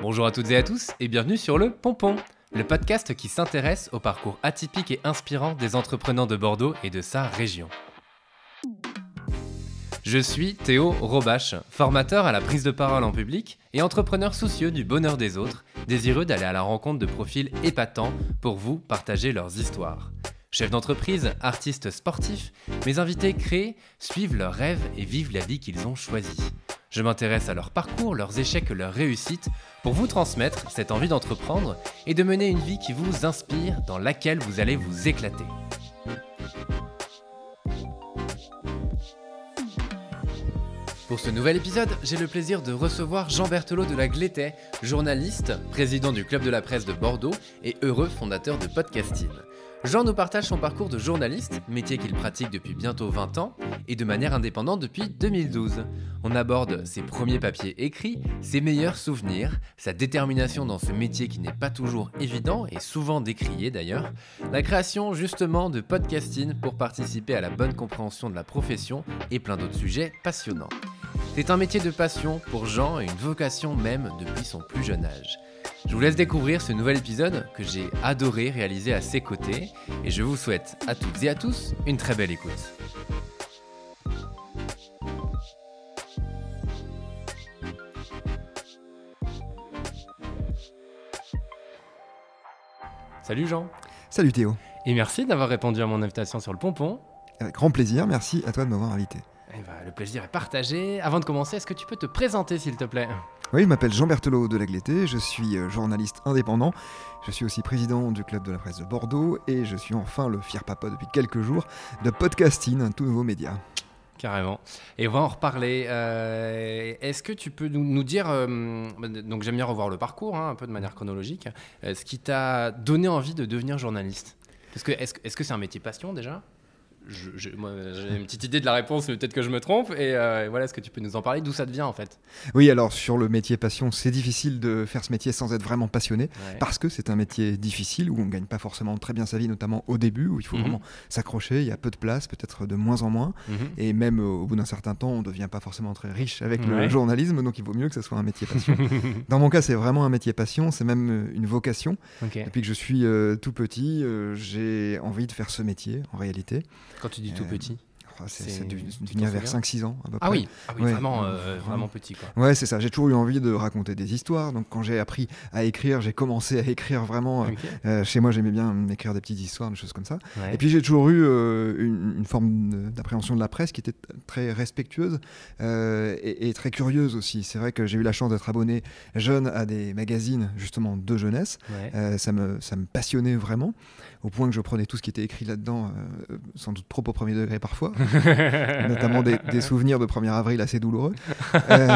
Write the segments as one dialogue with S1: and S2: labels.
S1: Bonjour à toutes et à tous et bienvenue sur le Pompon, le podcast qui s'intéresse au parcours atypique et inspirant des entrepreneurs de Bordeaux et de sa région. Je suis Théo Robache, formateur à la prise de parole en public et entrepreneur soucieux du bonheur des autres, désireux d'aller à la rencontre de profils épatants pour vous partager leurs histoires. Chefs d'entreprise, artistes sportifs, mes invités créent, suivent leurs rêves et vivent la vie qu'ils ont choisie. Je m'intéresse à leur parcours, leurs échecs, leurs réussites, pour vous transmettre cette envie d'entreprendre et de mener une vie qui vous inspire, dans laquelle vous allez vous éclater. Pour ce nouvel épisode, j'ai le plaisir de recevoir Jean Berthelot de la Glétais, journaliste, président du Club de la Presse de Bordeaux et heureux fondateur de Podcasting. Jean nous partage son parcours de journaliste, métier qu'il pratique depuis bientôt 20 ans, et de manière indépendante depuis 2012. On aborde ses premiers papiers écrits, ses meilleurs souvenirs, sa détermination dans ce métier qui n'est pas toujours évident et souvent décrié d'ailleurs, la création justement de podcasting pour participer à la bonne compréhension de la profession et plein d'autres sujets passionnants. C'est un métier de passion pour Jean et une vocation même depuis son plus jeune âge. Je vous laisse découvrir ce nouvel épisode que j'ai adoré réaliser à ses côtés et je vous souhaite à toutes et à tous une très belle écoute. Salut Jean.
S2: Salut Théo.
S1: Et merci d'avoir répondu à mon invitation sur le pompon.
S2: Avec grand plaisir, merci à toi de m'avoir invité.
S1: Eh ben, le plaisir est partagé. Avant de commencer, est-ce que tu peux te présenter s'il te plaît?
S2: Oui, je m'appelle Jean Berthelot de l'Agleté, je suis euh, journaliste indépendant, je suis aussi président du club de la presse de Bordeaux et je suis enfin le fier papa depuis quelques jours de Podcasting, un tout nouveau média.
S1: Carrément. Et on va en reparler. Euh, Est-ce que tu peux nous, dire, euh, donc j'aime bien revoir le parcours, hein, un peu de manière chronologique, ce qui t'a donné envie de devenir journaliste? Est-ce que c'est un métier passion déjà? J'ai une petite idée de la réponse, mais peut-être que je me trompe. Et euh, voilà, est-ce que tu peux nous en parler D'où ça te vient en fait?
S2: Oui, alors sur le métier passion, c'est difficile de faire ce métier sans être vraiment passionné.
S1: Ouais.
S2: Parce que c'est un métier difficile où on gagne pas forcément très bien sa vie, notamment au début, où il faut
S1: Mhm.
S2: vraiment s'accrocher, il y a peu de place, peut-être de moins en moins.
S1: Mhm.
S2: Et même euh, au bout d'un certain temps, on ne devient pas forcément très riche avec
S1: Ouais.
S2: le journalisme, donc il vaut mieux que ce soit un métier passion. Dans mon cas, c'est vraiment un métier passion, c'est même euh, une vocation. Depuis que je suis euh, tout petit, euh, j'ai envie de faire ce métier, en réalité.
S1: Quand tu dis tout
S2: Euh,
S1: petit
S2: Enfin, c'est
S1: C'est-
S2: c'est dû
S1: tu t'en
S2: venir vers
S1: souviens
S2: 5-6 ans, à peu
S1: Ah
S2: près.
S1: oui, ah oui
S2: Ouais.
S1: vraiment, euh,
S2: Vraiment.
S1: petit quoi.
S2: Ouais, c'est ça. J'ai toujours eu envie de raconter des histoires. Donc, quand j'ai appris à écrire, j'ai commencé à écrire vraiment. euh, euh, chez moi, j'aimais bien écrire des petites histoires, des choses comme ça.
S1: Ouais.
S2: Et puis j'ai toujours eu euh, une, une forme d'appréhension de la presse qui était très respectueuse et, et très curieuse aussi. C'est vrai que j'ai eu la chance d'être abonné jeune à des magazines justement de jeunesse.
S1: Ouais.
S2: Ça, me, ça me passionnait vraiment, au point que je prenais tout ce qui était écrit là-dedans, euh, sans doute trop au premier degré parfois, notamment des, des souvenirs de 1er avril assez douloureux. Euh,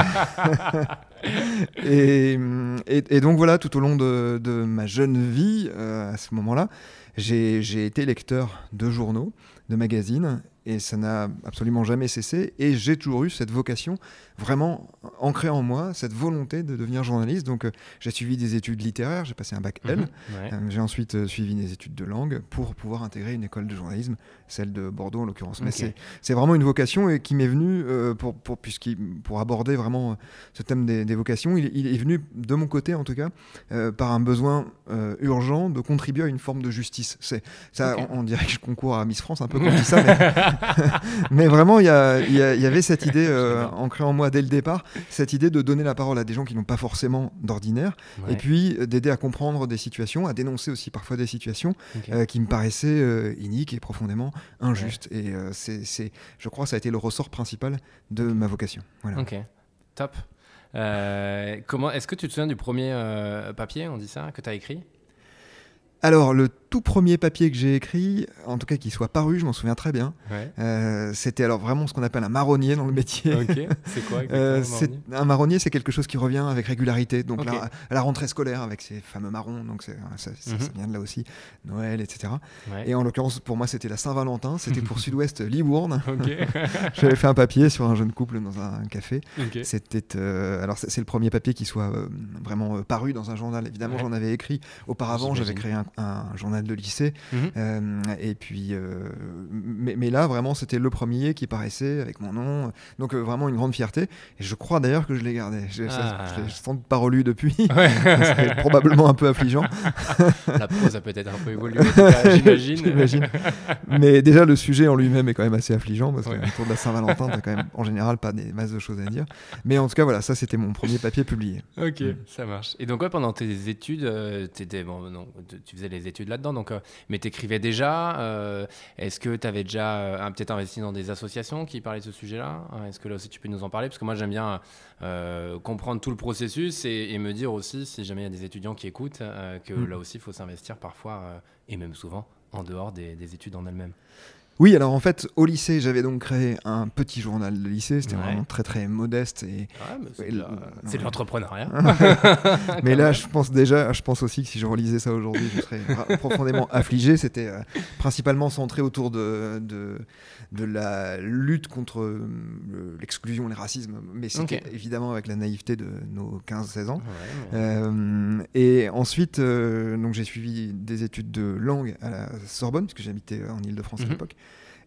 S2: et, et- et donc voilà, tout au long de, de ma jeune vie, euh, à ce moment-là, j'ai été lecteur de journaux, de magazines, et ça n'a absolument jamais cessé. Et j'ai toujours eu cette vocation vraiment ancrée en moi, cette volonté de devenir journaliste. Donc euh, j'ai suivi des études littéraires, j'ai passé un bac L.
S1: Mhm. Ouais.
S2: Euh, J'ai ensuite euh, suivi des études de langue pour pouvoir intégrer une école de journalisme, celle de Bordeaux en l'occurrence. Mais
S1: Ok.
S2: c'est- vraiment une vocation et qui m'est venue pour, pour, pour aborder vraiment ce thème des, des vocations. Il, il est venu de mon côté en tout cas par un besoin urgent de contribuer à une forme de justice. C'est ça, on, on dirait que je concours à Miss France un peu dis ça, mais, mais vraiment il y, a- il y a- il y avait cette idée euh, ancrée en moi dès le départ, cette idée de donner la parole à des gens qui n'ont pas forcément d'ordinaire
S1: Ouais.
S2: et puis euh, d'aider à comprendre des situations, à dénoncer aussi parfois des situations euh, qui me paraissaient euh, iniques et profondément injustes. Et c'est, je crois que ça a été le ressort principal de ma vocation. Voilà.
S1: Ok, top. Comment Est-ce que tu te souviens du premier papier, on dit ça, que tu as écrit?
S2: Alors, le tout premier papier que j'ai écrit, en tout cas qui soit paru, je m'en souviens très bien,
S1: Ouais.
S2: euh, c'était alors vraiment ce qu'on appelle un marronnier dans le métier.
S1: C'est quoi
S2: Euh, un marronnier, c'est quelque chose qui revient avec régularité. Donc la rentrée scolaire, avec ces fameux marrons, donc ça, ça-
S1: Mhm.
S2: ça vient de là aussi, Noël, etc.
S1: Ouais.
S2: Et en l'occurrence, pour moi, c'était la Saint-Valentin. C'était pour Sud-Ouest Libourne. J'avais fait un papier sur un jeune couple dans un café. C'était euh, alors c'est le premier papier qui soit euh, vraiment paru dans un journal. Évidemment,
S1: Ouais.
S2: j'en avais écrit auparavant. J'avais créé un, un journal journal de lycée.
S1: Mhm.
S2: Euh, et puis, euh, mais, mais là, vraiment, c'était le premier qui paraissait avec mon nom. Donc, euh, vraiment une grande fierté. Et je crois d'ailleurs que je l'ai gardé. Je, ça,
S1: Ah.
S2: je l'ai sans doute pas relu depuis.
S1: Ouais.
S2: C'est probablement un peu affligeant.
S1: La prose a peut-être un peu évolué, j'imagine.
S2: Mais déjà, le sujet en lui-même est quand même assez affligeant parce
S1: Ouais.
S2: que autour de la Saint-Valentin, t'as quand même en général pas des masses de choses à dire. Mais en tout cas, voilà, ça c'était mon premier papier publié.
S1: Ok,
S2: Mm.
S1: ça marche. Et donc, ouais, pendant tes études, t'étais- bon, non, tu- tu faisais les études là-dedans, donc, euh, mais t'écrivais déjà. euh, Est-ce que tu avais déjà euh, peut-être investi dans des associations qui parlaient de ce sujet-là Euh, Est-ce que là aussi tu peux nous en parler? Parce que moi, j'aime bien comprendre tout le processus et, et me dire aussi, si jamais il y a des étudiants qui écoutent, que
S2: Mm.
S1: là aussi, il faut s'investir parfois, et même souvent, en dehors des, des études en elles-mêmes.
S2: Oui, alors en fait, au lycée, j'avais donc créé un petit journal de lycée. C'était
S1: Ouais.
S2: vraiment très très modeste. Et...
S1: Ouais, mais c'est de
S2: le-
S1: l'entrepreneuriat.
S2: Mais là, je pense déjà, je pense aussi que si je relisais ça aujourd'hui, je serais ra- profondément affligé. C'était euh, principalement centré autour de, de, de la lutte contre euh, le- l'exclusion, les racismes. Mais c'était évidemment avec la naïveté de nos 15-16 ans. Euh, et ensuite, euh, donc j'ai suivi des études de langue à la Sorbonne, puisque j'habitais en Ile-de-France
S1: Mhm.
S2: à l'époque.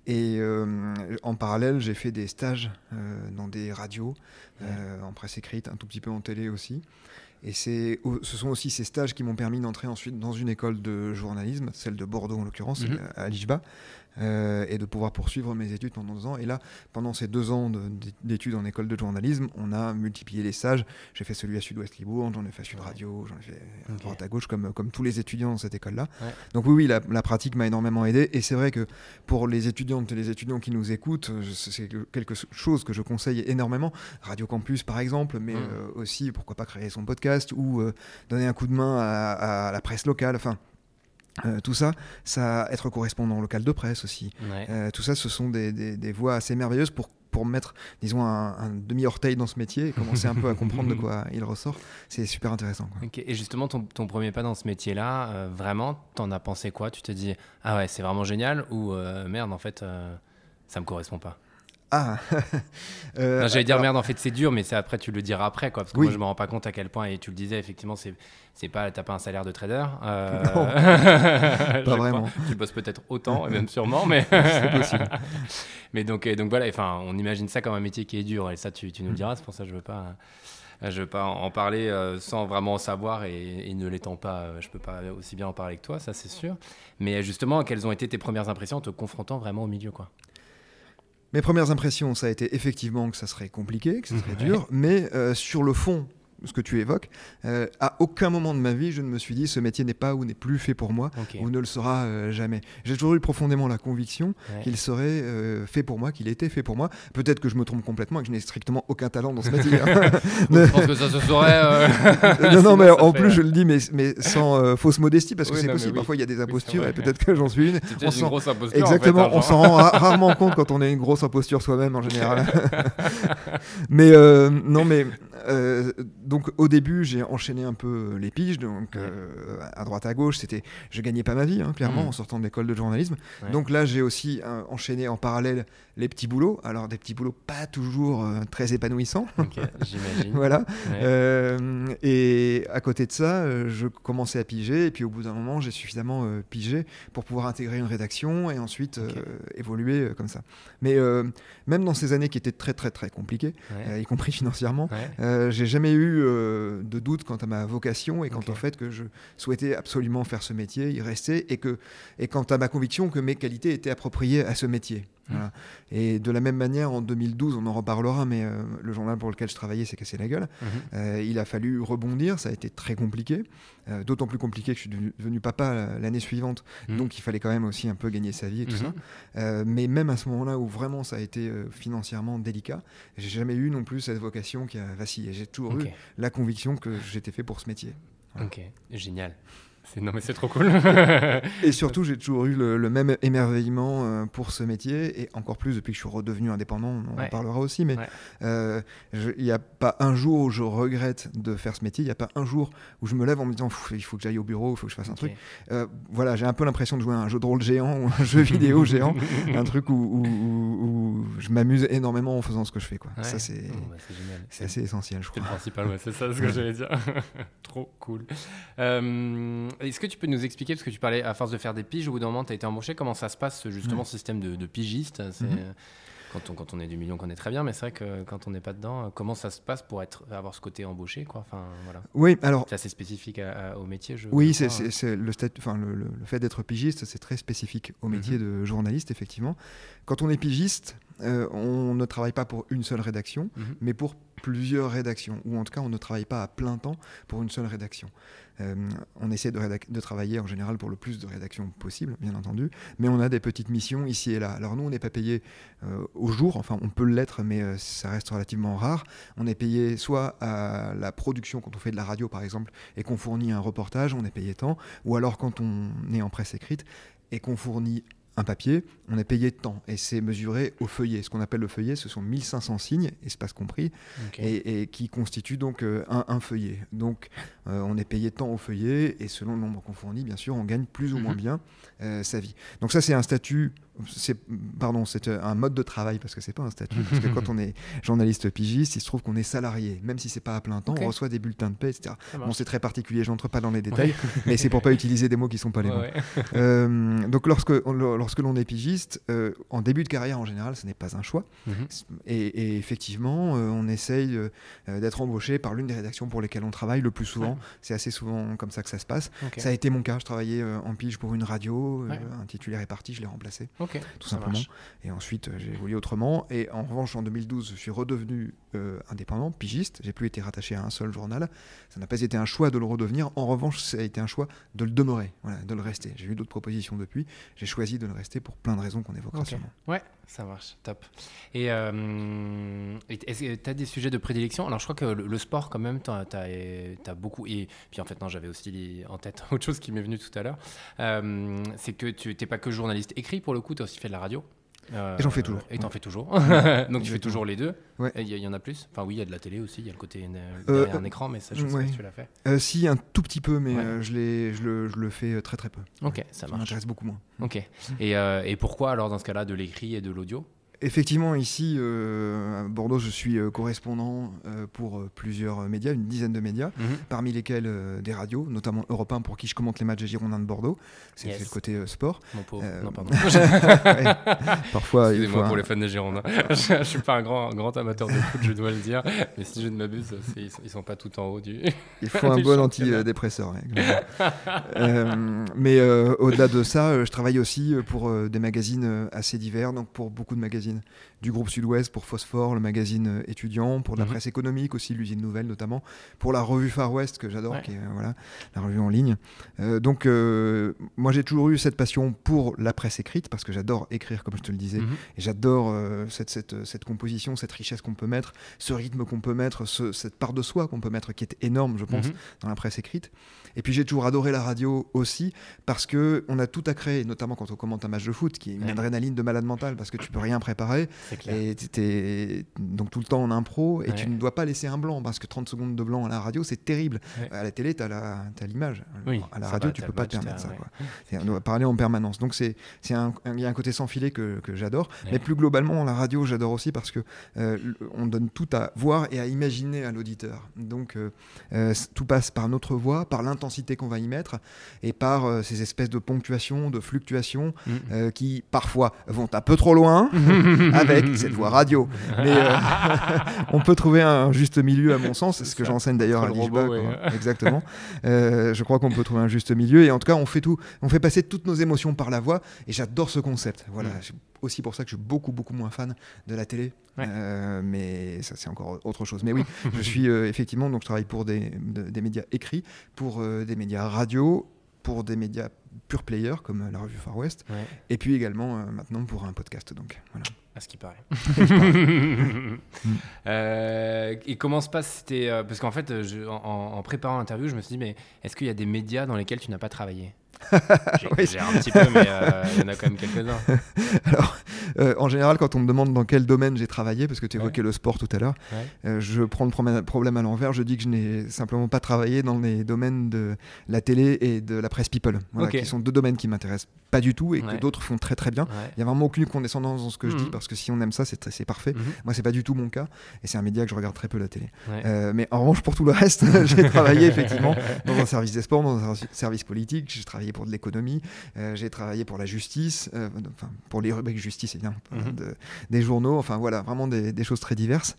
S2: Et euh, en parallèle, j'ai fait des stages euh, dans des radios, euh, en presse écrite, un tout petit peu en télé aussi. Et c'est, ce sont aussi ces stages qui m'ont permis d'entrer ensuite dans une école de journalisme, celle de Bordeaux en l'occurrence,
S1: Mhm.
S2: à l'IJBA, euh, et de pouvoir poursuivre mes études pendant deux ans. Et là, pendant ces deux ans de- d'études en école de journalisme, on a multiplié les stages. J'ai fait celui à Sud-Ouest Libourne, j'en ai fait à Sud Radio, j'en ai fait à
S1: Ok.
S2: droite à gauche, comme, comme tous les étudiants dans cette école-là.
S1: Ouais.
S2: Donc oui, oui, la, la pratique m'a énormément aidé. Et c'est vrai que pour les étudiantes et les étudiants qui nous écoutent, euh, c'est quelque chose que je conseille énormément. Radio Campus, par exemple, mais
S1: Mm.
S2: euh, aussi, pourquoi pas créer son podcast ou euh, donner un coup de main à, à la presse locale. Enfin, euh, tout ça, ça, être correspondant local de presse aussi.
S1: Ouais.
S2: Euh, tout ça, ce sont des, des- des voies assez merveilleuses pour, pour mettre, disons, un, un demi-orteil dans ce métier et commencer un peu à comprendre de quoi il ressort. C'est super intéressant. quoi.
S1: Et justement, ton, ton premier pas dans ce métier-là, euh, vraiment, t'en as pensé quoi? Tu te dis, ah ouais, c'est vraiment génial ou merde, en fait, ça me correspond pas
S2: Ah Euh,
S1: J'allais dire
S2: alors-
S1: merde, en fait, c'est dur, mais c'est après, tu le diras après, quoi. Parce que
S2: Oui.
S1: moi, je me rends pas compte à quel point, et tu le disais, effectivement, c'est. C'est pas, t'as pas un salaire de trader. euh,
S2: Non,
S1: crois.
S2: vraiment.
S1: Tu bosses peut-être autant, et même sûrement, mais.
S2: C'est possible.
S1: mais donc, donc voilà, enfin, on imagine ça comme un métier qui est dur, et ça, tu, tu nous le diras. C'est pour ça que je veux pas. Je veux pas en parler euh, sans vraiment en savoir et, et ne l'étant pas, euh, je peux pas aussi bien en parler que toi, ça c'est sûr. Mais justement, quelles ont été tes premières impressions en te confrontant vraiment au milieu, quoi?
S2: Mes premières impressions, ça a été effectivement que ça serait compliqué, que ça serait
S1: Ouais.
S2: dur, mais euh, sur le fond, ce que tu évoques, euh, à aucun moment de ma vie, je ne me suis dit ce métier n'est pas ou n'est plus fait pour moi, ou ne le sera euh, jamais. J'ai toujours eu profondément la conviction
S1: Ouais.
S2: qu'il serait euh, fait pour moi, qu'il était fait pour moi. Peut-être que je me trompe complètement et que je n'ai strictement aucun talent dans ce métier. hein.
S1: Je pense que ça se saurait.
S2: non, non, mais en plus, je le dis, mais, mais sans fausse modestie, parce que
S1: Oui,
S2: c'est possible.
S1: oui.
S2: Parfois, il y a des impostures, et peut-être que j'en suis une.
S1: C'est
S2: On
S1: une grosse imposture.
S2: Exactement,
S1: en fait, hein,
S2: on s'en rend ra- rarement compte quand on est une grosse imposture soi-même en général. mais non, mais euh, donc au début j'ai enchaîné un peu les piges, donc euh, à droite à gauche, c'était, je gagnais pas ma vie, hein, clairement,
S1: Mhm.
S2: en sortant de l'école de journalisme.
S1: Ouais.
S2: Donc là j'ai aussi euh, enchaîné en parallèle les petits boulots, alors des petits boulots pas toujours euh, très épanouissants,
S1: Ok, j'imagine.
S2: voilà.
S1: Ouais.
S2: Et à côté de ça, je commençais à piger, et puis au bout d'un moment, j'ai suffisamment pigé pour pouvoir intégrer une rédaction et ensuite évoluer comme ça. Mais même dans ces années qui étaient très très très compliquées, y compris financièrement,
S1: Ouais.
S2: Euh, j'ai jamais eu euh, de doute quant à ma vocation et quant au fait que je souhaitais absolument faire ce métier, y rester, et, que, et quant à ma conviction que mes qualités étaient appropriées à ce métier.
S1: Mmh.
S2: Voilà. Et de la même manière, en 2012, on en reparlera, mais euh, le journal pour lequel je travaillais s'est cassé la gueule.
S1: Mhm.
S2: Euh, il a fallu rebondir, ça a été très compliqué, euh, d'autant plus compliqué que je suis devenu, devenu papa l'année suivante,
S1: Mhm.
S2: donc il fallait quand même aussi un peu gagner sa vie et tout ça. Mais même à ce moment-là où vraiment ça a été financièrement délicat, j'ai jamais eu non plus cette vocation qui a vacillé. J'ai toujours eu la conviction que j'étais fait pour ce métier. Voilà.
S1: Ok, génial. C'est- Non mais c'est trop cool.
S2: Et surtout, j'ai toujours eu le, le même émerveillement euh, pour ce métier, et encore plus depuis que je suis redevenu indépendant, on en
S1: Ouais.
S2: parlera aussi, mais
S1: Ouais.
S2: euh, il n'y a pas un jour où je regrette de faire ce métier, il n'y a pas un jour où je me lève en me disant il faut que j'aille au bureau, il faut que je fasse un truc. Euh, voilà, j'ai un peu l'impression de jouer à un jeu de rôle géant ou un jeu vidéo géant, un truc où, où- où- où je m'amuse énormément en faisant ce que je fais. Quoi.
S1: Ouais.
S2: Ça, c'est
S1: Oh, bah, c'est génial.
S2: c'est assez essentiel, je
S1: C'est
S2: crois.
S1: le principal, ouais, c'est ça ce que j'allais dire. Trop cool. Euh, est-ce que tu peux nous expliquer, parce que tu parlais à force de faire des piges, au bout d'un moment, tu as été embauché, comment ça se passe justement ce système de, pigiste c'est, mhm. quand, on, quand on est du million, qu'on est très bien, mais c'est vrai que quand on n'est pas dedans, comment ça se passe pour être, avoir ce côté embauché quoi enfin, voilà.
S2: Oui, alors.
S1: C'est assez spécifique au métier, je
S2: Oui, c'est, le, enfin, le, fait d'être pigiste, c'est très spécifique au métier mhm. de journaliste, effectivement. Quand on est pigiste, euh, on ne travaille pas pour une seule rédaction, mhm. mais pour plusieurs rédactions, ou en tout cas on ne travaille pas à plein temps pour une seule rédaction. Euh, on essaie de, travailler en général pour le plus de rédactions possible, bien entendu, mais on a des petites missions ici et là. Alors nous, on n'est pas payé euh, au jour, enfin on peut l'être, mais euh, ça reste relativement rare. On est payé soit à la production quand on fait de la radio par exemple et qu'on fournit un reportage, on est payé tant, ou alors quand on est en presse écrite et qu'on fournit un papier, on est payé de temps et c'est mesuré au feuillet. Ce qu'on appelle le feuillet, ce sont 1500 signes, espace compris, et, qui constituent donc euh, un, feuillet. Donc euh, on est payé de temps au feuillet et selon le nombre qu'on fournit, bien sûr, on gagne plus ou moins mhm. bien euh, sa vie. Donc ça, c'est un statut c'est pardon, c'est euh, un mode de travail parce que c'est pas un statut. Parce que quand on est journaliste pigiste, il se trouve qu'on est salarié, même si c'est pas à plein temps, on reçoit des bulletins de paie, etc. Bon, c'est très particulier, j'entre pas dans les détails, mais c'est pour pas utiliser des mots qui sont pas les bons. Euh, donc lorsque lorsque l'on est pigiste, euh, en début de carrière en général, ce n'est pas un choix. Mhm. et, effectivement, on essaye d'être embauché par l'une des rédactions pour lesquelles on travaille le plus souvent. C'est assez souvent comme ça que ça se passe. Ça a été mon cas. Je travaillais en pige pour une radio, un titulaire est parti, je l'ai remplacé tout simplement. Et ensuite, euh, j'ai évolué autrement. Et en revanche, en 2012, je suis redevenu euh, indépendant, pigiste. J'ai plus été rattaché à un seul journal. Ça n'a pas été un choix de le redevenir. En revanche, ça a été un choix de le demeurer, voilà, de le rester. J'ai eu d'autres propositions depuis. J'ai choisi de le rester pour plein de raisons qu'on évoquera sûrement.
S1: Ouais, ça marche, top. Et euh, tu as des sujets de prédilection? Alors, je crois que le, sport, quand même, tu as, as, beaucoup. Et puis, en fait, non, j'avais aussi en tête autre chose qui m'est venu tout à l'heure. Euh, c'est que tu n'es pas que journaliste écrit, pour le coup, aussi fait de la radio.
S2: Euh, et j'en fais toujours.
S1: Et t'en fais toujours. Donc tu fais toujours les deux. Il y, en a plus. Enfin oui, il y a de la télé aussi. Il y a le côté euh, derrière un écran, mais ça, je sais pas si tu l'as fait.
S2: Euh, si un tout petit peu, mais je, je, le, je le fais très très peu.
S1: Ok, ça marche. Ça
S2: m'intéresse beaucoup moins.
S1: Ok. Et, et pourquoi alors dans ce cas-là de l'écrit et de l'audio?
S2: Effectivement, ici, euh, à Bordeaux, je suis euh, correspondant euh, pour plusieurs médias, une dizaine de médias, mhm. parmi lesquels des radios, notamment Europe 1 pour qui je commente les matchs des Girondins de Bordeaux. C'est le côté sport.
S1: Mon pauvre. Non, pardon.
S2: Parfois, il
S1: moi pour les fans des Girondins. je ne suis pas un grand, grand amateur de foot, je dois le dire, mais si je ne m'abuse, ils ne sont pas tout en haut du.
S2: Il faut un bon antidépresseur. mais au-delà de ça, je travaille aussi pour des magazines assez divers, donc pour beaucoup de magazines du groupe Sud-Ouest pour Phosphore, le magazine euh, étudiant, pour la mhm. presse économique aussi, l'usine nouvelle notamment, pour la revue Far West que j'adore, qui est euh, voilà, la revue en ligne. Euh, donc moi j'ai toujours eu cette passion pour la presse écrite parce que j'adore écrire comme je te le disais, mhm. et j'adore cette, cette, cette, composition, cette richesse qu'on peut mettre, ce rythme qu'on peut mettre, cette part de soi qu'on peut mettre qui est énorme je pense mhm. dans la presse écrite. Et puis j'ai toujours adoré la radio aussi parce que on a tout à créer, notamment quand on commente un match de foot, qui est une adrénaline de malade mental parce que tu peux rien préparer. Et es, donc tout le temps en impro et tu ne dois pas laisser un blanc parce que 30 secondes de blanc à la radio, c'est terrible. À la télé, tu as l'image. à la radio, tu peux pas te permettre ça. On doit parler en permanence. Donc c'est il y a un côté sans filet que, que j'adore. Mais plus globalement, la radio, j'adore aussi parce que euh, on donne tout à voir et à imaginer à l'auditeur. Donc euh, euh, tout passe par notre voix, par l'intention intensité qu'on va y mettre et par euh, ces espèces de ponctuations, de fluctuations mm. euh, qui parfois vont un peu trop loin avec cette voix radio. Mais euh, on peut trouver un juste milieu à mon sens, c'est ce que j'enseigne d'ailleurs à Lijba. Exactement. je crois qu'on peut trouver un juste milieu et en tout cas on fait tout, on fait passer toutes nos émotions par la voix et j'adore ce concept. Voilà. Mm. aussi pour ça que je suis beaucoup beaucoup moins fan de la télé, mais ça c'est encore autre chose. Mais oui, je suis effectivement donc je travaille pour des, des médias écrits, pour euh, des médias radio, pour des médias pure player comme la revue Far West, et puis également euh, maintenant pour un podcast. Donc voilà.
S1: À ce qui paraît. euh, et comment se passe C'était parce qu'en fait, je, en, préparant l'interview, je me suis dit mais est-ce qu'il y a des médias dans lesquels tu n'as pas travaillé? J'ai un petit peu, mais euh, il y en a quand même quelques-uns.
S2: Alors, euh, en général, quand on me demande dans quel domaine j'ai travaillé, parce que tu évoquais le sport tout à l'heure, euh, je prends le problème à l'envers. Je dis que je n'ai simplement pas travaillé dans les domaines de la télé et de la presse people, qui sont deux domaines qui m'intéressent pas du tout et que d'autres font très très bien. Il n'y a vraiment aucune condescendance dans ce que je dis, mhm. parce que si on aime ça, c'est parfait. Moi, mhm. Moi, c'est pas du tout mon cas, et c'est un média que je regarde très peu la télé. mais en revanche, pour tout le reste, j'ai travaillé effectivement dans un service des sports, dans un service politique, j'ai travaillé pour de l'économie, euh, j'ai travaillé pour la justice, euh, enfin, pour les rubriques justice et bien, mhm. des journaux, enfin voilà, vraiment des, choses très diverses.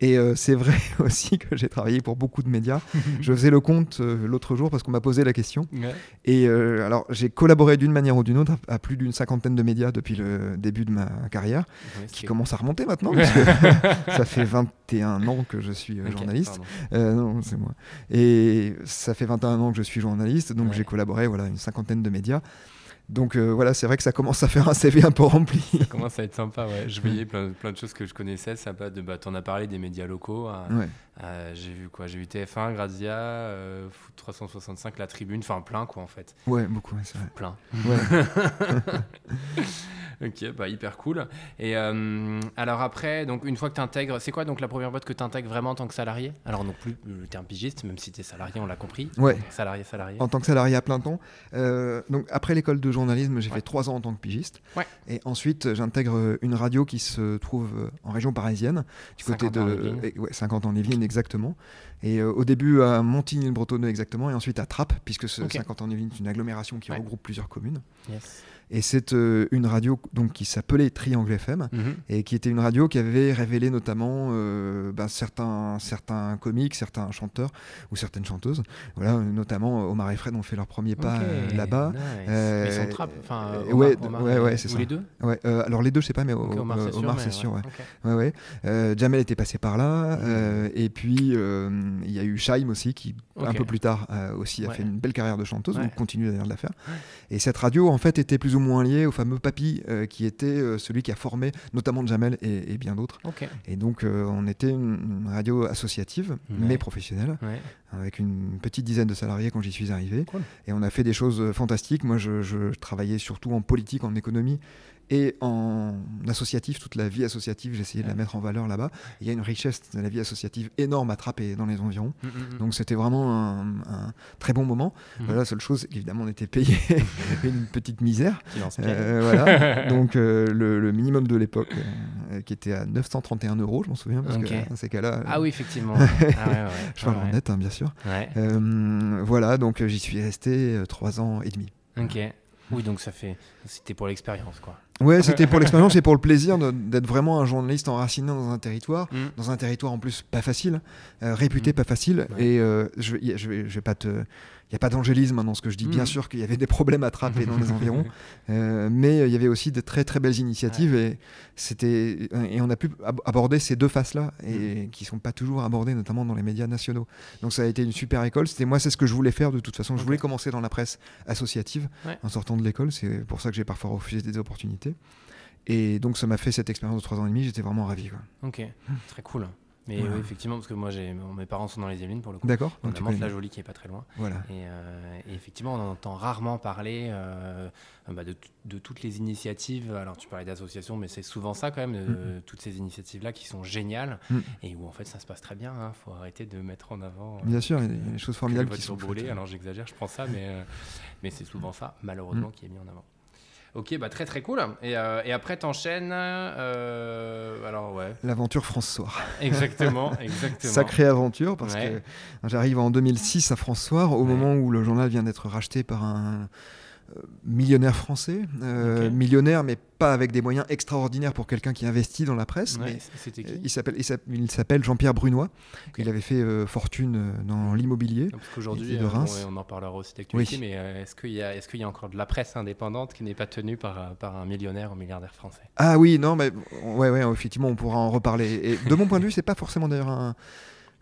S2: Et euh, c'est vrai aussi que j'ai travaillé pour beaucoup de médias. je faisais le compte l'autre jour parce qu'on m'a posé la question. Et alors, j'ai collaboré d'une manière ou d'une autre à, plus d'une cinquantaine de médias depuis le début de ma carrière, qui commence à remonter maintenant, parce que ça fait 21 ans que je suis journaliste. non, c'est moi. Et ça fait 21 ans que je suis journaliste, donc j'ai collaboré voilà, une cinquantaine de médias. Donc euh, voilà, c'est vrai que ça commence à faire un CV un peu rempli.
S1: Ça commence à être sympa, ouais. Je voyais plein, plein de choses que je connaissais, ça de, bah, t'en as parlé des médias locaux. Hein. j'ai vu quoi? J'ai vu TF1, Grazia, euh, Foot 365, La Tribune, enfin plein quoi en fait.
S2: Ouais, beaucoup, c'est vrai.
S1: Plein. Ouais. ok, bah hyper cool. Et euh, alors après, donc une fois que tu intègres, c'est quoi donc la première boîte que tu intègres vraiment en tant que salarié? Alors non plus le terme pigiste, même si tu es salarié, on l'a compris.
S2: Ouais.
S1: Salarié, salarié.
S2: En tant que salarié à plein temps. Euh, donc après l'école de journalisme, j'ai fait trois ans en tant que pigiste.
S1: Ouais.
S2: Et ensuite, j'intègre une radio qui se trouve en région parisienne, du côté de
S1: ouais,
S2: 50 ans en Yvelines exactement. Et euh, au début à Montigny-le-Bretonneux exactement, et ensuite à Trappes, puisque ce 50 ans en Yvelines est une agglomération qui regroupe plusieurs communes.
S1: Yes.
S2: Et c'est euh, une radio donc, qui s'appelait Triangle FM mhm. et qui était une radio qui avait révélé notamment euh, ben, certains, certains comiques, certains chanteurs ou certaines chanteuses. Voilà, notamment euh, Omar et Fred ont fait leur premier pas là-bas.
S1: Ils sont trap, enfin,
S2: ouais, ouais, ouais, c'est ça.
S1: les deux
S2: ouais, Alors les deux, je sais pas, mais Omar, c'est sûr. Ouais. Ouais, Jamel était passé par là. Mhm. et puis il y a eu Shaim aussi qui, un peu plus tard, aussi a fait une belle carrière de chanteuse, ou continue d'ailleurs de la faire. Et cette radio, en fait, était plus moins lié au fameux Papy, euh, qui était euh, celui qui a formé notamment Jamel et, bien d'autres. Et donc, euh, on était une, radio associative, mais professionnelle, avec une petite dizaine de salariés quand j'y suis arrivé. Et on a fait des choses fantastiques. Moi, je travaillais surtout en politique, en économie, et en associatif, toute la vie associative, j'ai essayé de la mettre en valeur là-bas. Il y a une richesse de la vie associative énorme à trapper dans les environs. Mm, mm, mm. Donc c'était vraiment un, très bon moment. la seule chose, évidemment, on était payé une petite misère.
S1: Euh,
S2: voilà. Donc euh, le, minimum de l'époque, euh, qui était à 931 euros, je m'en souviens, parce que dans ces cas-là.
S1: Ah oui, effectivement. ah ouais,
S2: je parle en net, hein, bien sûr. voilà, donc j'y suis resté trois ans et demi.
S1: Ok. Oui, donc ça fait. C'était pour l'expérience, quoi.
S2: Ouais, c'était pour l'expérience et pour le plaisir d'être vraiment un journaliste enraciné dans un territoire, mm. dans un territoire en plus pas facile, euh, réputé mm. pas facile. Et euh, je, je, vais, je vais pas te il n'y a pas d'angélisme dans ce que je dis. Bien mm. sûr qu'il y avait des problèmes à attraper dans les environs, euh, mais il y avait aussi de très très belles initiatives et c'était et on a pu aborder ces deux faces-là et mm. qui sont pas toujours abordées, notamment dans les médias nationaux. Donc ça a été une super école. C'était moi, c'est ce que je voulais faire de toute façon. Je voulais commencer dans la presse associative en sortant de l'école. C'est pour ça que j'ai parfois refusé des opportunités. Et donc ça m'a fait cette expérience de trois ans et demi. J'étais vraiment ravi.
S1: Ok, très cool. Mais oui, effectivement, parce que moi, mes parents sont dans les Yvelines pour le coup.
S2: D'accord.
S1: Notamment la Jolie qui est pas très loin.
S2: Voilà.
S1: Euh, et, effectivement, on entend rarement parler euh, bah, de, de, toutes les initiatives. Alors, tu parlais d'associations, mais c'est souvent ça quand même, de, toutes ces initiatives-là qui sont géniales mm. et où en fait ça se passe très bien. Il hein. faut arrêter de mettre en avant.
S2: bien sûr, il y a des choses formidables qui sont
S1: brûlées. Alors, j'exagère, je prends ça, mais, euh, mais c'est souvent ça, malheureusement, mm. qui est mis en avant. Ok, bah très très cool. Et, euh, et après, t'enchaînes. Euh, alors, ouais.
S2: L'aventure François.
S1: Exactement, exactement.
S2: Sacrée aventure, parce que j'arrive en 2006 à François, au moment où le journal vient d'être racheté par un millionnaire français, euh, millionnaire mais pas avec des moyens extraordinaires pour quelqu'un qui investit dans la presse. mais il s'appelle il s'appelle Jean-Pierre Brunois. Il avait fait euh, fortune dans l'immobilier.
S1: Parce qu'aujourd'hui, on en parlera aussi d'actualité, mais est-ce qu'il y qu'il y a encore de la presse indépendante qui n'est pas tenue par par un millionnaire ou milliardaire français?
S2: Ah oui, non, mais ouais, ouais, effectivement, on pourra en reparler. Et de mon point de vue, c'est pas forcément d'ailleurs un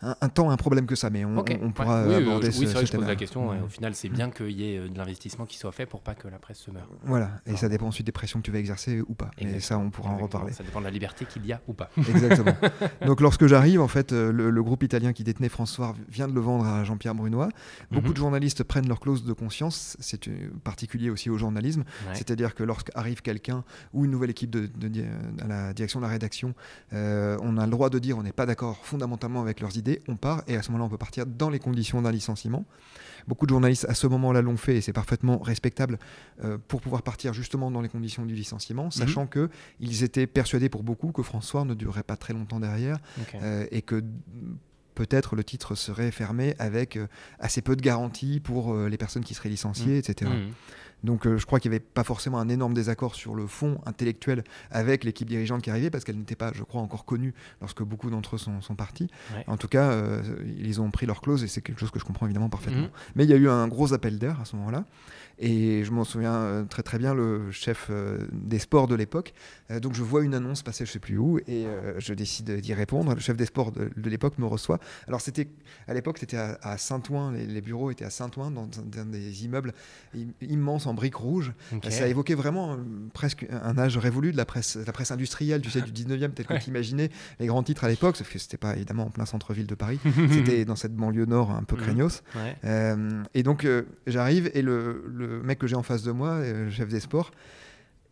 S2: un, un tant un problème que ça, mais on,
S1: Ok.
S2: on- on pourra
S1: Ouais. Oui,
S2: aborder
S1: oui,
S2: ce,
S1: c'est vrai
S2: ce
S1: que je pose
S2: thème-là.
S1: la question. ouais, Au final, c'est bien qu'il y ait euh, de l'investissement qui soit fait pour pas que la presse se meure.
S2: Voilà, et ça dépend ensuite des pressions que tu vas exercer ou pas. Mais ça, on pourra en reparler.
S1: Ça dépend de la liberté qu'il y a ou pas.
S2: Exactement. Donc lorsque j'arrive, en fait, euh, le, le groupe italien qui détenait François vient de le vendre à Jean-Pierre Brunois. Beaucoup
S1: Mhm.
S2: de journalistes prennent leur clause de conscience, c'est euh, particulier aussi au journalisme,
S1: Ouais.
S2: c'est-à-dire que lorsqu'arrive quelqu'un ou une nouvelle équipe de, à la direction de la rédaction, euh, on a le droit de dire on n'est pas d'accord fondamentalement avec leurs idées, on part et à ce moment-là on peut partir dans les conditions d'un licenciement. Beaucoup de journalistes à ce moment-là l'ont fait et c'est parfaitement respectable euh, pour pouvoir partir justement dans les conditions du licenciement, sachant que ils étaient persuadés pour beaucoup que François ne durerait pas très longtemps derrière euh, et que mm, peut-être le titre serait fermé avec euh, assez peu de garanties pour les personnes qui seraient licenciées, etc.
S1: Mhm.
S2: Donc euh, je crois qu'il n'y avait pas forcément un énorme désaccord sur le fond intellectuel avec l'équipe dirigeante qui arrivait, parce qu'elle n'était pas, je crois, encore connue lorsque beaucoup d'entre eux sont, sont partis.
S1: Ouais.
S2: En tout cas, euh, ils ont pris leur clause et c'est quelque chose que je comprends évidemment parfaitement.
S1: Mhm.
S2: Mais il y a eu un gros appel d'air à ce moment-là. Et je m'en souviens euh, très très bien, le chef des sports de l'époque. donc je vois une annonce passer, je sais plus où, et je décide d'y répondre. Le chef des sports de, de l'époque me reçoit. Alors c'était à l'époque, c'était à, à Saint-Ouen. Les, les bureaux étaient à Saint-Ouen, dans, un- dans des immeubles im- en briques rouges.
S1: Ok.
S2: Ça évoquait vraiment euh, presque un âge révolu de la presse, de la presse industrielle, tu sais, du 19e, peut-être que
S1: Ouais.
S2: tu imaginais les grands titres à l'époque, sauf que c'était pas évidemment en plein centre-ville de Paris. C'était dans cette banlieue nord un peu
S1: Mhm.
S2: craignos.
S1: Ouais.
S2: Euh, et donc euh, j'arrive et le, le mec que j'ai en face de moi, euh, chef des sports,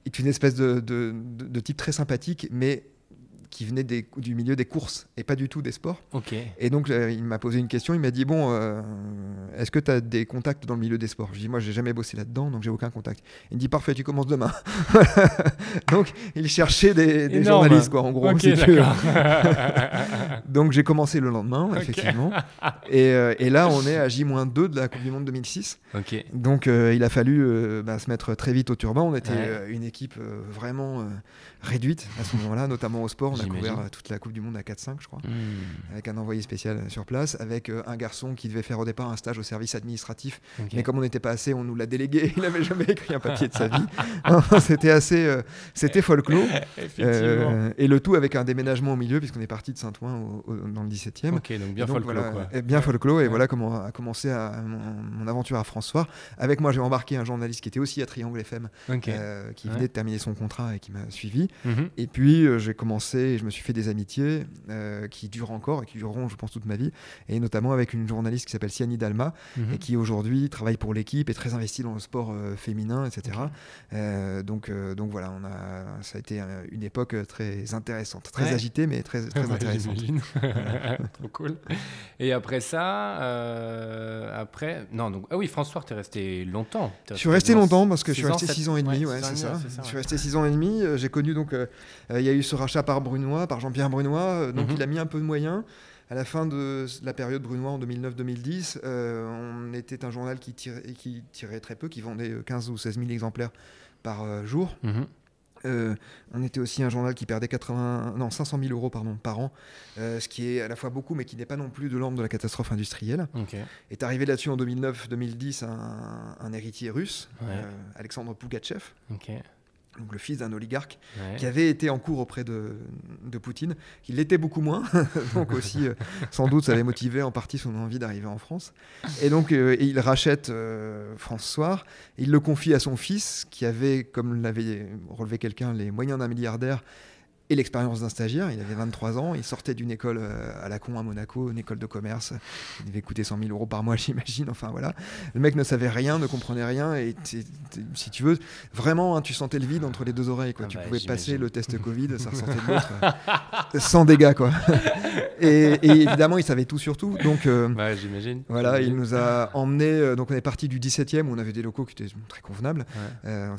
S2: est une espèce de, de- de- de type très sympathique, mais qui venait des- du milieu des courses et pas du tout des sports.
S1: Ok.
S2: Et donc euh, il m'a posé une question, il m'a dit bon, euh, est-ce que tu as des contacts dans le milieu des sports? Je lui dis moi j'ai jamais bossé là-dedans, donc j'ai aucun contact. Il me dit parfait, tu commences demain. donc il cherchait des, journalistes quoi, en gros. Si. Donc j'ai commencé le lendemain, effectivement. Et, euh, et là, on est à J-2 de la Coupe du Monde 2006.
S1: ok.
S2: Donc euh, il a fallu bah, se mettre très vite au turban. On était
S1: Ouais.
S2: une équipe vraiment réduite à ce moment-là, notamment au sport. On a
S1: J'imagine.
S2: couvert euh, toute la Coupe du Monde à 4-5, je crois.
S1: Hmm.
S2: Avec un envoyé spécial euh, sur place, avec euh, un garçon qui devait faire au départ un stage au service administratif. Mais comme on n'était pas assez, on nous l'a délégué. Il n'avait jamais écrit un papier de sa vie. c'était assez. euh, c'était folklore. Euh, et le tout avec un déménagement au milieu, puisqu'on est parti de Saint-Ouen dans le 17e.
S1: Ok, donc bien folklore
S2: voilà, bien folklore, et
S1: Ouais.
S2: voilà comment a commencé à- mon, mon aventure à François. Avec moi, j'ai embarqué un journaliste qui était aussi à Triangle FM, euh, qui
S1: Ouais.
S2: venait de terminer son contrat et qui m'a suivi.
S1: Mhm.
S2: Et puis, j'ai commencé et je me suis fait des amitiés euh, qui durent encore et qui dureront, je pense, toute ma vie. Et notamment avec une journaliste qui s'appelle Siani Dalma
S1: Mhm.
S2: et qui aujourd'hui travaille pour l'équipe, est très investie dans le sport euh, féminin, etc. Euh, donc, donc voilà, on a, ça a été une époque très intéressante, très
S1: Ouais.
S2: agitée, mais très, très
S1: Ouais,
S2: intéressante.
S1: Trop cool. Et après ça, après, non, donc ah oui, François, t'es resté longtemps.
S2: Je suis resté longtemps parce que je suis resté
S1: sept-
S2: 6 ans et demi,
S1: ans
S2: c'est
S1: et
S2: ça.
S1: demi, ouais, c'est ça,
S2: Je suis resté 6 ans et demi. J'ai connu donc, il y a eu ce rachat par Brunois, par Jean-Pierre Brunois, euh, donc
S1: Mhm.
S2: il a mis un peu de moyens. À la fin de la période Brunois en 2009-2010, euh, on était un journal qui tirait, qui tirait très peu, qui vendait euh, 15 ou 16 000 exemplaires par euh, jour.
S1: Mhm.
S2: Euh, on était aussi un journal qui perdait 80, non, 500 000 euros pardon, par an, euh, ce qui est à la fois beaucoup, mais qui n'est pas non plus de l'ordre de la catastrophe industrielle. Est arrivé là-dessus en 2009-2010 un, un héritier russe,
S1: Ouais.
S2: euh, Alexandre Pougachev. Donc le fils d'un oligarque
S1: Ouais.
S2: qui avait été en cours auprès de, de Poutine, qui l'était beaucoup moins, donc aussi euh, sans doute ça avait motivé en partie son envie d'arriver en France. Et donc euh, et il rachète euh, François, il le confie à son fils qui avait, comme l'avait relevé quelqu'un, les moyens d'un milliardaire et l'expérience d'un stagiaire. Il avait 23 ans, il sortait d'une école euh, à la con à Monaco, une école de commerce. Il devait coûter 100 000 euros par mois, j'imagine. Enfin voilà. Le mec ne savait rien, ne comprenait rien. Et si tu veux, vraiment, hein, tu sentais le vide entre les deux oreilles. Quoi.
S1: Ah
S2: tu
S1: bah,
S2: pouvais passer le test Covid, ça ressortait de l'autre. euh, sans dégâts, quoi. et, et évidemment, il savait tout sur tout. Donc. euh,
S1: Ouais, j'imagine.
S2: voilà, il nous a emmenés. donc, on est parti du 17e où on avait des locaux qui étaient très convenables.
S1: Ouais.
S2: Euh,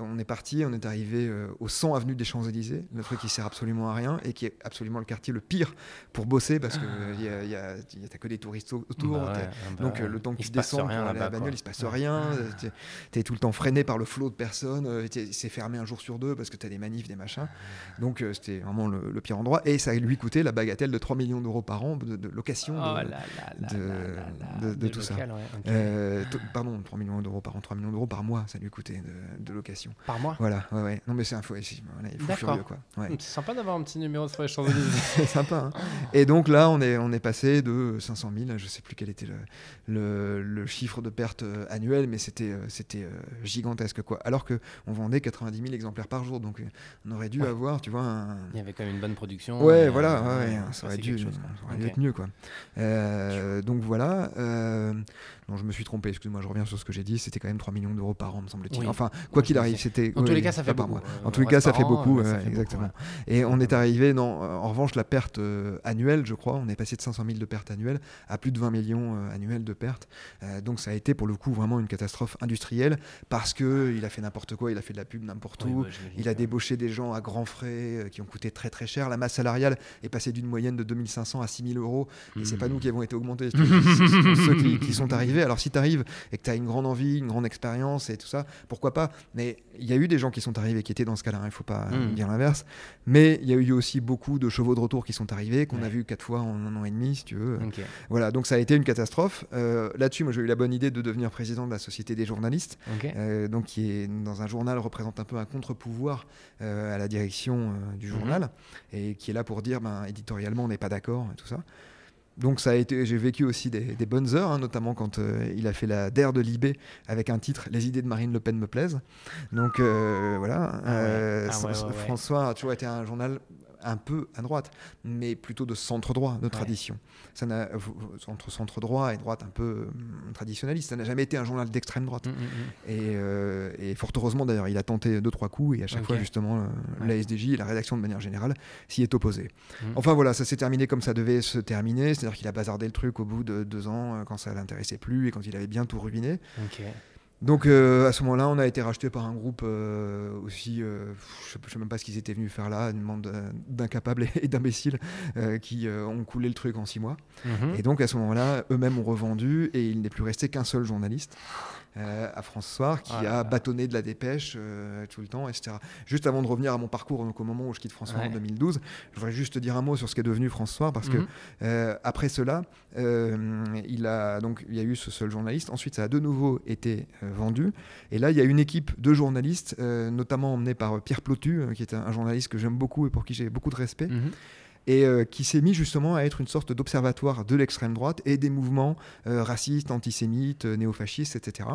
S2: on est parti, on est arrivé au 100 avenue des Champs-Élysées, le truc qui sert absolument à rien et qui est absolument le quartier le pire pour bosser parce que il y a, il y a- y a- que des touristes au- autour.
S1: Bah ouais, ah bah
S2: donc le temps que tu descends pour aller à la bagnole, il se passe rien. t'es- T'es tout le temps freiné par le flot de personnes. euh, C'est fermé un jour sur deux parce que t'as des manifs, des machins. Donc euh, c'était vraiment le, le pire endroit et ça lui coûtait la bagatelle de 3 millions d'euros par an de, de location. De- tout ça.
S1: ouais,
S2: euh, pardon, 3 millions d'euros par an, 3 millions d'euros par mois, ça lui coûtait de, de location.
S1: Par mois?
S2: Voilà, ouais, ouais. Non, mais c'est un fou, voilà, il
S1: D'accord.
S2: furieux, quoi. Ouais.
S1: C'est sympa d'avoir un petit numéro sur les Champs-Élysées.
S2: c'est sympa. Hein. et donc là, on est, on est passé de 500 000, je sais plus quel était le, le, le chiffre de perte euh, annuel, mais c'était euh, c'était gigantesque. quoi. Alors qu'on vendait 90 000 exemplaires par jour. Donc on aurait dû avoir, tu vois. Un...
S1: Il y avait quand même une bonne production.
S2: Ouais, voilà, ouais, ça aurait dû, ça aurait dû être mieux. quoi. donc voilà. Non, je me suis trompé, excuse-moi, je reviens sur ce que j'ai dit. C'était quand même 3 millions d'euros par an, me semble-t-il. Enfin, quoi qu'il arrive, c'était.
S1: En tous les cas, ça fait beaucoup.
S2: En tous les cas, ça fait beaucoup, exactement. Et on est arrivé, non, en revanche, la perte euh, annuelle, je crois, on est passé de 500 000 de pertes annuelles à plus de 20 millions euh, annuels de pertes. Euh, donc ça a été pour le coup vraiment une catastrophe industrielle parce que il a fait n'importe quoi, il a fait de la pub n'importe où, il a débauché des gens à grands frais qui ont coûté très très cher. La masse salariale est passée d'une moyenne de 2500 à 6000 euros et c'est pas nous qui avons été augmentés, c'est ceux qui, sont arrivés. Alors si tu arrives et que tu as une grande envie, une grande expérience et tout ça, pourquoi pas? Mais il y a eu des gens qui sont arrivés qui étaient dans ce cas-là, il faut pas hmm. dire l'inverse. Mais il y a eu aussi beaucoup de chevaux de retour qui sont arrivés, qu'on a vu quatre fois en un an et demi, si tu veux. Voilà, donc ça a été une catastrophe. Euh, là-dessus, moi j'ai eu la bonne idée de devenir président de la Société des journalistes, euh, donc qui est dans un journal représente un peu un contre-pouvoir euh, à la direction du mhm. journal, et qui est là pour dire, ben, éditorialement, on n'est pas d'accord, et tout ça donc ça a été, j'ai vécu aussi des, bonnes heures, hein, notamment quand euh, il a fait la DER de Libé avec un titre Les idées de Marine Le Pen me plaisent. Donc euh, voilà, ah euh, ah François a toujours été un journal un peu à droite, mais plutôt de centre droit, de tradition. Ça n'a, entre centre droit et droite un peu hum, traditionnaliste, ça n'a jamais été un journal d'extrême droite. Hum, hum, et, fort heureusement d'ailleurs, il a tenté deux trois coups et à chaque fois justement la SDJ et la rédaction de manière générale s'y est opposé. Enfin voilà, ça s'est terminé comme ça devait se terminer, c'est-à-dire qu'il a bazardé le truc au bout de deux ans euh, quand ça l'intéressait plus et quand il avait bien tout ruiné. Donc euh, à ce moment-là, on a été racheté par un groupe euh, aussi, je ne sais même pas ce qu'ils étaient venus faire là, une bande d'incapables et d'imbéciles qui ont coulé le truc en six mois. Mhm. Et donc à ce moment-là, eux-mêmes ont revendu et il n'est plus resté qu'un seul journaliste. Euh, à François qui a bâtonné de la dépêche euh, tout le temps, etc. Juste avant de revenir à mon parcours, donc au moment où je quitte François en 2012, je voudrais juste te dire un mot sur ce qu'est devenu François, parce que mhm. euh, après cela, il, a, donc, il y a eu ce seul journaliste. Ensuite, ça a de nouveau été vendu. Et là, il y a une équipe de journalistes, notamment emmenée par Pierre Plotu, qui est un, journaliste que j'aime beaucoup et pour qui j'ai beaucoup de respect. Mhm et euh, qui s'est mis justement à être une sorte d'observatoire de l'extrême droite et des mouvements euh, racistes, antisémites, euh, néofascistes, etc.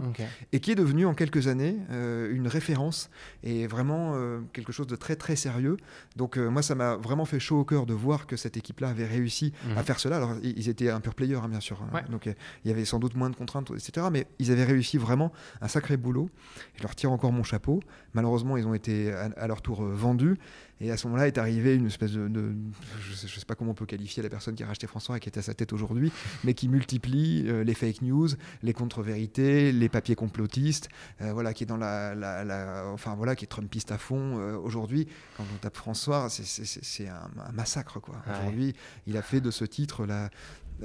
S2: Et qui est devenu en quelques années une référence et vraiment quelque chose de très très sérieux. Donc moi, ça m'a vraiment fait chaud au cœur de voir que cette équipe-là avait réussi à mhm. faire cela. Alors ils étaient un pur player, hein, bien sûr. Hein. Donc il y avait sans doute moins de contraintes, etc. Mais ils avaient réussi vraiment un sacré boulot. Je leur tire encore mon chapeau. Malheureusement, ils ont été à leur tour vendus. Et à ce moment-là est arrivé une espèce de, je, ne sais, pas comment on peut qualifier la personne qui a racheté François et qui est à sa tête aujourd'hui, mais qui multiplie euh, les fake news, les contre-vérités, les papiers complotistes, euh, voilà, qui est dans la, enfin voilà, qui est Trumpiste à fond euh, aujourd'hui. Quand on tape François, c'est un, massacre quoi. Aujourd'hui, il a fait de ce titre la,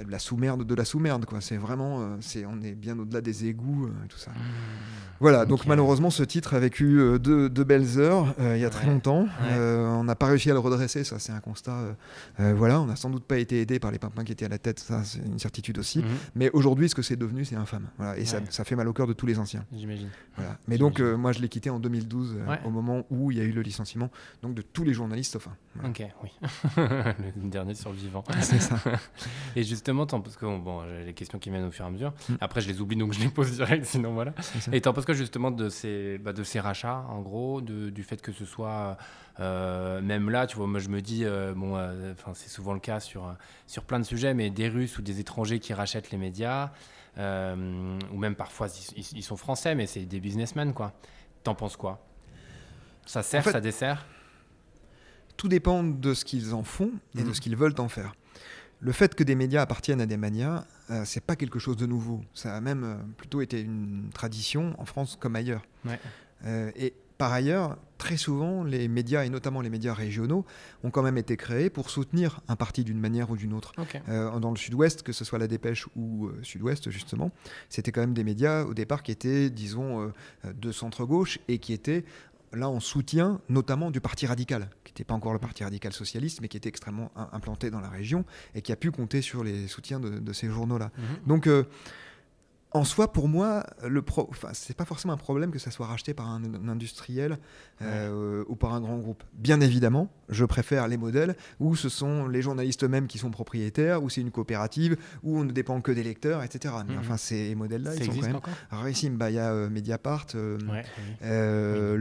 S2: la sous-merde de la sous-merde quoi. C'est vraiment euh, c'est on est bien au-delà des égouts euh, et tout ça. Mmh. voilà donc malheureusement ce titre a vécu euh, deux, belles heures il y a très longtemps. On n'a pas réussi à le redresser ça c'est un constat voilà. On n'a sans doute pas été aidé par les pimpins qui étaient à la tête ça c'est une certitude aussi. Mmh. mais aujourd'hui ce que c'est devenu c'est infâme voilà. Et ça, ça, fait mal au cœur de tous les anciens.
S1: J'imagine.
S2: Voilà. Mais donc moi je l'ai quitté en 2012 au moment où il y a eu le licenciement donc de tous les journalistes enfin
S1: ok oui. Le dernier survivant. C'est ça. Et juste justement, parce que bon, j'ai les questions qui viennent au fur et à mesure. Mm. Après, je les oublie, donc je les pose direct, sinon voilà. Et t'en penses quoi justement de ces, bah, de ces rachats, en gros, de, du fait que ce soit, euh, même là, tu vois, moi je me dis, euh, bon, euh, enfin c'est souvent le cas sur, sur plein de sujets, mais des Russes ou des étrangers qui rachètent les médias, ou même parfois ils, sont français, mais c'est des businessmen, quoi. T'en penses quoi? Ça sert, ça dessert?
S2: Tout dépend de ce qu'ils en font et de mm. ce qu'ils veulent en faire le fait que des médias appartiennent à des manias, euh, c'est pas quelque chose de nouveau. Ça a même euh, plutôt été une tradition en France comme ailleurs. Euh, et par ailleurs, très souvent, les médias, et notamment les médias régionaux, ont quand même été créés pour soutenir un parti d'une manière ou d'une autre. dans le sud-ouest, que ce soit la Dépêche ou sud-ouest, justement, c'était quand même des médias au départ qui étaient, disons, de centre-gauche et qui étaient là en soutien notamment du Parti radical, qui n'était pas encore le Parti radical socialiste, mais qui était extrêmement implanté dans la région et qui a pu compter sur les soutiens de, ces journaux-là. Mhm. Donc, euh, en soi, pour moi, le pro... enfin, c'est pas forcément un problème que ça soit racheté par un, un industriel euh, ou par un grand groupe. Bien évidemment, je préfère les modèles où ce sont les journalistes eux-mêmes qui sont propriétaires, où c'est une coopérative, où on ne dépend que des lecteurs, etc. Mais
S1: Mhm.
S2: enfin, ces modèles-là, ils sont quand même rarissimes. Bah, Il y a euh, Mediapart, euh,
S1: Ouais, oui.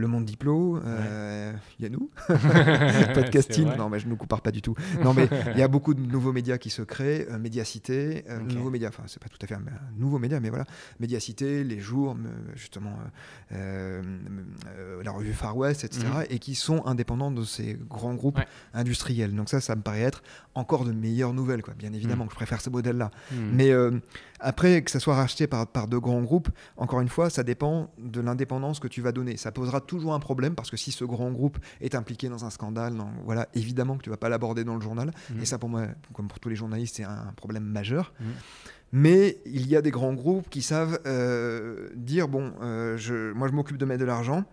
S2: Le Monde Diplo, il y a nous, Podcasting. Non, mais je ne compare pas du tout. Non, mais il y a beaucoup de nouveaux médias qui se créent. Médiacité, euh,
S1: Ok.
S2: nouveaux médias, enfin, c'est pas tout à fait un, un nouveau média, mais voilà. Médiacité, Les Jours, me- justement, euh, euh, euh, la revue Far West, etc.
S1: Mhm.
S2: Et qui sont indépendants de ces grands groupes
S1: Ouais.
S2: industriels. Donc, ça, ça me paraît être encore de meilleures nouvelles, quoi. Bien évidemment
S1: Mhm.
S2: que je préfère ce modèle-là.
S1: Hmm.
S2: Mais euh, après, que ça soit racheté par, par de grands groupes, encore une fois, ça dépend de l'indépendance que tu vas donner. Ça posera toujours un problème parce que si ce grand groupe est impliqué dans un scandale, dans- voilà, évidemment que tu vas pas l'aborder dans le journal.
S1: Mhm.
S2: Et ça, pour moi, comme pour tous les journalistes, c'est un problème majeur. Mais il y a des grands groupes qui savent euh, dire bon, euh, moi je m'occupe de mettre de l'argent.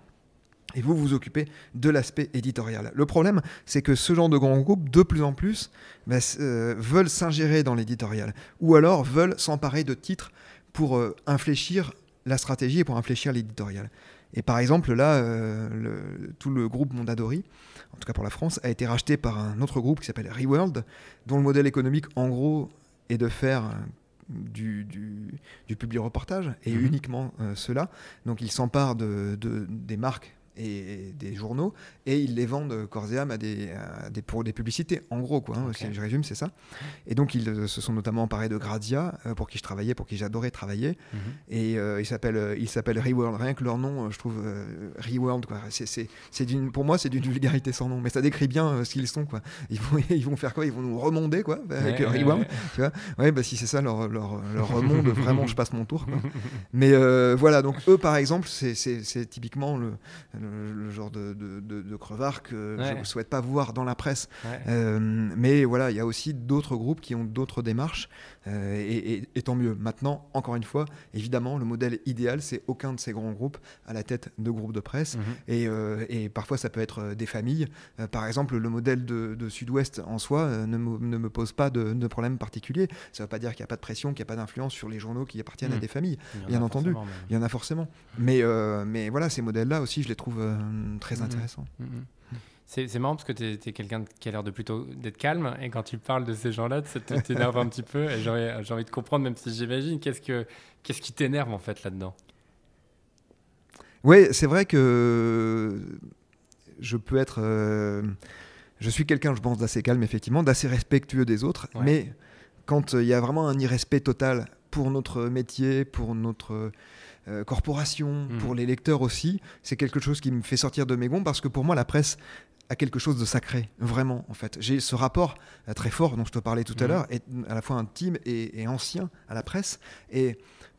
S2: Et vous vous occupez de l'aspect éditorial. Le problème, c'est que ce genre de grands groupes, de plus en plus, bah, euh, veulent s'ingérer dans l'éditorial. Ou alors veulent s'emparer de titres pour infléchir la stratégie et pour infléchir l'éditorial. Et par exemple, là, tout le groupe Mondadori, en tout cas pour la France, a été racheté par un autre groupe qui s'appelle Reworld, dont le modèle économique, en gros, est de faire du, du, du public reportage, et
S1: Mhm.
S2: uniquement euh, cela. Donc ils s'emparent de, de- des marques et des journaux et ils les vendent corps et âme à des, à des, pour des publicités, en gros, quoi. hein, si je résume, c'est ça. Et donc ils euh, se sont notamment emparés de Gradia, euh, pour qui je travaillais, pour qui j'adorais travailler.
S1: Mhm.
S2: Et euh, ils s'appellent ils s'appellent Reworld. Rien que leur nom, je trouve Reworld. Quoi. C'est, d'une, pour moi, c'est d'une vulgarité sans nom. Mais ça décrit bien ce qu'ils sont. Quoi. Ils, vont, ils vont faire quoi? Ils vont nous remonder quoi, avec
S1: Ouais,
S2: euh,
S1: ouais,
S2: Reworld.
S1: ouais.
S2: Ouais, bah si c'est ça leur, leur, leur remonde, vraiment, je passe mon tour. quoi. Mais voilà, donc eux, par exemple, c'est, typiquement le, le, le genre de, de, de, de crevard que je ne souhaite pas voir dans la presse.
S1: Ouais.
S2: Euh, mais voilà, il y a aussi d'autres groupes qui ont d'autres démarches, euh, et, et- et tant mieux. Maintenant, encore une fois, évidemment, le modèle idéal, c'est aucun de ces grands groupes à la tête de groupes de presse.
S1: Mhm.
S2: Et, euh, et parfois, ça peut être euh, des familles. Euh, par exemple, le modèle de, de Sud-Ouest en soi ne, me, ne me pose pas de, de problème particulier. Ça ne veut pas dire qu'il n'y a pas de pression, qu'il n'y a pas d'influence sur les journaux qui appartiennent à
S1: Mhm.
S2: des familles. Bien entendu. Il y en a forcément. Mais, mais voilà, ces modèles-là aussi, je les trouve très
S1: Mhm.
S2: intéressants.
S1: C'est marrant parce que tu es, quelqu'un qui a l'air de plutôt d'être calme et quand tu parles de ces gens-là, ça t'énerve un petit peu et j'ai envie, de comprendre, même si j'imagine, qu'est-ce, que, qu'est-ce qui t'énerve en fait là-dedans?
S2: Oui, c'est vrai que je peux être. euh, je suis quelqu'un, je pense, d'assez calme, effectivement, d'assez respectueux des autres.
S1: Ouais.
S2: Mais quand euh, il y a vraiment un irrespect total pour notre métier, pour notre euh, corporation,
S1: Mhm.
S2: pour les lecteurs aussi, c'est quelque chose qui me fait sortir de mes gonds parce que pour moi, la presse a quelque chose de sacré, vraiment, en fait. J'ai ce rapport euh, très fort dont je te parlais tout à
S1: Mhm.
S2: l'heure, à la fois intime et, et ancien à la presse. Et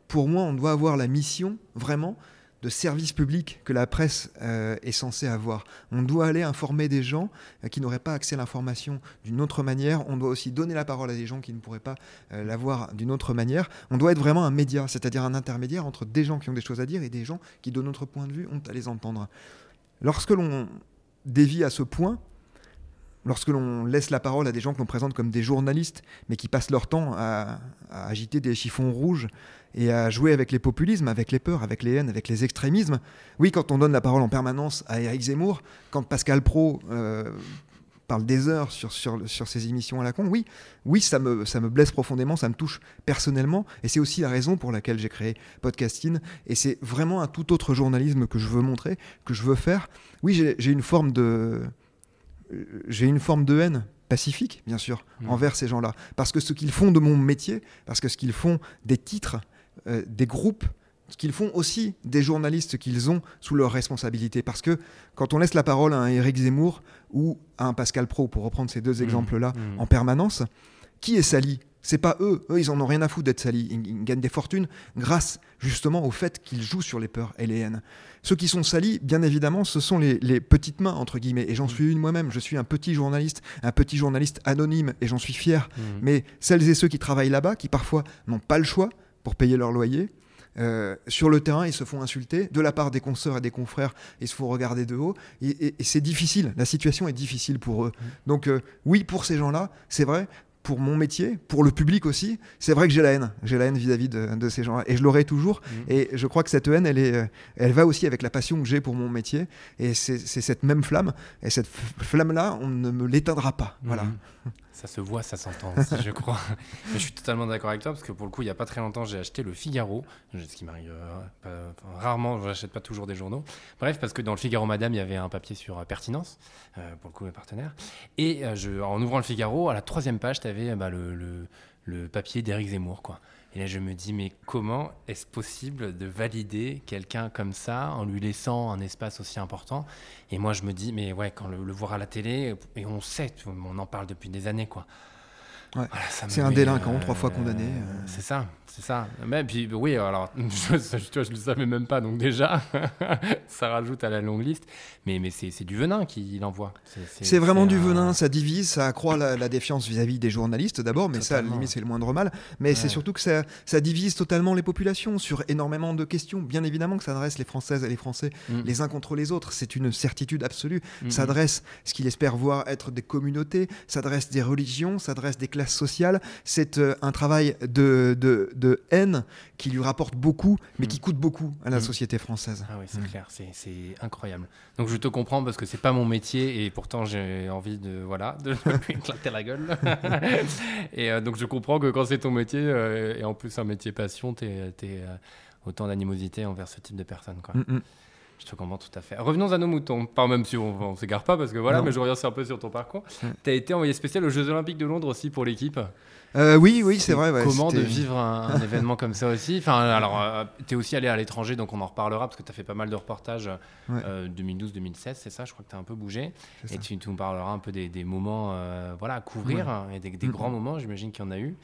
S2: pour moi, on doit avoir la mission, vraiment, de service public que la presse euh, est censée avoir. On doit aller informer des gens euh, qui n'auraient pas accès à l'information d'une autre manière. On doit aussi donner la parole à des gens qui ne pourraient pas euh, l'avoir d'une autre manière. On doit être vraiment un média, c'est-à-dire un intermédiaire entre des gens qui ont des choses à dire et des gens qui, de notre point de vue, ont à les entendre. Lorsque l'on dévie à ce point, lorsque l'on laisse la parole à des gens que l'on présente comme des journalistes, mais qui passent leur temps à, agiter des chiffons rouges et à jouer avec les populismes, avec les peurs, avec les haines, avec les extrémismes, oui, quand on donne la parole en permanence à Éric Zemmour, quand Pascal Pro euh, parle des heures sur, sur, sur ses émissions à la con, oui, oui ça, me, ça me blesse profondément, ça me touche personnellement, et c'est aussi la raison pour laquelle j'ai créé Podcasting, et c'est vraiment un tout autre journalisme que je veux montrer, que je veux faire. Oui, j'ai une forme de... J'ai une forme de haine pacifique, bien sûr,
S1: Mhm.
S2: envers ces gens-là. Parce que ce qu'ils font de mon métier, parce que ce qu'ils font des titres, euh, des groupes, qu'ils font aussi des journalistes qu'ils ont sous leur responsabilité. Parce que quand on laisse la parole à un Éric Zemmour ou à un Pascal Pro, pour reprendre ces deux
S1: Mhm.
S2: exemples-là,
S1: Mhm.
S2: en permanence, qui est sali? C'est pas eux, eux ils en ont rien à foutre d'être salis, ils, ils gagnent des fortunes grâce justement au fait qu'ils jouent sur les peurs et les haines. Ceux qui sont salis, bien évidemment, ce sont les, les petites mains, entre guillemets, et j'en suis une moi-même, je suis un petit journaliste, un petit journaliste anonyme, et j'en suis fier. Mais celles et ceux qui travaillent là-bas, qui parfois n'ont pas le choix pour payer leur loyer, euh, sur le terrain, ils se font insulter de la part des consoeurs et des confrères, ils se font regarder de haut, et, et- et c'est difficile, la situation est difficile pour eux. Donc euh, oui, pour ces gens-là, c'est vrai, pour mon métier, pour le public aussi, c'est vrai que j'ai la haine. J'ai la haine vis-à-vis de, de ces gens-là. Et je l'aurai toujours.
S1: Mhm.
S2: Et je crois que cette haine, elle, est, euh, elle va aussi avec la passion que j'ai pour mon métier. Et c'est cette même flamme. Et cette flamme-là, on ne me l'éteindra pas. Voilà.
S1: Ça se voit, ça s'entend je crois. Mais je suis totalement d'accord avec toi parce que pour le coup, il n'y a pas très longtemps, j'ai acheté le Figaro, ce qui m'arrive euh, rarement, je n'achète pas toujours des journaux. Bref, parce que dans le Figaro Madame, il y avait un papier sur euh, pertinence, euh, pour le coup, mes partenaires. Et je, en ouvrant le Figaro, à la troisième page, tu avais le, le- le papier d'Éric Zemmour, quoi. Et là, je me dis, mais comment est-ce possible de valider quelqu'un comme ça en lui laissant un espace aussi important? Et moi, je me dis, mais ouais, quand le, le voir à la télé, et on sait, on en parle depuis des années, quoi.
S2: Ouais.
S1: Voilà,
S2: C'est un délinquant, trois fois condamné,
S1: euh,
S2: euh.
S1: C'est ça, c'est ça. Mais puis, oui, alors, je, je le savais même pas, donc déjà, ça rajoute à la longue liste. Mais, mais c'est du venin qu'il envoie.
S2: C'est vraiment du venin, ça divise, ça accroît la, la défiance vis-à-vis des journalistes d'abord, mais ça, à la limite, c'est le moindre mal. Mais c'est surtout que ça, ça divise totalement les populations sur énormément de questions. Bien évidemment que ça adresse les Françaises et les Français
S1: Mm.
S2: les uns contre les autres, c'est une certitude absolue.
S1: Mm,
S2: Ça adresse ce qu'il espère voir être des communautés, ça adresse des religions, ça adresse des classes sociales. C'est euh, un travail de, de, de haine qui lui rapporte beaucoup, mais
S1: Mm.
S2: qui coûte beaucoup à la
S1: Mm.
S2: société française.
S1: Ah oui, c'est
S2: Mm.
S1: clair, c'est incroyable. Donc je te comprends parce que c'est pas mon métier et pourtant j'ai envie de voilà de éclater la gueule. et euh, donc je comprends que quand c'est ton métier euh, et en plus un métier passion, t'es t'es, euh, autant d'animosité envers ce type de personnes. Quoi.
S2: Mm, mm.
S1: Je te comprends tout à fait. Revenons à nos moutons, pas même si on, on s'égare pas parce que voilà,
S2: Non.
S1: mais je reviens un peu sur ton parcours.
S2: Ouais.
S1: Tu as été envoyé spécial aux Jeux Olympiques de Londres aussi pour l'équipe.
S2: Euh, oui, oui, c'est vrai. ouais,
S1: Comment de vivre un, un événement comme ça aussi Enfin, alors, tu es aussi allé à l'étranger, donc on en reparlera parce que tu as fait pas mal de reportages
S2: Ouais.
S1: euh, 2012-2016, c'est ça Je crois que tu as un peu bougé. Et tu, nous parleras un peu des, des moments euh, voilà, à couvrir et des, des grands moments, j'imagine qu'il y en a eu.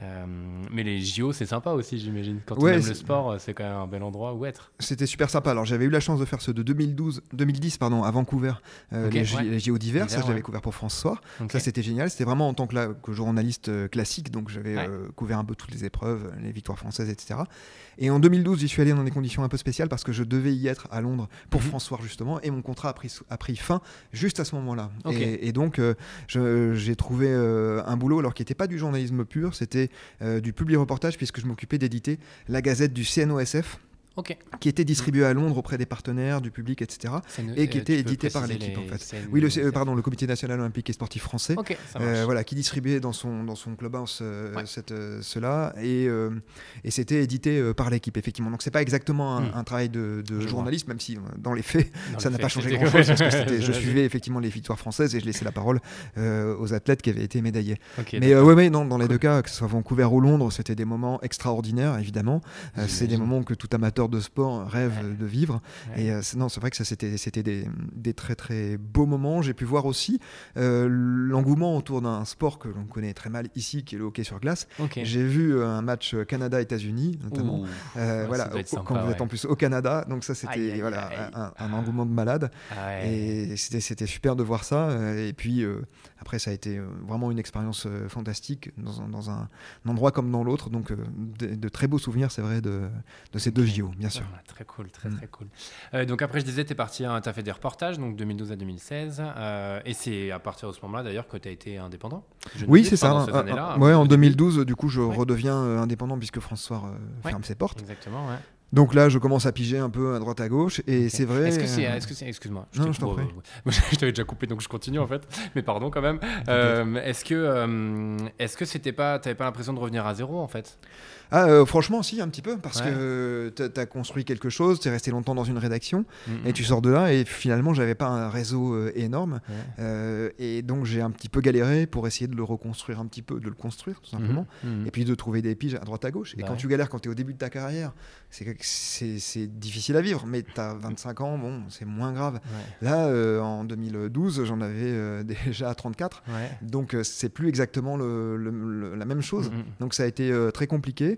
S1: Euh, mais les JO, c'est sympa aussi, j'imagine. Quand on aime le sport, euh, c'est quand même un bel endroit où être.
S2: C'était super sympa. Alors j'avais eu la chance de faire ceux de 2012, 2010 pardon, à Vancouver, euh, les, JO d'hiver. Ça, je l'avais couvert pour France Soir.
S1: Ok.
S2: Ça, c'était génial. C'était vraiment en tant que, là, que journaliste euh, classique, donc j'avais
S1: Ouais.
S2: euh, couvert un peu toutes les épreuves, les victoires françaises, etc. Et en 2012, j'y suis allé dans des conditions un peu spéciales parce que je devais y être à Londres pour
S1: Mhm.
S2: France Soir justement, et mon contrat a pris, a pris fin juste à ce moment-là. Et, et donc, euh, j'ai trouvé euh, un boulot alors qui n'était pas du journalisme pur, c'était du public reportage puisque je m'occupais d'éditer la gazette du CNOSF Qui était distribuée à Londres auprès des partenaires, du public, etc.
S1: Une-
S2: Et qui
S1: euh,
S2: était
S1: tu peux
S2: édité par l'équipe, en fait. Oui, le, euh, pardon, le Comité national olympique et sportif français. Euh, voilà, qui distribuait dans son, dans son clubhouse
S1: Ouais.
S2: cette, cela et, et c'était édité par l'équipe effectivement donc c'est pas exactement un,
S1: Hmm.
S2: un travail de, de
S1: Je vois.
S2: journaliste même si dans les faits
S1: Dans
S2: ça n'a pas changé grand chose parce que c'était- je suivais effectivement les victoires françaises et je laissais la parole aux athlètes qui avaient été médaillés mais ouais, ouais non dans les deux cas que ce soit Vancouver ou Londres c'était des moments extraordinaires évidemment c'est des moments que tout amateur de sport rêve
S1: Ouais.
S2: de vivre
S1: Ouais.
S2: et euh, non, c'est vrai que ça c'était c'était des, des très très beaux moments. J'ai pu voir aussi euh, l'engouement autour d'un sport que l'on connaît très mal ici, qui est le hockey sur glace. J'ai vu euh, un match Canada-États-Unis notamment. Euh,
S1: Ouais,
S2: voilà, quand vous êtes en plus au Canada, donc ça c'était voilà un, un engouement de malade
S1: Ah
S2: et c'était c'était super de voir ça. Et puis après ça a été euh, vraiment une expérience euh, fantastique dans un, dans un endroit comme dans l'autre. Donc euh, de, de très beaux souvenirs, c'est vrai, de, de ces deux. JO, bien sûr.
S1: Ah, très cool, très
S2: Mm.
S1: très cool. Euh, donc après, je disais, tu es parti, tu as fait des reportages, donc 2012 à 2016. euh, et c'est à partir de ce moment-là, d'ailleurs, que tu as été indépendant.
S2: Oui, c'est ça. hein,
S1: ces
S2: hein, hein. ouais, en
S1: début.
S2: 2012, du coup, je
S1: Ouais.
S2: redeviens indépendant puisque
S1: Ouais.
S2: ferme ses portes.
S1: Exactement, ouais.
S2: Donc là, je commence à piger un peu à droite à gauche et c'est vrai.
S1: Est-ce que c'est.
S2: euh,
S1: Est-ce que c'est. Excuse-moi.
S2: Non, je t'en prie.
S1: bon. je t'avais déjà coupé, donc je continue en fait. Mais pardon quand même. Euh, est-ce que. euh, est-ce que c'était pas. T'avais pas l'impression de revenir à zéro en fait?
S2: Ah, euh, franchement, si, un petit peu, parce
S1: Ouais.
S2: que tu as construit quelque chose, tu es resté longtemps dans une rédaction
S1: Mm,
S2: et tu sors de là et finalement, j'avais pas un réseau euh, énorme
S1: Ouais.
S2: euh, et donc j'ai un petit peu galéré pour essayer de le reconstruire un petit peu, de le construire tout simplement.
S1: Mhm.
S2: Et puis de trouver des piges à droite à gauche. Et
S1: Bah
S2: quand
S1: ouais.
S2: tu galères, quand tu es au début de ta carrière, c'est difficile à vivre. Mais tu as 25 ans, bon, c'est moins grave. Là, euh, en 2012, j'en avais déjà 34.
S1: Ouais.
S2: Donc, c'est plus exactement le- le- le- la même chose. Donc, ça a été très compliqué.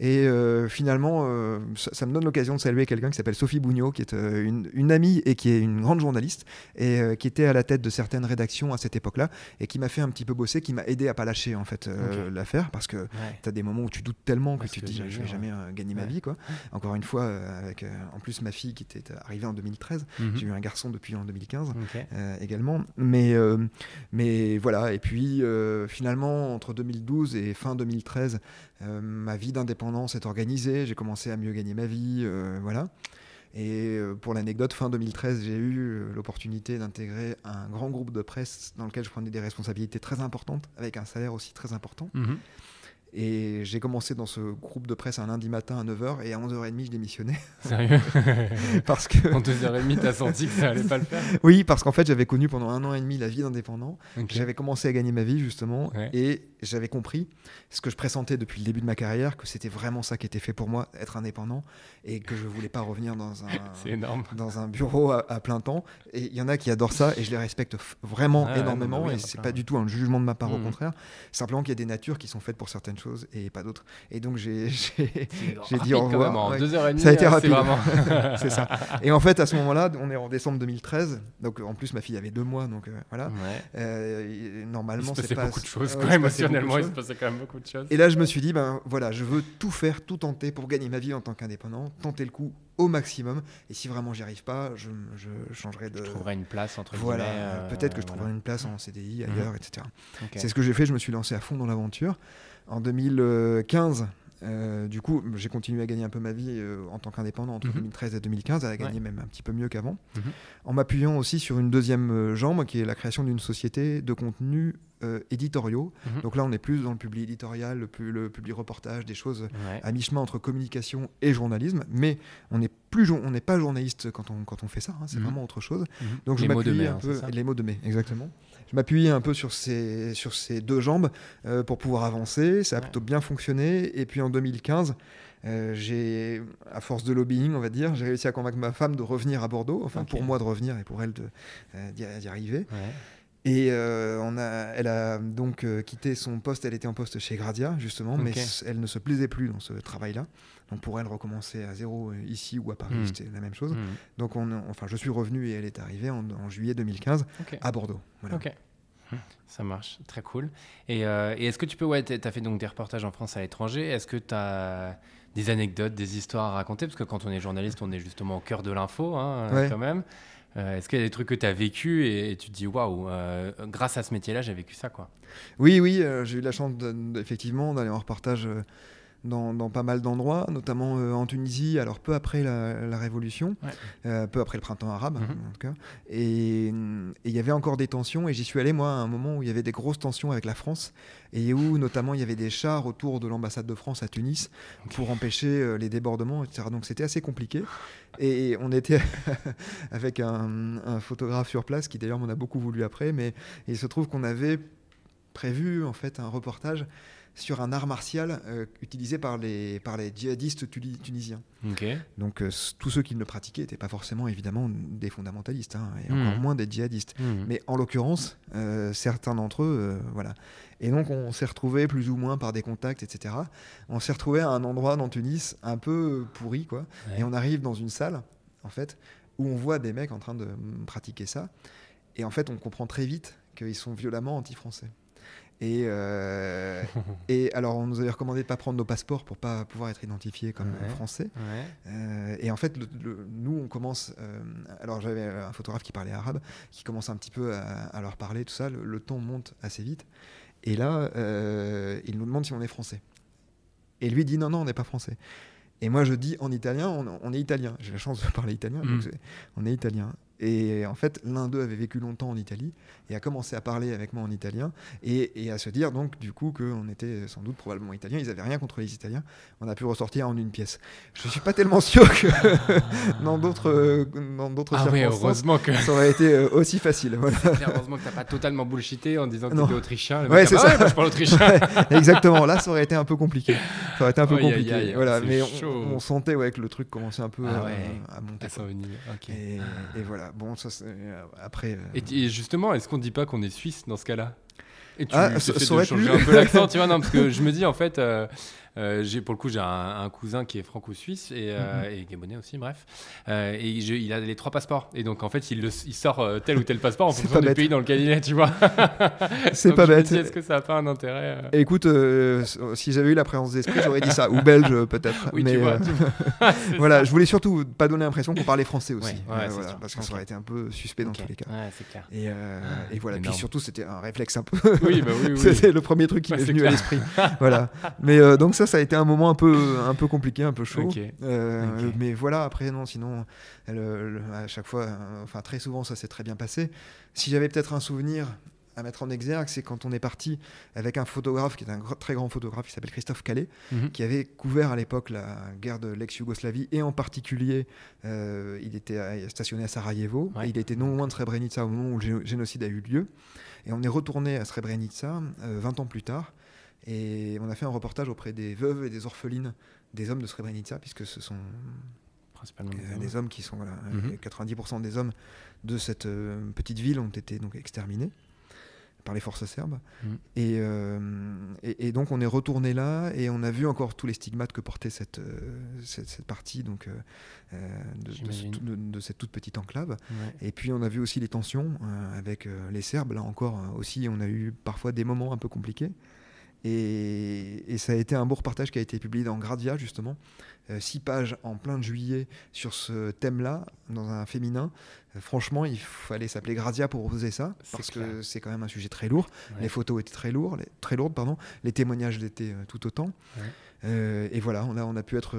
S2: Et euh, finalement, euh, ça, ça me donne l'occasion de saluer quelqu'un qui s'appelle Sophie Bougnot, qui est euh, une, une amie et qui est une grande journaliste, et qui était à la tête de certaines rédactions à cette époque-là, et qui m'a fait un petit peu bosser, qui m'a aidé à pas lâcher en fait l'affaire, parce que
S1: Ouais.
S2: tu as des moments où tu doutes tellement que tu te dis, je vais jamais gagner ma vie. quoi. Encore une fois, avec en plus ma fille qui était arrivée en 2013,
S1: Mhm.
S2: j'ai eu un garçon depuis en 2015.
S1: Ok.
S2: Euh, également. Mais, mais voilà, et puis finalement, entre 2012 et fin 2013, euh, ma vie d'indépendant s'est organisée, j'ai commencé à mieux gagner ma vie, euh, voilà. Et euh, pour l'anecdote, fin 2013, j'ai eu euh, l'opportunité d'intégrer un grand groupe de presse dans lequel je prenais des responsabilités très importantes, avec un salaire aussi très important.
S1: Mhm.
S2: Et j'ai commencé dans ce groupe de presse un lundi matin à 9h, et à 11h30, je démissionnais.
S1: Sérieux
S2: parce que,
S1: En 2h30, t'as senti que ça allait pas le faire?
S2: Oui, parce qu'en fait, j'avais connu pendant un an et demi la vie d'indépendant. J'avais commencé à gagner ma vie justement
S1: Ouais.
S2: et j'avais compris ce que je pressentais depuis le début de ma carrière, que c'était vraiment ça qui était fait pour moi, être indépendant et que je voulais pas revenir dans un, dans un bureau à, à plein temps. Et il y en a qui adorent ça et je les respecte vraiment
S1: ouais,
S2: énormément
S1: non, oui,
S2: et c'est pas du tout un jugement de ma part, au
S1: Mhm.
S2: contraire. Simplement qu'il y a des natures qui sont faites pour certaines choses et pas d'autres. Et donc j'ai dit au
S1: quand
S2: revoir,
S1: même, en
S2: ouais.
S1: 2h30.
S2: Ça a été
S1: euh,
S2: rapide.
S1: C'est
S2: ça. Et en fait, à ce moment-là, on est en décembre 2013. Donc en plus, ma fille avait deux mois, donc euh, voilà.
S1: Ouais.
S2: Euh, et normalement,
S1: se
S2: c'est
S1: passait
S2: pas
S1: beaucoup de choses,
S2: de
S1: Émotionnellement, il se passait quand même beaucoup de choses.
S2: Et là, je me suis dit, ben voilà, je veux tout faire, tout tenter pour gagner ma vie en tant qu'indépendant, tenter le coup au maximum. Et si vraiment j'y arrive pas, je, je changerai de.
S1: Je trouverais une place entre
S2: Voilà,
S1: guillemets. euh,
S2: peut-être que je
S1: voilà.
S2: trouverai une place en CDI
S1: Mhm.
S2: ailleurs, etc.
S1: Ok.
S2: C'est ce que j'ai fait, je me suis lancé à fond dans l'aventure. En 2015, euh, du coup, j'ai continué à gagner un peu ma vie euh, en tant qu'indépendant entre
S1: Mhm.
S2: 2013 et 2015, à gagner
S1: Ouais.
S2: même un petit peu mieux qu'avant,
S1: Mhm.
S2: en m'appuyant aussi sur une deuxième euh, jambe qui est la création d'une société de contenus euh, éditoriaux.
S1: Mhm.
S2: Donc là, on est plus dans le public éditorial, le, pu- le public reportage, des choses
S1: Ouais.
S2: à mi-chemin entre communication et journalisme, mais on n'est plus jour- on n'est pas journaliste quand on, quand on fait ça, hein, c'est
S1: Mhm.
S2: vraiment autre chose.
S1: Mhm.
S2: Donc je
S1: Les
S2: m'appuyais
S1: mai,
S2: un peu les mots de mai, exactement. Je m'appuyais un peu sur ces sur ces deux jambes euh, pour pouvoir avancer. Ça a
S1: Ouais.
S2: plutôt bien fonctionné. Et puis en 2015, euh, j'ai à force de lobbying, on va dire, j'ai réussi à convaincre ma femme de revenir à Bordeaux. Enfin pour moi de revenir et pour elle euh, d'y arriver.
S1: Ouais.
S2: Et euh, on a, elle a donc quitté son poste. Elle était en poste chez Gradia justement, mais elle ne se plaisait plus dans ce travail-là. Donc pour elle recommencer à zéro euh, ici ou à Paris,
S1: Mhm.
S2: c'était la même chose.
S1: Mhm.
S2: Donc on, enfin, je suis revenu et elle est arrivée en, en juillet 2015
S1: Ok.
S2: à Bordeaux. Voilà.
S1: Ok. Ça marche, très cool. Et, euh, et est-ce que tu peux, ouais, tu as fait donc des reportages en France à l'étranger. Est-ce que tu as des anecdotes, des histoires à raconter? Parce que quand on est journaliste, on est justement au cœur de l'info, hein,
S2: Ouais.
S1: quand même. Euh, est-ce qu'il y a des trucs que tu as vécu et, et tu te dis, waouh, euh, grâce à ce métier-là, j'ai vécu ça, quoi?
S2: Oui, oui, euh, j'ai eu la chance de- effectivement d'aller en reportage euh, dans, dans pas mal d'endroits, notamment euh, en Tunisie, alors peu après la, la Révolution,
S1: Ouais.
S2: euh, peu après le printemps arabe
S1: Mhm.
S2: en tout cas. Et hum, et il y avait encore des tensions, et j'y suis allé moi à un moment où il y avait des grosses tensions avec la France, et où notamment il y avait des chars autour de l'ambassade de France à Tunis pour empêcher euh, les débordements, etc. Donc c'était assez compliqué. Et on était avec un, un photographe sur place qui d'ailleurs m'en a beaucoup voulu après, mais il se trouve qu'on avait prévu en fait un reportage sur un art martial euh, utilisé par les, par les djihadistes tunisiens. Donc euh, tous ceux qui le pratiquaient n'étaient pas forcément évidemment des fondamentalistes, hein, et
S1: Mhm.
S2: encore moins des djihadistes.
S1: Mhm.
S2: Mais en l'occurrence, euh, certains d'entre eux, voilà. Et donc on s'est retrouvés plus ou moins par des contacts, etc. On s'est retrouvés à un endroit dans Tunis un peu pourri, quoi.
S1: Ouais.
S2: Et on arrive dans une salle, en fait, où on voit des mecs en train de pratiquer ça. Et en fait, on comprend très vite qu'ils sont violemment anti-français. Et, euh, et alors, on nous avait recommandé de ne pas prendre nos passeports pour pas pouvoir être identifiés comme
S1: Ouais.
S2: français.
S1: Ouais.
S2: Euh, et en fait, le- le- nous, on commence. euh, alors, j'avais un photographe qui parlait arabe, qui commence un petit peu à, à leur parler, tout ça. Le, le ton monte assez vite. Et là, il nous demande si on est français. Et lui dit non, non, on n'est pas français. Et moi, je dis en italien, on, on est italien. J'ai la chance de parler italien,
S1: Mm.
S2: donc c'est- on est italien. Et en fait, l'un d'eux avait vécu longtemps en Italie et a commencé à parler avec moi en italien et, et à se dire donc du coup qu'on était sans doute probablement italien. Ils avaient rien contre les Italiens. On a pu ressortir en une pièce. Je suis pas tellement sûr que dans d'autres dans d'autres
S1: Ah oui,
S2: circonstances,
S1: heureusement que.
S2: ça aurait été euh, aussi facile. Voilà.
S1: Heureusement que t'as pas totalement bullshité en disant que
S2: Non.
S1: t'étais autrichien.
S2: Ouais, c'est
S1: ah
S2: ça.
S1: moi, je parle autrichien.
S2: Exactement. Là, ça aurait été un peu compliqué. Ça aurait été un peu compliqué. voilà. Mais on, on sentait ouais, que le truc commençait un peu
S1: Ah
S2: euh, à monter.
S1: Ah, ça
S2: quoi.
S1: au niveau. Ok.
S2: Et, et voilà. Bon, ça euh, après. euh,
S1: Et, et justement, est-ce qu'on dit pas qu'on est suisse dans ce cas-là? Et tu
S2: Ah, ça- ça
S1: de changer un peu l'accent, tu vois, non, parce que je me dis en fait, euh, euh, j'ai pour le coup j'ai un, cousin qui est franco-suisse et, euh, mhm. gabonais aussi, bref. Euh, et il a les trois passeports. Et donc en fait, il, il sort tel ou tel passeport en fonction du pays dans lequel il est, tu vois.
S2: C'est pas bête.
S1: Est-ce que ça n'a pas un intérêt
S2: Écoute, si j'avais eu la présence d'esprit, j'aurais dit ça. Ou belge peut-être.
S1: Oui,
S2: Mais
S1: tu vois,
S2: voilà, je voulais surtout pas donner l'impression qu'on parlait français aussi.
S1: Ouais,
S2: voilà, parce que ça aurait été un peu suspect dans tous les cas.
S1: clair.
S2: Et, ah, et voilà. Puis surtout, c'était un réflexe un peu.
S1: Oui, bah oui, oui.
S2: C'était le premier truc qui m'est venu à l'esprit. voilà. Mais donc ça, ça a été un moment un peu, un peu compliqué, un peu chaud. Euh, mais voilà, après, non, sinon, à chaque fois, euh, enfin très souvent, ça s'est très bien passé. Si j'avais peut-être un souvenir à mettre en exergue, c'est quand on est parti avec un photographe qui est un très grand photographe qui s'appelle Christophe Calais, mhm. qui avait couvert à l'époque la guerre de l'ex-Yougoslavie et en particulier, euh, il était stationné à Sarajevo et il était non loin de Srebrenica au moment où le génocide a eu lieu. Et on est retourné à Srebrenica 20 ans plus tard. Et on a fait un reportage auprès des veuves et des orphelines des hommes de Srebrenica, puisque ce sont principalement des, hommes qui sont, voilà, 90% mhm. des hommes de cette euh, petite ville ont été donc exterminés par les forces serbes. Mhm. Euh, et, et, donc on est retourné là et on a vu encore tous les stigmates que portait cette, euh, cette, partie donc, de, cette toute petite enclave. Et puis on a vu aussi les tensions avec les Serbes. Là encore aussi, on a eu parfois des moments un peu compliqués. Et, ça a été un beau reportage qui a été publié dans Gradia, justement. Euh, six pages en plein de juillet sur ce thème-là, dans un féminin. Euh, franchement, il fallait s'appeler Gradia pour oser ça, parce que c'est quand même un sujet très lourd. Les photos étaient très, lourdes, très lourdes, pardon. Les témoignages l'étaient euh, tout autant. et voilà, on a, on a pu être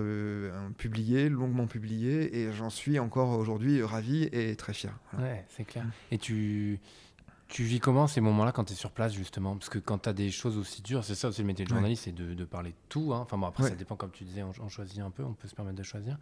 S2: publié, longuement publié, et j'en suis encore aujourd'hui ravi et très fier.
S1: Ouais, c'est clair. Mm. Et tu tu vis comment ces moments-là quand tu es sur place, justement? Parce que quand tu as des choses aussi dures, c'est ça aussi le métier de journaliste, c'est de, parler de tout. Hein. Enfin bon, après, ça dépend, comme tu disais, on, choisit un peu, on peut se permettre de choisir.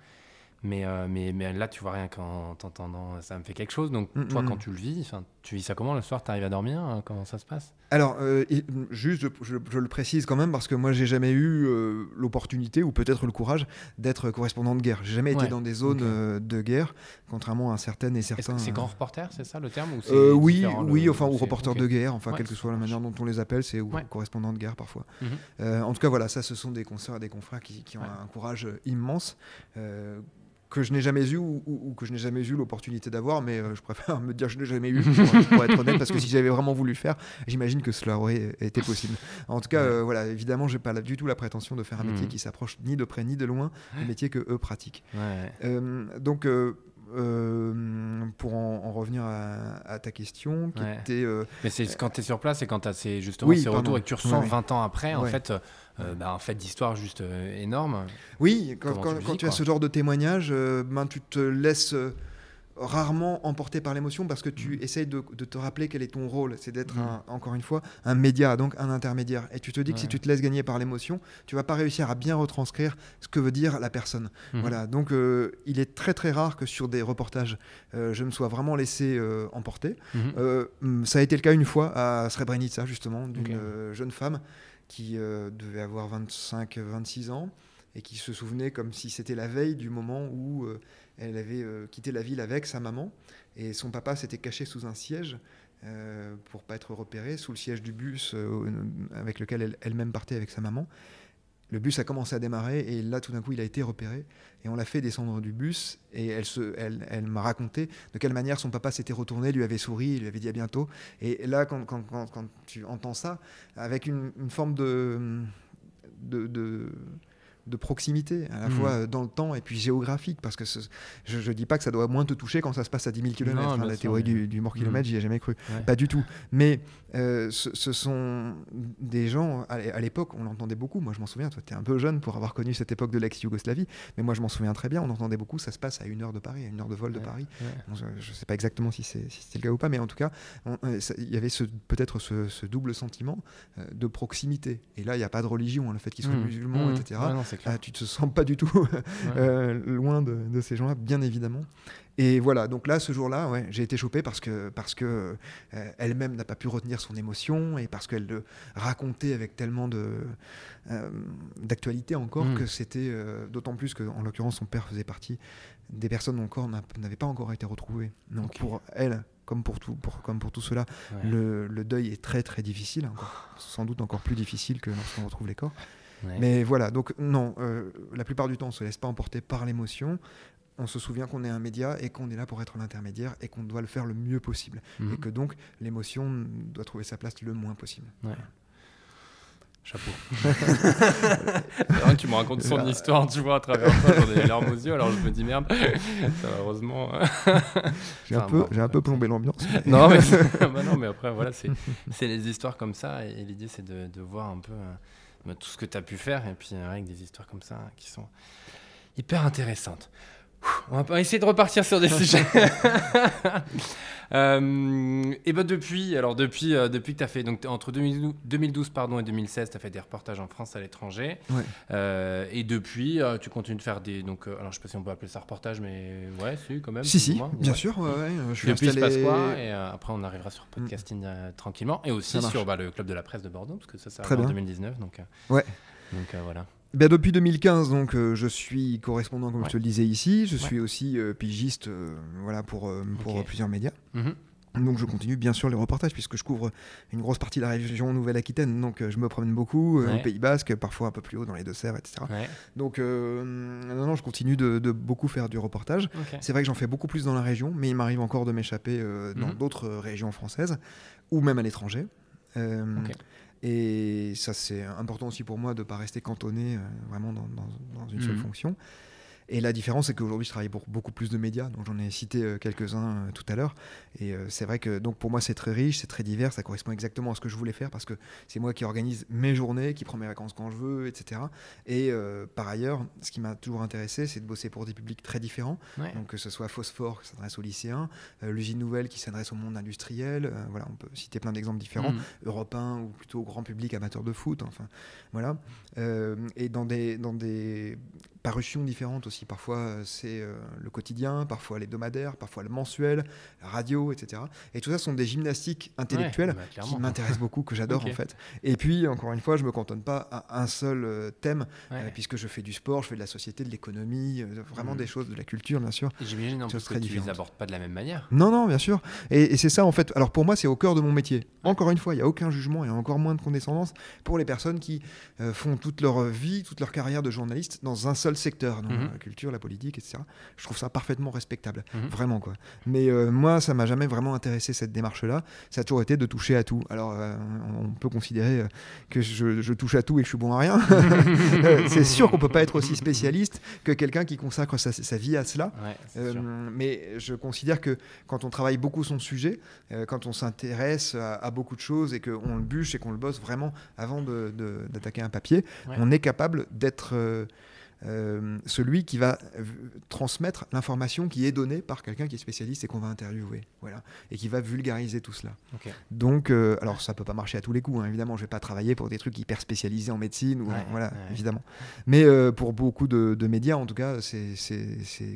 S1: Mais, euh, mais, mais là, tu vois rien qu'en t'entendant, ça me fait quelque chose. Donc, mm, toi, mm, quand mm. tu le vis, tu vis ça comment le soir? Tu arrives à dormir? Hein, Comment ça se passe?
S2: Alors, euh, juste, je, le précise quand même parce que moi, j'ai jamais eu euh, l'opportunité ou peut-être le courage d'être correspondant de guerre. J'ai jamais été dans des zones de guerre, contrairement à certaines et certains.
S1: C'est grand reporter, c'est ça le terme
S2: Oui, oui, enfin, ou reporter de guerre, enfin, quelle que soit la manière dont on les appelle, c'est ou correspondant de guerre parfois. Mhm. en tout cas, voilà, ça, ce sont des consoeurs et des confrères qui, qui ont un courage immense que je n'ai jamais eu ou, que je n'ai jamais eu l'opportunité d'avoir, mais euh, je préfère me dire que je n'ai jamais eu pour, être honnête, parce que si j'avais vraiment voulu le faire, j'imagine que cela aurait été possible. En tout cas, euh, voilà, évidemment, j'ai pas du tout la prétention de faire un métier mm. qui s'approche ni de près ni de loin du métier que eux pratiquent. Euh, donc pour en, revenir à, ta question, qui était,
S1: mais c'est quand tu es sur place et quand tu as justement ces retours et que tu ressens 20 ans après, en fait, euh, bah, en fait d'histoire juste euh, énorme.
S2: Oui, quand, tu, as ce genre de témoignage, euh, ben, tu te laisses rarement emporté par l'émotion parce que tu mm. essayes de, te rappeler quel est ton rôle. C'est d'être, mm. encore une fois, un média, donc un intermédiaire. Et tu te dis que si tu te laisses gagner par l'émotion, tu vas pas réussir à bien retranscrire ce que veut dire la personne. Mm. Voilà. Donc, il est très très rare que sur des reportages, je me sois vraiment laissé emporter. Mm-hmm. ça a été le cas une fois à Srebrenica, justement, d'une jeune femme qui euh, devait avoir 25-26 ans et qui se souvenait comme si c'était la veille du moment où euh, elle avait euh, quitté la ville avec sa maman et son papa s'était caché sous un siège pour pas être repéré, sous le siège du bus avec lequel elle-même partait avec sa maman. Le bus a commencé à démarrer et là, tout d'un coup, il a été repéré et on l'a fait descendre du bus et elle, se, elle, elle m'a raconté de quelle manière son papa s'était retourné, lui avait souri, lui avait dit à bientôt. Et là, quand, quand, quand, tu entends ça, avec une, forme de, de de proximité, à la hmm. fois euh, dans le temps et puis géographique, parce que je ne dis pas que ça doit moins te toucher quand ça se passe à 10 000 km. la théorie du, mort kilomètre, hmm. j'y ai jamais cru. Pas du tout. Mais euh, ce, sont des gens, à l'époque, on l'entendait beaucoup. Moi, je m'en souviens, toi, tu es un peu jeune pour avoir connu cette époque de l'ex-Yougoslavie, mais moi, je m'en souviens très bien. On entendait beaucoup, ça se passe à une heure de Paris, à une heure de vol de Paris. je ne sais pas exactement si c'est le cas ou pas, mais en tout cas, euh, il y avait peut-être ce, double sentiment de proximité. Et là, il n'y a pas de religion, hein, le fait qu'ils soient hmm. musulmans, etc. Ah, tu te sens pas du tout euh, loin de, ces gens-là, bien évidemment. Et voilà, donc là, ce jour-là, ouais, j'ai été chopé parce que, parce que euh, elle-même n'a pas pu retenir son émotion et parce qu'elle le racontait avec tellement de euh, d'actualité encore mm. que c'était d'autant plus que, en l'occurrence, son père faisait partie des personnes dont le corps n'avait pas encore été retrouvé. Donc pour elle, comme pour tout, pour, comme pour tout cela, le, le, deuil est très très difficile, encore, sans doute encore plus difficile que lorsqu'on retrouve les corps.
S1: Ouais.
S2: Mais voilà, donc non, euh, la plupart du temps, on se laisse pas emporter par l'émotion. On se souvient qu'on est un média et qu'on est là pour être l'intermédiaire et qu'on doit le faire le mieux possible.
S1: Mhm.
S2: Et que donc, l'émotion doit trouver sa place le moins possible.
S1: Ouais. Chapeau. C'est vrai que tu me racontes son histoire, tu vois, à travers toi, j'en ai les larmes aux yeux, alors je me dis merde, ça heureusement.
S2: J'ai un, peu, j'ai un peu plombé l'ambiance. mais-
S1: non, mais, bah non, mais après, voilà, c'est c'est les histoires comme ça, et, l'idée, c'est de, de voir un peu euh, bah, tout ce que tu as pu faire, et puis euh, avec des histoires comme ça hein, qui sont hyper intéressantes. On va essayer de repartir sur des sujets. Euh, et ben depuis, alors depuis, euh, depuis que tu as fait, donc entre 2012, 2012 pardon, et 2016, tu as fait des reportages en France à l'étranger.
S2: Ouais.
S1: Euh, et depuis, tu continues de faire des. Donc, alors je sais pas si on peut appeler ça reportage, mais ouais, si, quand même.
S2: Si, si,
S1: moins.
S2: bien
S1: Ouais.
S2: sûr. ouais, je suis
S1: Depuis, il se passe
S2: installé-
S1: quoi Et après, on arrivera sur podcasting euh, tranquillement. Et aussi sur bah, le club de la presse de Bordeaux, parce que ça, ça arrive en
S2: bien.
S1: 2019. Donc,
S2: Ouais.
S1: donc euh, voilà.
S2: Ben, depuis 2015, donc, euh, je suis correspondant, comme
S1: Ouais.
S2: je te le disais ici. Je
S1: Ouais.
S2: suis aussi euh, pigiste euh, voilà, pour, plusieurs médias.
S1: Mhm.
S2: Donc je continue bien sûr les reportages puisque je couvre une grosse partie de la région Nouvelle-Aquitaine. Donc je me promène beaucoup
S1: Ouais.
S2: au Pays Basque, parfois un peu plus haut dans les Deux-Sèvres, etc. Donc non, non, je continue de, de beaucoup faire du reportage. C'est vrai que j'en fais beaucoup plus dans la région, mais il m'arrive encore de m'échapper dans
S1: Mhm.
S2: d'autres régions françaises ou même à l'étranger. Euh,
S1: Ok.
S2: Et ça, c'est important aussi pour moi de ne pas rester cantonné euh, vraiment dans, dans- dans une seule
S1: Mhm.
S2: fonction. Et la différence, c'est qu'aujourd'hui, je travaille pour beaucoup plus de médias. Donc, j'en ai cité euh, quelques-uns euh, tout à l'heure. Et euh, c'est vrai que donc pour moi, c'est très riche, c'est très divers. Ça correspond exactement à ce que je voulais faire parce que c'est moi qui organise mes journées, qui prends mes vacances quand je veux, etc. Et euh, par ailleurs, ce qui m'a toujours intéressé, c'est de bosser pour des publics très différents.
S1: Ouais.
S2: Donc que ce soit Phosphore qui s'adresse aux lycéens, euh, l'usine nouvelle qui s'adresse au monde industriel, euh, voilà, on peut citer plein d'exemples différents. Europe 1 ou plutôt grand public amateur de foot, enfin voilà. Et dans des, dans des parutions différentes aussi, parfois euh, c'est euh, le quotidien, parfois l'hebdomadaire, parfois le mensuel, la radio, etc. Et tout ça sont des gymnastiques intellectuelles
S1: Ouais, bah,
S2: qui m'intéressent beaucoup, que j'adore en fait. Et puis encore une fois, je me cantonne pas à un seul euh, thème,
S1: Ouais.
S2: euh, puisque je fais du sport, je fais de la société, de l'économie, euh, vraiment
S1: Mhm.
S2: des choses, de la culture bien sûr.
S1: J'imagine en plus que tu les abordes pas de la même manière.
S2: Non, non, bien sûr. Et, et c'est ça, en fait. Alors, pour moi, c'est au cœur de mon métier. Encore une fois, il n'y a aucun jugement et encore moins de condescendance pour les personnes qui euh, font toute leur vie, toute leur carrière de journaliste dans un seul secteur,
S1: Mhm.
S2: la culture, la politique, etc. Je trouve ça parfaitement respectable.
S1: Mhm.
S2: Vraiment, quoi. Mais euh, moi, ça m'a jamais vraiment intéressé, cette démarche-là. Ça a toujours été de toucher à tout. Alors, euh, on peut considérer euh, que je, je touche à tout et que je suis bon à rien. C'est sûr qu'on peut pas être aussi spécialiste que quelqu'un qui consacre sa, sa vie à cela.
S1: Ouais,
S2: mais je considère que quand on travaille beaucoup son sujet, quand on s'intéresse à, à beaucoup de choses et qu'on le bûche et qu'on le bosse vraiment avant de- de- d'attaquer un papier,
S1: Ouais.
S2: on est capable d'être euh, euh, celui qui va transmettre l'information qui est donnée par quelqu'un qui est spécialiste et qu'on va interviewer, voilà, et qui va vulgariser tout cela. Donc, euh, alors ça peut pas marcher à tous les coups, hein, évidemment. Je vais pas travailler pour des trucs hyper spécialisés en médecine, ou
S1: Ouais,
S2: voilà,
S1: ouais.
S2: évidemment. Mais euh, pour beaucoup de, de médias, en tout cas, c'est-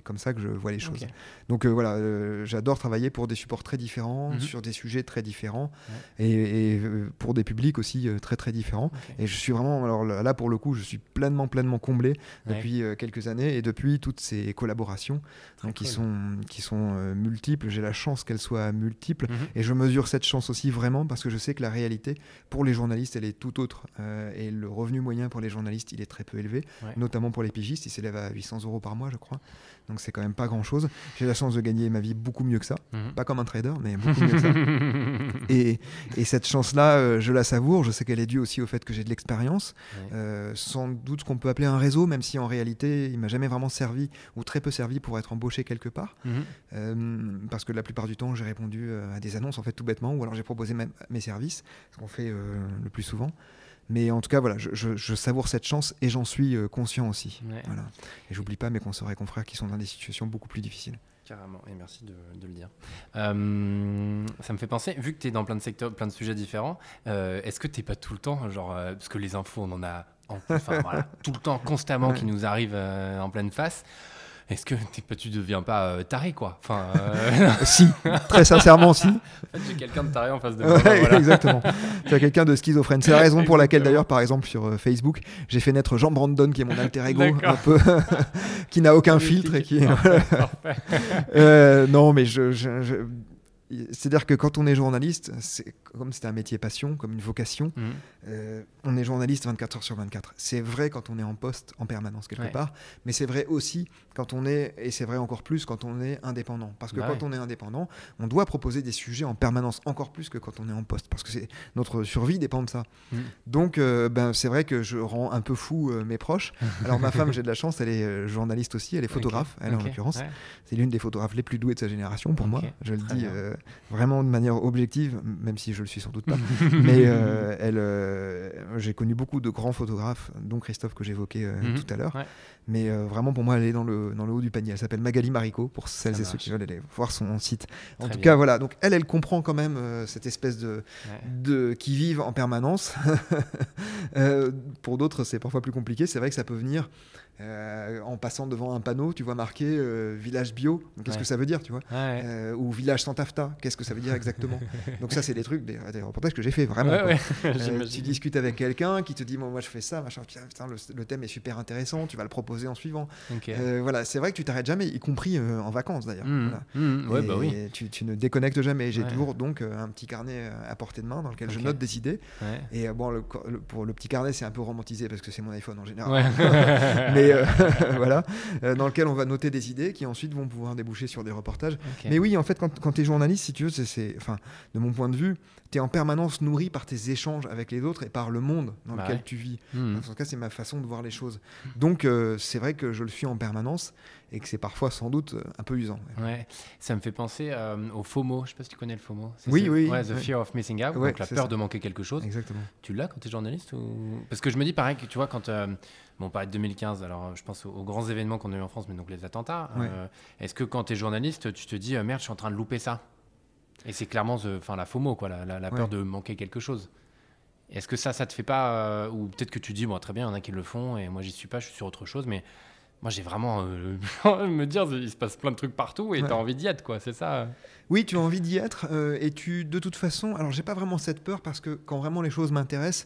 S2: comme ça que je vois les choses. Donc voilà, j'adore travailler pour des supports très différents,
S1: Mhm.
S2: sur des sujets très différents, et, et, pour des publics aussi très très différents. Et je suis vraiment, alors là pour le coup, je suis pleinement pleinement comblé. Depuis euh, quelques années et depuis toutes ces collaborations donc, qui sont qui sont euh, multiples. J'ai la chance qu'elles soient multiples.
S1: Mhm.
S2: Et je mesure cette chance aussi vraiment parce que je sais que la réalité pour les journalistes, elle est tout autre. Euh, et le revenu moyen pour les journalistes, il est très peu élevé,
S1: Ouais.
S2: notamment pour les pigistes. Il s'élève à 800 euros par mois, je crois. Donc c'est quand même pas grand chose. J'ai la chance de gagner ma vie beaucoup mieux que ça.
S1: Mhm.
S2: Pas comme un trader, mais beaucoup mieux que ça. Et, et cette chance-là, euh, je la savoure. Je sais qu'elle est due aussi au fait que j'ai de l'expérience.
S1: Ouais.
S2: Euh, sans doute ce qu'on peut appeler un réseau, même si en réalité, il m'a jamais vraiment servi ou très peu servi pour être embauché quelque part.
S1: Mhm.
S2: Euh, parce que la plupart du temps, j'ai répondu à des annonces, en fait, tout bêtement, ou alors j'ai proposé mes services, ce qu'on fait le plus souvent. Mais en tout cas, voilà, je, je- je savoure cette chance et j'en suis euh, conscient aussi.
S1: Ouais.
S2: Voilà. Et j'oublie pas mes consoeurs et confrères qui sont dans des situations beaucoup plus difficiles.
S1: Carrément, et merci de, de le dire. Euh, ça me fait penser, vu que tu es dans plein de secteurs, plein de sujets différents, euh, est-ce que tu pas tout le temps, genre, euh, parce que les infos, on en a en- enfin, voilà, tout le temps, constamment, qui nous arrivent en pleine face, est-ce que pas, tu deviens pas euh, taré, quoi? Enfin, euh,
S2: si, très sincèrement, si.
S1: en fait, j'ai quelqu'un de taré en face de moi.
S2: Ouais,
S1: voilà.
S2: exactement. Tu as quelqu'un de schizophrène. C'est la raison pour laquelle, d'ailleurs, par exemple, sur euh, Facebook, j'ai fait naître Jean Brandon, qui est mon alter ego, un peu, qui n'a aucun filtre et qui.
S1: Parfait, parfait.
S2: Non, mais je, je- je- c'est-à-dire que quand on est journaliste, c'est comme c'est un métier passion, comme une vocation,
S1: Mhm.
S2: euh, on est journaliste 24 heures sur 24. C'est vrai quand on est en poste en permanence quelque
S1: Ouais.
S2: part, mais c'est vrai aussi quand on est, et c'est vrai encore plus quand on est indépendant. Parce que
S1: Bah
S2: quand
S1: ouais.
S2: on est indépendant, on doit proposer des sujets en permanence, encore plus que quand on est en poste, parce que c'est notre survie dépend de ça.
S1: Mhm.
S2: Donc, euh, ben, c'est vrai que je rends un peu fou euh, mes proches. Alors ma femme, j'ai de la chance, elle est journaliste aussi, elle est photographe, elle en l'occurrence.
S1: Ouais.
S2: C'est l'une des photographes les plus douées de sa génération pour moi. Je le
S1: très
S2: dis vraiment de manière objective, même si je le suis sans doute pas. Mais euh, elle, euh, j'ai connu beaucoup de grands photographes, dont Christophe que j'évoquais euh,
S1: Mhm.
S2: tout à l'heure.
S1: Ouais.
S2: Mais vraiment pour moi, elle est dans le, dans le haut du panier. Elle s'appelle Magali Marico, pour celles
S1: Ça
S2: et ceux qui veulent aller voir son site. En
S1: Très
S2: tout
S1: bien.
S2: cas, voilà. Donc elle, elle comprend quand même cette espèce de,
S1: Ouais.
S2: de qui vivent en permanence. Pour d'autres, c'est parfois plus compliqué. C'est vrai que ça peut venir euh, en passant devant un panneau, tu vois marqué euh, village bio. Qu'est-ce
S1: Ouais.
S2: que ça veut dire, tu vois
S1: Ouais.
S2: Euh, Ou village sans taffetas. Qu'est-ce que ça veut dire exactement Donc ça, c'est des trucs, des, des reportages que j'ai fait vraiment.
S1: Ouais,
S2: tu discutes avec quelqu'un qui te dit bon, moi je fais ça, machin, putain, putain, le, le thème est super intéressant, tu vas le proposer en suivant.
S1: Ok.
S2: Euh, voilà, c'est vrai que tu t'arrêtes jamais, y compris en vacances d'ailleurs. Voilà.
S1: Ouais,
S2: Et
S1: bah oui.
S2: tu, tu ne déconnectes jamais. J'ai toujours donc un petit carnet à portée de main dans lequel je note des idées. Et bon, le, co- le- pour le petit carnet, c'est un peu romantisé parce que c'est mon iPhone en général. Euh, voilà, euh, dans lequel on va noter des idées qui ensuite vont pouvoir déboucher sur des reportages. Mais oui, en fait, quand, quand tu es journaliste, si tu veux, c'est, enfin, de mon point de vue, tu es en permanence nourri par tes échanges avec les autres et par le monde dans
S1: Bah
S2: lequel
S1: ouais.
S2: tu vis.
S1: Mhm.
S2: En tout cas, c'est ma façon de voir les choses. Donc, euh, c'est vrai que je le suis en permanence et que c'est parfois sans doute un peu usant. ouais.
S1: Ouais, ça me fait penser euh, au FOMO. Je sais pas si tu connais le FOMO.
S2: Oui, oui,
S1: Ouais, the fear of missing out, donc la peur
S2: ça.
S1: de manquer quelque chose.
S2: Exactement.
S1: Tu l'as quand tu es journaliste ou... Parce que je me dis pareil que tu vois quand euh, bon on parlait de 2015 alors euh, je pense aux, aux grands événements qu'on a eu en France mais donc les attentats
S2: Ouais.
S1: euh, est-ce que quand tu es journaliste tu te dis euh, merde je suis en train de louper ça? Et c'est clairement enfin la FOMO quoi la, la- la peur
S2: Ouais.
S1: de manquer quelque chose est-ce que ça ça te fait pas ou peut-être que tu dis bon très bien il y en a qui le font et moi j'y suis pas je suis sur autre chose mais moi j'ai vraiment euh, me dire il se passe plein de trucs partout et
S2: Ouais.
S1: t'as envie d'y être quoi c'est ça?
S2: Oui, tu as envie d'y être euh, et tu, de toute façon, alors j'ai pas vraiment cette peur parce que quand vraiment les choses m'intéressent,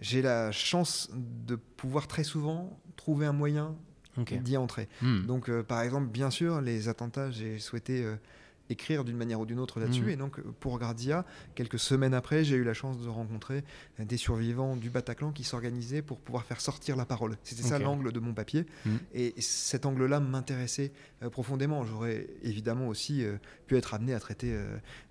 S2: j'ai la chance de pouvoir très souvent trouver un moyen d'y entrer.
S1: Hmm.
S2: Donc, euh, par exemple, bien sûr, les attentats, j'ai souhaité euh, écrire d'une manière ou d'une autre là-dessus.
S1: Mhm.
S2: Et donc, pour Gardia, quelques semaines après, j'ai eu la chance de rencontrer euh, des survivants du Bataclan qui s'organisaient pour pouvoir faire sortir la parole. C'était ça l'angle de mon papier.
S1: Mhm.
S2: Et cet angle-là m'intéressait euh, profondément. J'aurais évidemment aussi euh, pu être amené à traiter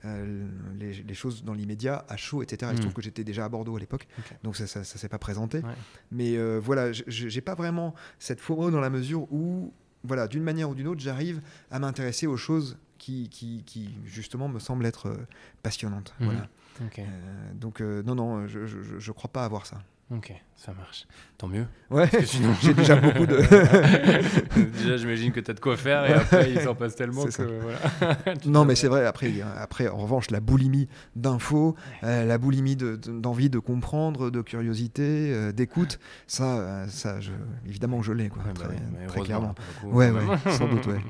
S2: euh, les, les choses dans l'immédiat, à chaud, etc. Il se
S1: Mhm.
S2: trouve que j'étais déjà à Bordeaux à l'époque, donc ça ne s'est pas présenté.
S1: Ouais.
S2: Mais voilà, j'ai pas vraiment cette FOMO dans la mesure où, voilà, d'une manière ou d'une autre, j'arrive à m'intéresser aux choses qui, qui, qui, justement me semblent être euh, passionnantes.
S1: Mhm.
S2: Voilà. Euh, donc non, non, non, je, je crois pas avoir ça.
S1: Ok ça marche tant mieux
S2: Ouais,
S1: Parce que sinon-
S2: j'ai déjà beaucoup de.
S1: Déjà, j'imagine que tu as de quoi faire et après, il s'en passe tellement que voilà.
S2: Non, mais c'est vrai. Après, après, en revanche, la boulimie d'infos, euh, la boulimie de- de- d'envie de, comprendre, de curiosité, euh, d'écoute, ça, euh, ça, je, évidemment, que je l'ai, quoi,
S1: Ouais, bah
S2: très,
S1: oui, mais
S2: très
S1: heureusement,
S2: clairement. Ouais, ouais, sans doute, ouais.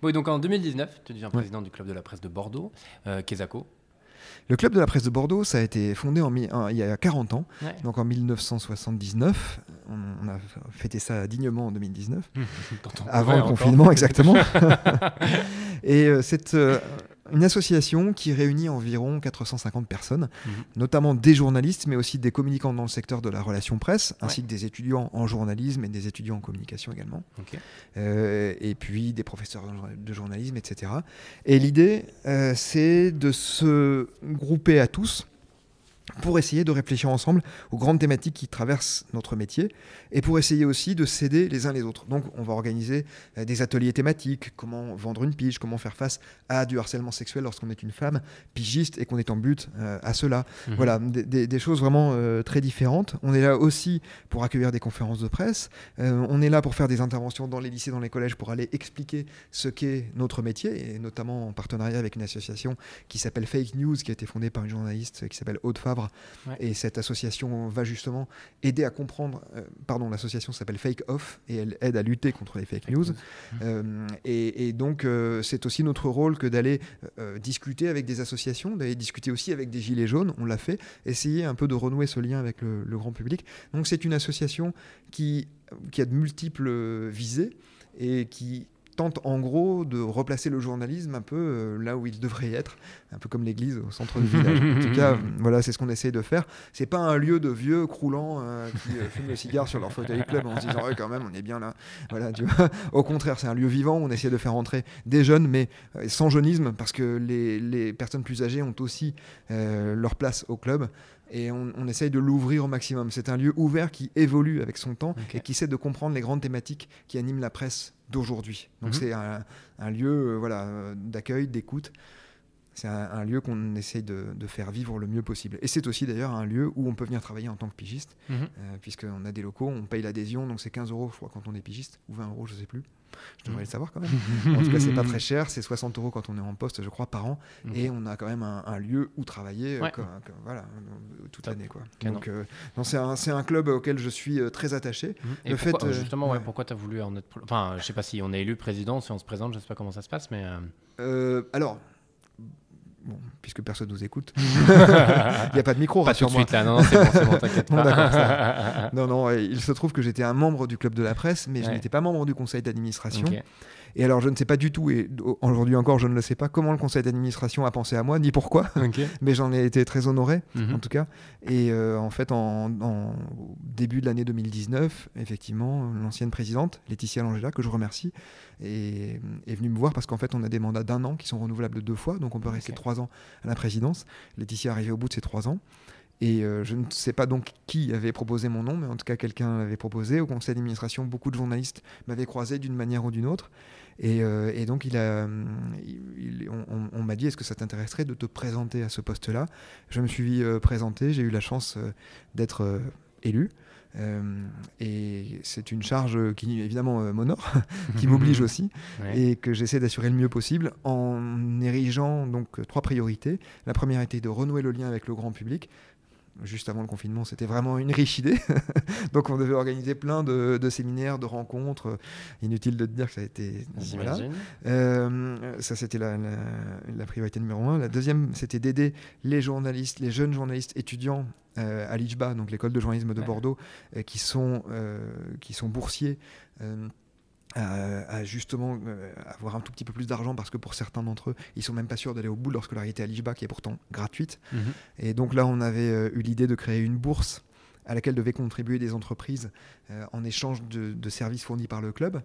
S1: Bon, et donc en 2019, tu deviens
S2: Ouais.
S1: président du club de la presse de Bordeaux, euh, Kesako.
S2: Le club de la presse de Bordeaux, ça a été fondé en, mi- en- il y a 40 ans,
S1: Ouais.
S2: donc en 1979. On, on a fêté ça dignement en 2019,
S1: Quand on
S2: avant le confinement, exactement. Et euh, c'est euh, une association qui réunit environ 450 personnes,
S1: Mhm.
S2: notamment des journalistes, mais aussi des communicants dans le secteur de la relation presse, ainsi
S1: Ouais.
S2: que des étudiants en journalisme et des étudiants en communication également. Euh, et puis des professeurs de journalisme, etc. Et l'idée, euh, c'est de se grouper à tous pour essayer de réfléchir ensemble aux grandes thématiques qui traversent notre métier et pour essayer aussi de s'aider les uns les autres. Donc on va organiser euh, des ateliers thématiques, comment vendre une pige, comment faire face à du harcèlement sexuel lorsqu'on est une femme pigiste et qu'on est en but euh, à cela.
S1: Mhm.
S2: Voilà, des, des- des choses vraiment euh, très différentes. On est là aussi pour accueillir des conférences de presse. On est là pour faire des interventions dans les lycées, dans les collèges, pour aller expliquer ce qu'est notre métier, et notamment en partenariat avec une association qui s'appelle Fake News, qui a été fondée par une journaliste qui s'appelle Aude Favre.
S1: Ouais.
S2: Et cette association va justement aider à comprendre. euh, pardon, l'association s'appelle Fake Off, et elle aide à lutter contre les fake,
S1: Fake
S2: news.
S1: news.
S2: Euh, et, et donc, euh, c'est aussi notre rôle que d'aller discuter avec des associations, d'aller discuter aussi avec des Gilets jaunes, on l'a fait, essayer un peu de renouer ce lien avec le, le grand public. Donc, c'est une association qui, qui a de multiples visées et qui tente en gros de replacer le journalisme un peu euh, là où il devrait être, un peu comme l'église au centre du village. en tout cas, voilà, c'est ce qu'on essaie de faire. C'est pas un lieu de vieux croulants euh, qui euh, fument le cigare sur leur fauteuil club en se disant ouais, quand même on est bien là. Voilà, tu vois. Au contraire, c'est un lieu vivant où on essaie de faire entrer des jeunes, mais sans jeunisme, parce que les, les, personnes plus âgées ont aussi leur place au club et on, on essaye de l'ouvrir au maximum. C'est un lieu ouvert qui évolue avec son temps et qui essaie de comprendre les grandes thématiques qui animent la presse d'aujourd'hui. Donc mhm. c'est un, un, lieu euh, voilà, d'accueil, d'écoute. C'est un, lieu qu'on essaye de, de, faire vivre le mieux possible. Et c'est aussi d'ailleurs un lieu où on peut venir travailler en tant que pigiste, mhm. euh, puisqu'on a des locaux, on paye l'adhésion, donc c'est 15 euros, je crois, quand on est pigiste, ou 20 euros, je ne sais plus. Je devrais le savoir quand même. en tout cas, c'est pas très cher. C'est 60 euros quand on est en poste, je crois, par an. Et on a quand même un, lieu où travailler euh, voilà, toute l'année. Donc, euh, c'est un, un, club auquel je suis euh, très attaché.
S1: Mhm. Et le pourquoi, fait, justement, ouais. pourquoi tu as voulu en être. Enfin, je sais pas si on est élu président, si on se présente, je sais pas comment ça se passe, mais.
S2: alors, Bon, puisque personne nous écoute. Il n'y a pas de micro,
S1: Pas tout de suite là, non, c'est bon, bon t'inquiète pas.
S2: non, non, il se trouve que j'étais un membre du club de la presse, mais je n'étais pas membre du conseil d'administration. Et alors, je ne sais pas du tout, et aujourd'hui encore, je ne le sais pas, comment le conseil d'administration a pensé à moi, ni pourquoi, mais j'en ai été très honoré, mhm. en tout cas. Et euh, en fait, en, début de l'année 2019, effectivement, l'ancienne présidente, Laetitia Langela, que je remercie, est, est venue me voir parce qu'en fait, on a des mandats d'un an qui sont renouvelables deux fois, donc on peut rester trois ans à la présidence. Laetitia est arrivée au bout de ces trois ans. Et euh, je ne sais pas donc qui avait proposé mon nom, mais en tout cas quelqu'un l'avait proposé. Au conseil d'administration, beaucoup de journalistes m'avaient croisé d'une manière ou d'une autre. Et, euh, donc il a, on, m'a dit, est-ce que ça t'intéresserait de te présenter à ce poste-là? Je me suis euh, présenté, j'ai eu la chance d'être élu. et c'est une charge qui évidemment m'honore, qui m'oblige aussi, et que j'essaie d'assurer le mieux possible en érigeant donc trois priorités. La première était de renouer le lien avec le grand public, juste avant le confinement, c'était vraiment une riche idée. Donc on devait organiser plein de, séminaires, de rencontres. Inutile de te dire que ça a été... Voilà. Euh, ça, c'était la, priorité numéro un. La deuxième, c'était d'aider les journalistes, les jeunes journalistes étudiants euh, à l'IJBA, donc l'école de journalisme de Bordeaux, euh, qui, sont, qui sont boursiers à, justement euh, avoir un tout petit peu plus d'argent parce que pour certains d'entre eux, ils sont même pas sûrs d'aller au bout de leur scolarité à l'IJBA qui est pourtant gratuite. Mhm. Et donc là, on avait euh, eu l'idée de créer une bourse à laquelle devaient contribuer des entreprises euh, en échange de, services fournis par le club.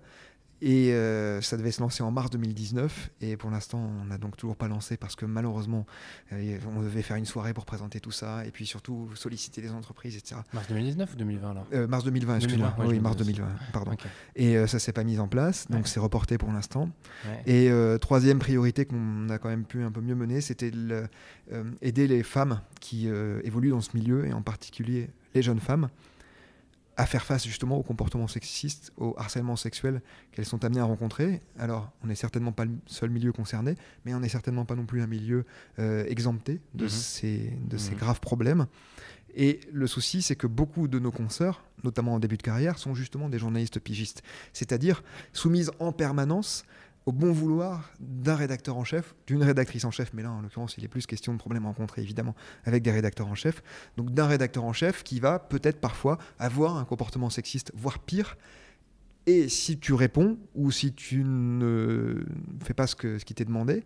S2: Et euh, ça devait se lancer en mars 2019. Et pour l'instant, on n'a donc toujours pas lancé parce que malheureusement, euh, on devait faire une soirée pour présenter tout ça et puis surtout solliciter les entreprises, etc.
S1: Mars 2019 ou 2020 alors
S2: euh, Mars 2020, excuse-moi. oui, mars 2020, pardon. Et ça s'est pas mis en place, donc c'est reporté pour l'instant. Et troisième priorité qu'on a quand même pu un peu mieux mener, c'était aider les femmes qui évoluent dans ce milieu et en particulier les jeunes femmes à faire face justement aux comportements sexistes, au harcèlement sexuel qu'elles sont amenées à rencontrer. Alors, on n'est certainement pas le seul milieu concerné, mais on n'est certainement pas non plus un milieu euh, exempté de, mhm. ces, de ces mhm. graves problèmes. Et le souci, c'est que beaucoup de nos consoeurs, notamment en début de carrière, sont justement des journalistes pigistes, c'est-à-dire soumises en permanence au bon vouloir d'un rédacteur en chef, d'une rédactrice en chef, mais là en l'occurrence il est plus question de problèmes rencontrés évidemment avec des rédacteurs en chef, donc d'un rédacteur en chef qui va peut-être parfois avoir un comportement sexiste, voire pire, et si tu réponds ou si tu ne fais pas ce, que, ce qui t'est demandé,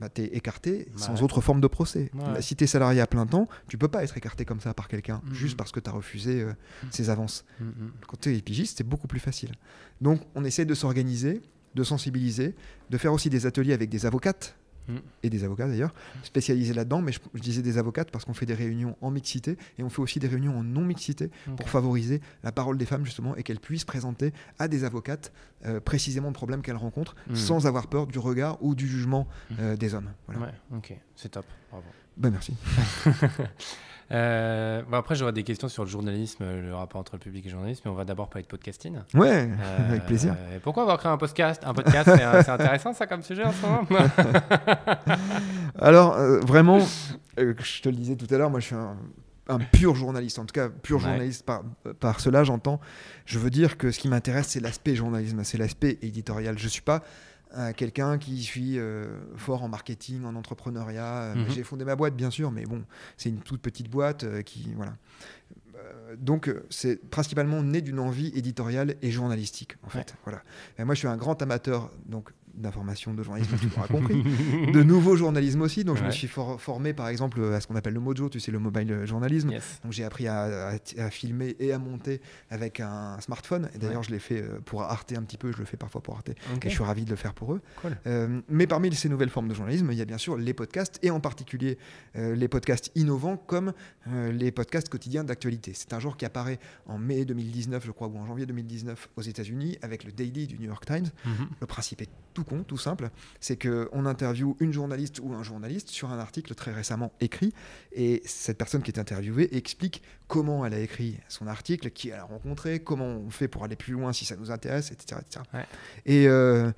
S2: bah, tu es écarté sans autre forme de procès. Si tu es salarié à plein temps, tu peux pas être écarté comme ça par quelqu'un, mm-hmm. juste parce que tu as refusé euh, mm-hmm. ses avances. Mm-hmm. Quand tu es épigiste, c'est beaucoup plus facile. Donc on essaie de s'organiser de sensibiliser, de faire aussi des ateliers avec des avocates mm. et des avocats d'ailleurs, spécialisés là-dedans, mais je, disais des avocates parce qu'on fait des réunions en mixité et on fait aussi des réunions en non-mixité pour favoriser la parole des femmes justement et qu'elles puissent présenter à des avocates euh, précisément le problème qu'elles rencontrent mm. sans avoir peur du regard ou du jugement mm. euh, des hommes.
S1: Ouais, ok, c'est top, bravo.
S2: Ben merci.
S1: Euh, bon après, j'aurai des questions sur le journalisme, le rapport entre le public et le journalisme, mais on va d'abord parler de podcasting.
S2: Ouais, avec plaisir.
S1: Et pourquoi avoir créé un podcast Un podcast, c'est intéressant ça comme sujet en ce moment
S2: Alors, euh, vraiment, euh, je te le disais tout à l'heure, moi je suis un, pur journaliste, en tout cas pur journaliste par, par cela j'entends. Je veux dire que ce qui m'intéresse, c'est l'aspect journalisme, c'est l'aspect éditorial. Je suis pas quelqu'un qui suis euh, fort en marketing, en entrepreneuriat. Euh, mhm. J'ai fondé ma boîte, bien sûr, mais bon, c'est une toute petite boîte euh, qui, voilà. donc, c'est principalement né d'une envie éditoriale et journalistique, en fait. Voilà. Et moi, je suis un grand amateur donc d'information, de journalisme, tu l'auras compris, de nouveaux journalisme aussi. Donc, je me suis formé, par exemple, à ce qu'on appelle le mojo, tu sais, le mobile journalisme. Donc, j'ai appris à, filmer et à monter avec un smartphone. Et d'ailleurs, je l'ai fait euh, pour Arte un petit peu, je le fais parfois pour Arte. Et je suis ravi de le faire pour eux. Euh, mais parmi ces nouvelles formes de journalisme, il y a bien sûr les podcasts, et en particulier euh, les podcasts innovants comme les podcasts quotidiens d'actualité. C'est un genre qui apparaît en mai 2019, je crois, ou en janvier 2019 aux États-Unis avec le Daily du New York Times. Mhm. Le principe est tout con, tout simple. C'est qu'on interviewe une journaliste ou un journaliste sur un article très récemment écrit. Et cette personne qui est interviewée explique comment elle a écrit son article, qui elle a rencontré, comment on fait pour aller plus loin si ça nous intéresse, etc. Et euh,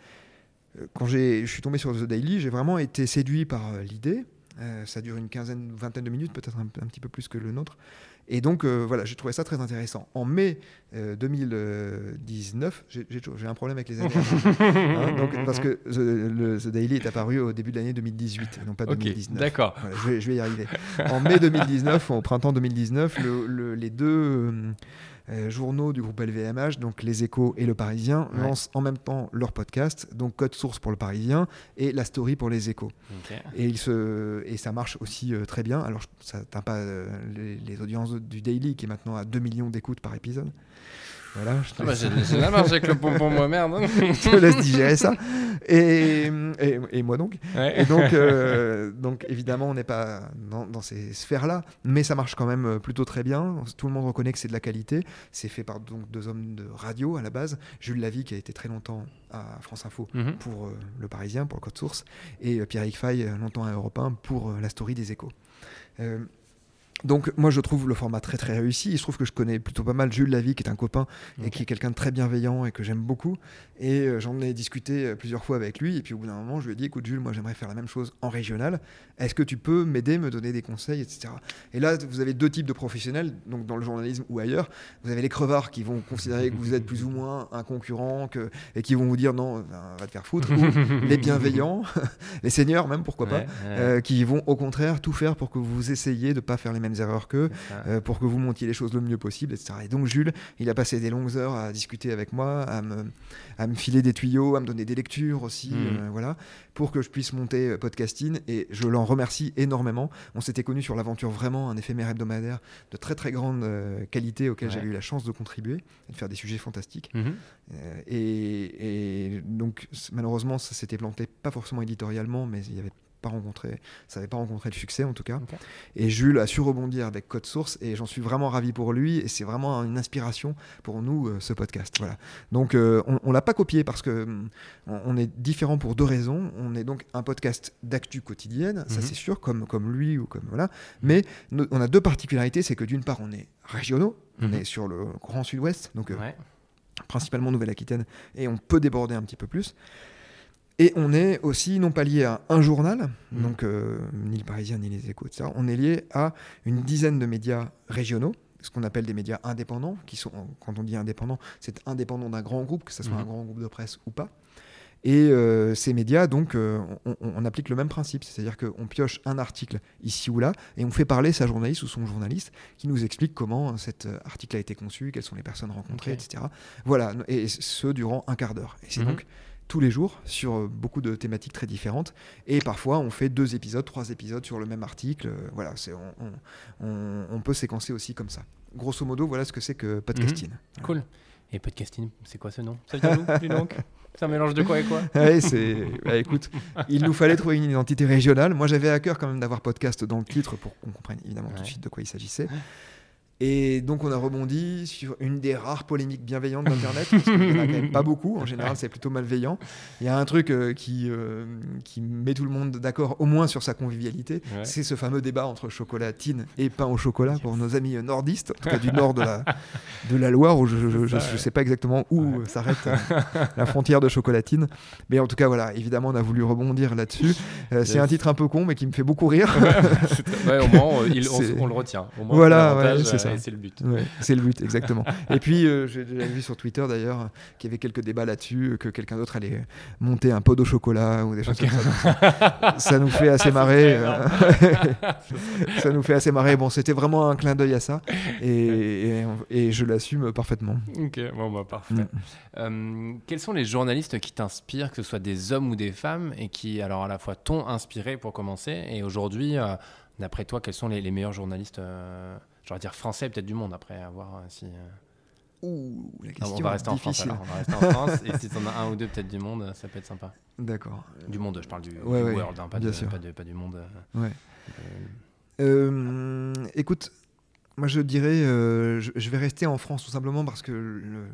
S2: quand je suis tombé sur The Daily, j'ai vraiment été séduit par euh, l'idée. Euh, ça dure une quinzaine, vingtaine de minutes, peut-être un, petit peu plus que le nôtre. Et donc, euh, voilà, j'ai trouvé ça très intéressant. En mai 2019, euh, j'ai un problème avec les années. Hein, donc, parce que The, le, Daily est apparu au début de l'année 2018, et non pas 2019.
S1: D'accord.
S2: je, vais, y arriver. En mai 2019, au printemps 2019, les deux euh, euh, journaux du groupe LVMH, donc Les Échos et Le Parisien, lancent en même temps leur podcast, donc Code Source pour Le Parisien et La Story pour Les Échos. Et, il se, et ça marche aussi euh, très bien. Alors, ça n'atteint pas euh, les, les, audiences du Daily, qui est maintenant à 2 millions d'écoutes par épisode.
S1: Voilà, ah bah, j'ai la marge avec le pompon, moi, merde.
S2: je te laisse digérer ça. Et, et, moi donc. Et donc, euh, donc, évidemment, on n'est pas dans, ces sphères-là, mais ça marche quand même euh, plutôt très bien. Tout le monde reconnaît que c'est de la qualité. C'est fait par donc, deux hommes de radio à la base. Jules Lavie, qui a été très longtemps à France Info mhm. pour euh, Le Parisien, pour le Code Source, et Pierre-Yves Fay, longtemps à Europe 1 pour La Story des Échos. Donc moi je trouve le format très très réussi. Il se trouve que je connais plutôt pas mal Jules Lavie qui est un copain et qui est quelqu'un de très bienveillant et que j'aime beaucoup. Et euh, j'en ai discuté euh, plusieurs fois avec lui. Et puis au bout d'un moment je lui ai dit écoute Jules moi j'aimerais faire la même chose en régional. Est-ce que tu peux m'aider, me donner des conseils, etc. Et là vous avez deux types de professionnels, donc dans le journalisme ou ailleurs. Vous avez les crevards qui vont considérer que vous êtes plus ou moins un concurrent que, et qui vont vous dire non va te faire foutre. ou les bienveillants, les seigneurs même pourquoi pas, euh, qui vont au contraire tout faire pour que vous essayiez de pas faire les mêmes erreurs qu'eux, euh, pour que vous montiez les choses le mieux possible, etc. Et donc Jules, il a passé des longues heures à discuter avec moi, à me, à me filer des tuyaux, à me donner des lectures aussi, mmh. euh, voilà, pour que je puisse monter euh, podcasting. Et je l'en remercie énormément. On s'était connus sur l'aventure vraiment un éphémère hebdomadaire de très très grande qualité auquel j'ai eu la chance de contribuer et de faire des sujets fantastiques. Mmh. et, et, donc malheureusement, ça s'était planté pas forcément éditorialement, mais il y avait pas rencontré, ça n'avait pas rencontré le succès en tout cas. Et Jules a su rebondir avec Code Source et j'en suis vraiment ravi pour lui et c'est vraiment une inspiration pour nous euh, ce podcast. Voilà. Donc euh, on, on l'a pas copié parce que mm, on, est différent pour deux raisons. On est donc un podcast d'actu quotidienne, ça mhm. c'est sûr, comme comme lui ou comme voilà. Mais on a deux particularités, c'est que d'une part on est régionaux, on mhm. est sur le Grand Sud-Ouest, donc euh, principalement Nouvelle-Aquitaine et on peut déborder un petit peu plus. Et on est aussi non pas lié à un journal, mmh. donc euh, ni le Parisien ni les Échos, etc. On est lié à une dizaine de médias régionaux, ce qu'on appelle des médias indépendants, qui sont, quand on dit indépendant, c'est indépendant d'un grand groupe, que ce soit mmh. un grand groupe de presse ou pas. Et euh, ces médias, donc, euh, on, applique le même principe, c'est-à-dire qu'on pioche un article ici ou là, et on fait parler sa journaliste ou son journaliste qui nous explique comment cet article a été conçu, quelles sont les personnes rencontrées, etc. Voilà, et ce durant un quart d'heure. Et c'est mmh. donc tous les jours sur euh, beaucoup de thématiques très différentes. Et parfois, on fait deux épisodes, trois épisodes sur le même article. Euh, voilà, c'est, on, peut séquencer aussi comme ça. Grosso modo, voilà ce que c'est que podcasting.
S1: Mhm. Cool. Et podcasting, c'est quoi ce nom? Ça vient d'où, donc c'est un mélange de quoi et quoi?
S2: C'est... Bah, écoute, il nous fallait trouver une identité régionale. Moi, j'avais à cœur quand même d'avoir podcast dans le titre pour qu'on comprenne évidemment tout de suite de quoi il s'agissait. Et donc on a rebondi sur une des rares polémiques bienveillantes d'Internet, parce qu'il n'y en a quand même pas beaucoup, en général c'est plutôt malveillant. Il y a un truc euh, qui, euh, qui met tout le monde d'accord, au moins sur sa convivialité, c'est ce fameux débat entre chocolatine et pain au chocolat pour nos amis nordistes, en tout cas du nord de la, de la Loire, où je ne sais pas exactement où s'arrête euh, la frontière de chocolatine. Mais en tout cas voilà, évidemment on a voulu rebondir là-dessus. C'est un titre un peu con mais qui me fait beaucoup rire.
S1: ouais, au moins on, le retient.
S2: voilà, c'est ça.
S1: C'est le but.
S2: Ouais, c'est le but, exactement. Et puis, euh, j'ai vu sur Twitter d'ailleurs qu'il y avait quelques débats là-dessus, que quelqu'un d'autre allait monter un pot au chocolat ou des choses comme ça. ça nous fait assez marrer. euh, ça nous fait assez marrer. Bon, c'était vraiment un clin d'œil à ça. Et, et, et je l'assume parfaitement.
S1: Ok, bon, bah, parfait.
S2: Mm.
S1: Euh, quels sont les journalistes qui t'inspirent, que ce soit des hommes ou des femmes, et qui, alors, à la fois t'ont inspiré pour commencer, et aujourd'hui, euh, d'après toi, quels sont les, les meilleurs journalistes, euh, j'aurais dire français, peut-être du monde, après, à voir euh, si. euh,
S2: Ouh, la
S1: non,
S2: question
S1: on va rester en France, alors, on va rester en France, et si t'en as un ou deux, peut-être du monde, ça peut être sympa.
S2: D'accord.
S1: Du monde, je parle du,
S2: Ouais,
S1: du
S2: ouais,
S1: world, hein, pas,
S2: bien
S1: de-
S2: sûr.
S1: pas de- pas du monde. euh,
S2: Ouais.
S1: Euh,
S2: écoute, moi je dirais, euh, je, je vais rester en France tout simplement parce que le-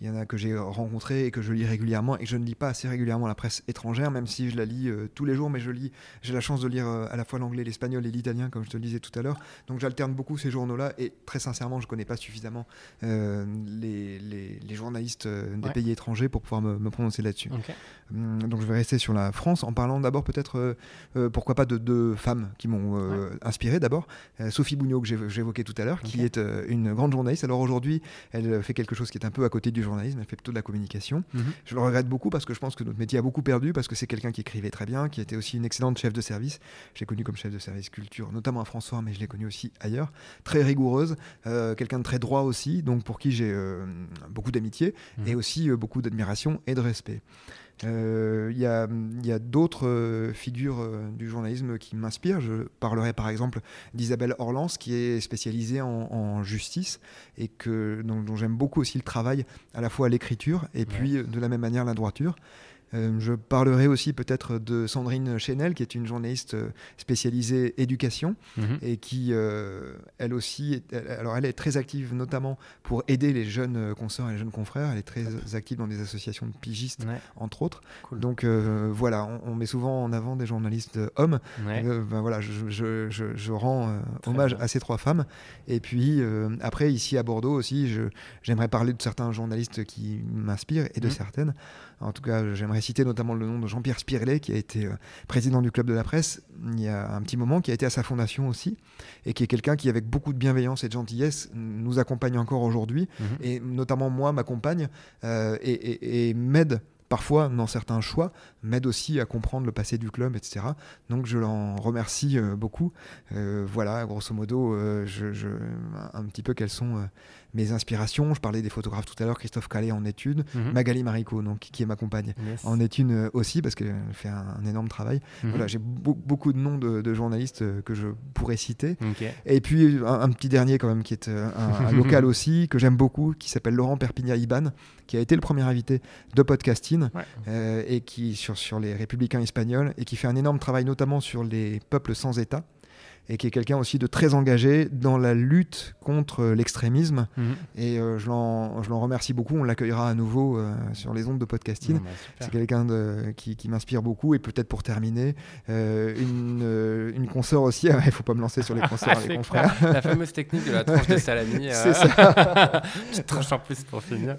S2: il y en a que j'ai rencontrés et que je lis régulièrement et que je ne lis pas assez régulièrement la presse étrangère, même si je la lis euh, tous les jours, mais je lis, j'ai la chance de lire euh, à la fois l'anglais, l'espagnol et l'italien, comme je te le disais tout à l'heure. Donc j'alterne beaucoup ces journaux-là et très sincèrement, je connais pas suffisamment euh, les, les- les journalistes des
S1: Ouais.
S2: pays étrangers pour pouvoir me, me prononcer là-dessus. Hum, Donc je vais rester sur la France en parlant d'abord peut-être, pourquoi pas, de deux femmes qui m'ont euh, inspiré d'abord. Sophie Bougnot que j'évoquais tout à l'heure, qui est une grande journaliste. Alors aujourd'hui, elle fait quelque chose qui est un peu à côté du journalisme, elle fait plutôt de la communication.
S1: Mhm.
S2: Je le regrette beaucoup parce que je pense que notre métier a beaucoup perdu, parce que c'est quelqu'un qui écrivait très bien, qui était aussi une excellente chef de service. J'ai connu comme chef de service culture, notamment à François, mais je l'ai connu aussi ailleurs. Très rigoureuse, euh, quelqu'un de très droit aussi, donc pour qui j'ai euh, beaucoup d'amitié
S1: Mhm.
S2: et aussi euh, beaucoup d'admiration et de respect. Euh, Il y a, il y a d'autres euh, figures euh, du journalisme qui m'inspirent. Je parlerai par exemple d'Isabelle Orlans, qui est spécialisée en, en justice et que, dont, dont j'aime beaucoup aussi le travail, à la fois à l'écriture et puis euh, de la même manière la droiture. Euh, je parlerai aussi peut-être de Sandrine Chenel, qui est une journaliste euh, spécialisée éducation
S1: Mhm.
S2: et qui, euh, elle aussi, est- elle- alors elle est très active notamment pour aider les jeunes consoeurs et les jeunes confrères. Elle est très active dans des associations de pigistes,
S1: Ouais,
S2: entre autres.
S1: cool.
S2: Donc voilà, on, on met souvent en avant des journalistes hommes.
S1: Ouais.
S2: Ben voilà, je, je- je- je rends hommage
S1: bien.
S2: à ces trois femmes. Et puis après, ici à Bordeaux aussi, j'aimerais parler de certains journalistes qui m'inspirent et de
S1: Mhm.
S2: certaines. En tout cas, j'aimerais citer notamment le nom de Jean-Pierre Spirlet, qui a été euh, président du Club de la Presse il y a un petit moment, qui a été à sa fondation aussi, et qui est quelqu'un qui, avec beaucoup de bienveillance et de gentillesse, nous accompagne encore aujourd'hui
S1: Mhm.
S2: et notamment moi m'accompagne euh, et, et- et m'aide parfois dans certains choix, m'aide aussi à comprendre le passé du club, etc. Donc je l'en remercie euh, beaucoup. Euh, voilà, grosso modo, euh, je, je- un petit peu quelles sont mes inspirations. Je parlais des photographes tout à l'heure, Christophe Calais en études,
S1: Mhm.
S2: Magali Marico, donc, qui est ma compagne.
S1: Yes.
S2: En études euh, aussi, parce qu'elle fait un, un énorme travail.
S1: Mhm.
S2: Voilà, j'ai beau- beaucoup de noms de, de journalistes euh, que je pourrais citer. Et puis un, un petit dernier quand même qui est euh, un, un local aussi que j'aime beaucoup, qui s'appelle Laurent Perpignan Iban, qui a été le premier invité de podcasting
S1: Ouais.
S2: euh, et qui sur sur les républicains espagnols et qui fait un énorme travail notamment sur les peuples sans État et qui est quelqu'un aussi de très engagé dans la lutte contre l'extrémisme
S1: Mhm.
S2: et euh, je l'en remercie beaucoup. On l'accueillera à nouveau euh, sur les ondes de podcasting.
S1: Bah.
S2: C'est quelqu'un qui, qui m'inspire beaucoup. Et peut-être pour terminer, euh, une, euh, une consoeur aussi. Il ne faut pas me lancer sur les consoeurs
S1: C'est
S2: les confrères.
S1: La fameuse technique de la tranche de salami.
S2: C'est ça.
S1: Petite tranche en plus pour finir.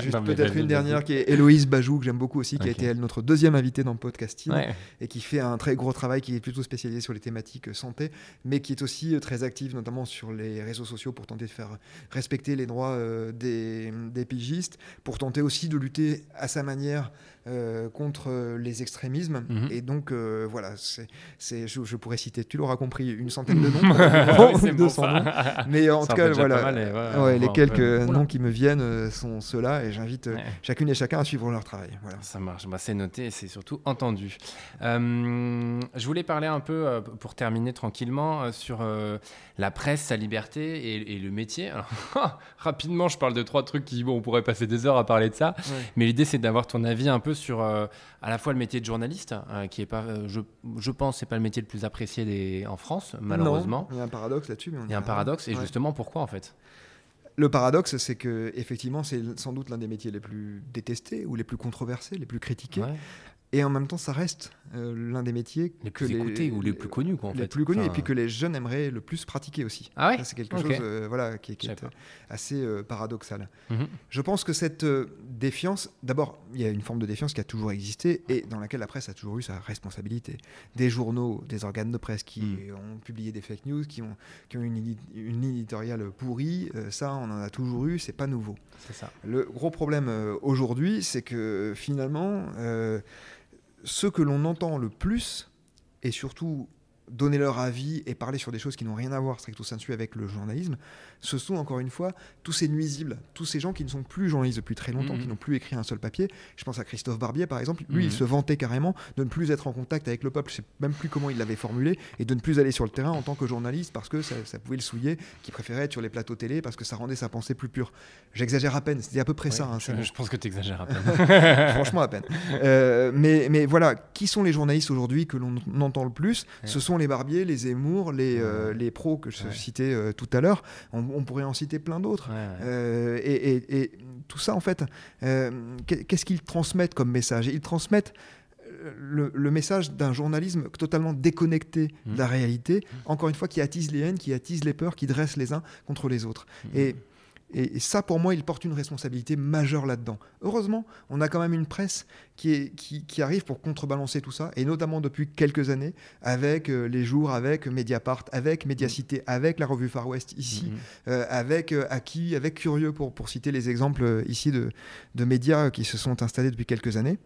S2: Juste peut-être une dernière qui est Héloïse Bajou, que j'aime beaucoup aussi, qui a été elle notre deuxième invitée dans le podcasting
S1: Ouais.
S2: et qui fait un très gros travail, qui est plutôt spécialisé sur les thématiques santé, mais qui est aussi euh, très active, notamment sur les réseaux sociaux pour tenter de faire respecter les droits euh, des, des pigistes, pour tenter aussi de lutter à sa manière euh, contre euh, les extrémismes.
S1: Mhm.
S2: Et donc euh, voilà, c'est, je, je pourrais citer, tu l'auras compris, une centaine de noms,
S1: Oui, c'est
S2: ou
S1: bon,
S2: 200 noms. Mais en
S1: Ça
S2: tout cas, voilà,
S1: et ouais,
S2: Ouais, les quelques noms qui me viennent sont ceux-là, et j'invite
S1: Ouais.
S2: chacune et chacun à suivre leur travail. Voilà.
S1: Ça marche, bah, c'est noté et c'est surtout entendu. Je voulais parler un peu, pour terminer tranquillement, sur la presse, sa liberté et, et le métier. Alors, rapidement, je parle de trois trucs qui, bon, on pourrait passer des heures à parler de ça, mais l'idée c'est d'avoir ton avis un peu sur euh, à la fois le métier de journaliste, euh, qui est pas, euh, je, je pense, c'est pas le métier le plus apprécié des, en France, malheureusement.
S2: Non, il y a un paradoxe là-dessus.
S1: Il y a un paradoxe, et
S2: Ouais.
S1: justement, pourquoi en fait?
S2: Le paradoxe, c'est que effectivement, c'est sans doute l'un des métiers les plus détestés ou les plus controversés, les plus critiqués.
S1: Ouais.
S2: Et en même temps, ça reste euh, l'un des métiers
S1: les plus écoutés ou les plus connus, quoi, en
S2: les
S1: fait.
S2: plus connus,
S1: Enfin,
S2: et puis que les jeunes aimeraient le plus pratiquer aussi.
S1: Ah ouais
S2: c'est quelque chose euh, voilà, qui, est- qui
S1: pas.
S2: assez euh, paradoxal.
S1: Mhm.
S2: Je pense que cette euh, défiance, d'abord, il y a une forme de défiance qui a toujours existé et dans laquelle la presse a toujours eu sa responsabilité. Des journaux, des organes de presse qui
S1: Mm.
S2: ont publié des fake news, qui ont, qui ont une, une éditoriale pourrie, euh, ça, on en a toujours eu, c'est pas nouveau.
S1: C'est ça.
S2: Le gros problème euh, aujourd'hui, c'est que finalement, ceux que l'on entend le plus, et surtout donner leur avis et parler sur des choses qui n'ont rien à voir stricto sensu avec le journalisme, ce sont encore une fois tous ces nuisibles, tous ces gens qui ne sont plus journalistes depuis très longtemps,
S1: Mhm.
S2: qui n'ont plus écrit un seul papier. Je pense à Christophe Barbier par exemple, lui il
S1: Mhm.
S2: se vantait carrément de ne plus être en contact avec le peuple, je sais même plus comment il l'avait formulé, et de ne plus aller sur le terrain en tant que journaliste parce que ça, ça pouvait le souiller, qu'il préférait être sur les plateaux télé parce que ça rendait sa pensée plus pure. J'exagère à peine, c'était à peu près ça. Hein,
S1: je,
S2: c'est bon.
S1: je pense que tu exagères à peine.
S2: Franchement, à peine. Euh, mais, mais voilà, qui sont les journalistes aujourd'hui que l'on entend le plus?
S1: Ouais.
S2: Ce sont les Barbier, les Zemmour, les, euh, les pros que je
S1: Ouais.
S2: citais euh, tout à l'heure. On, on pourrait en citer plein d'autres.
S1: Ouais, ouais.
S2: Euh, et, et- et tout ça, en fait, euh, qu'est- qu'est-ce qu'ils transmettent comme message? Ils transmettent euh, le, le message d'un journalisme totalement déconnecté de la réalité, encore une fois, qui attise les haines, qui attise les peurs, qui dresse les uns contre les autres. Et, et, et ça, pour moi, il porte une responsabilité majeure là-dedans. Heureusement, on a quand même une presse qui, est, qui, qui arrive pour contrebalancer tout ça, et notamment depuis quelques années, avec euh, les jours, avec Mediapart, avec Mediacité, avec la revue Far West ici,
S1: Mhm.
S2: euh, avec euh, Aki, avec Curieux, pour, pour citer les exemples euh, ici de, de médias qui se sont installés depuis quelques années,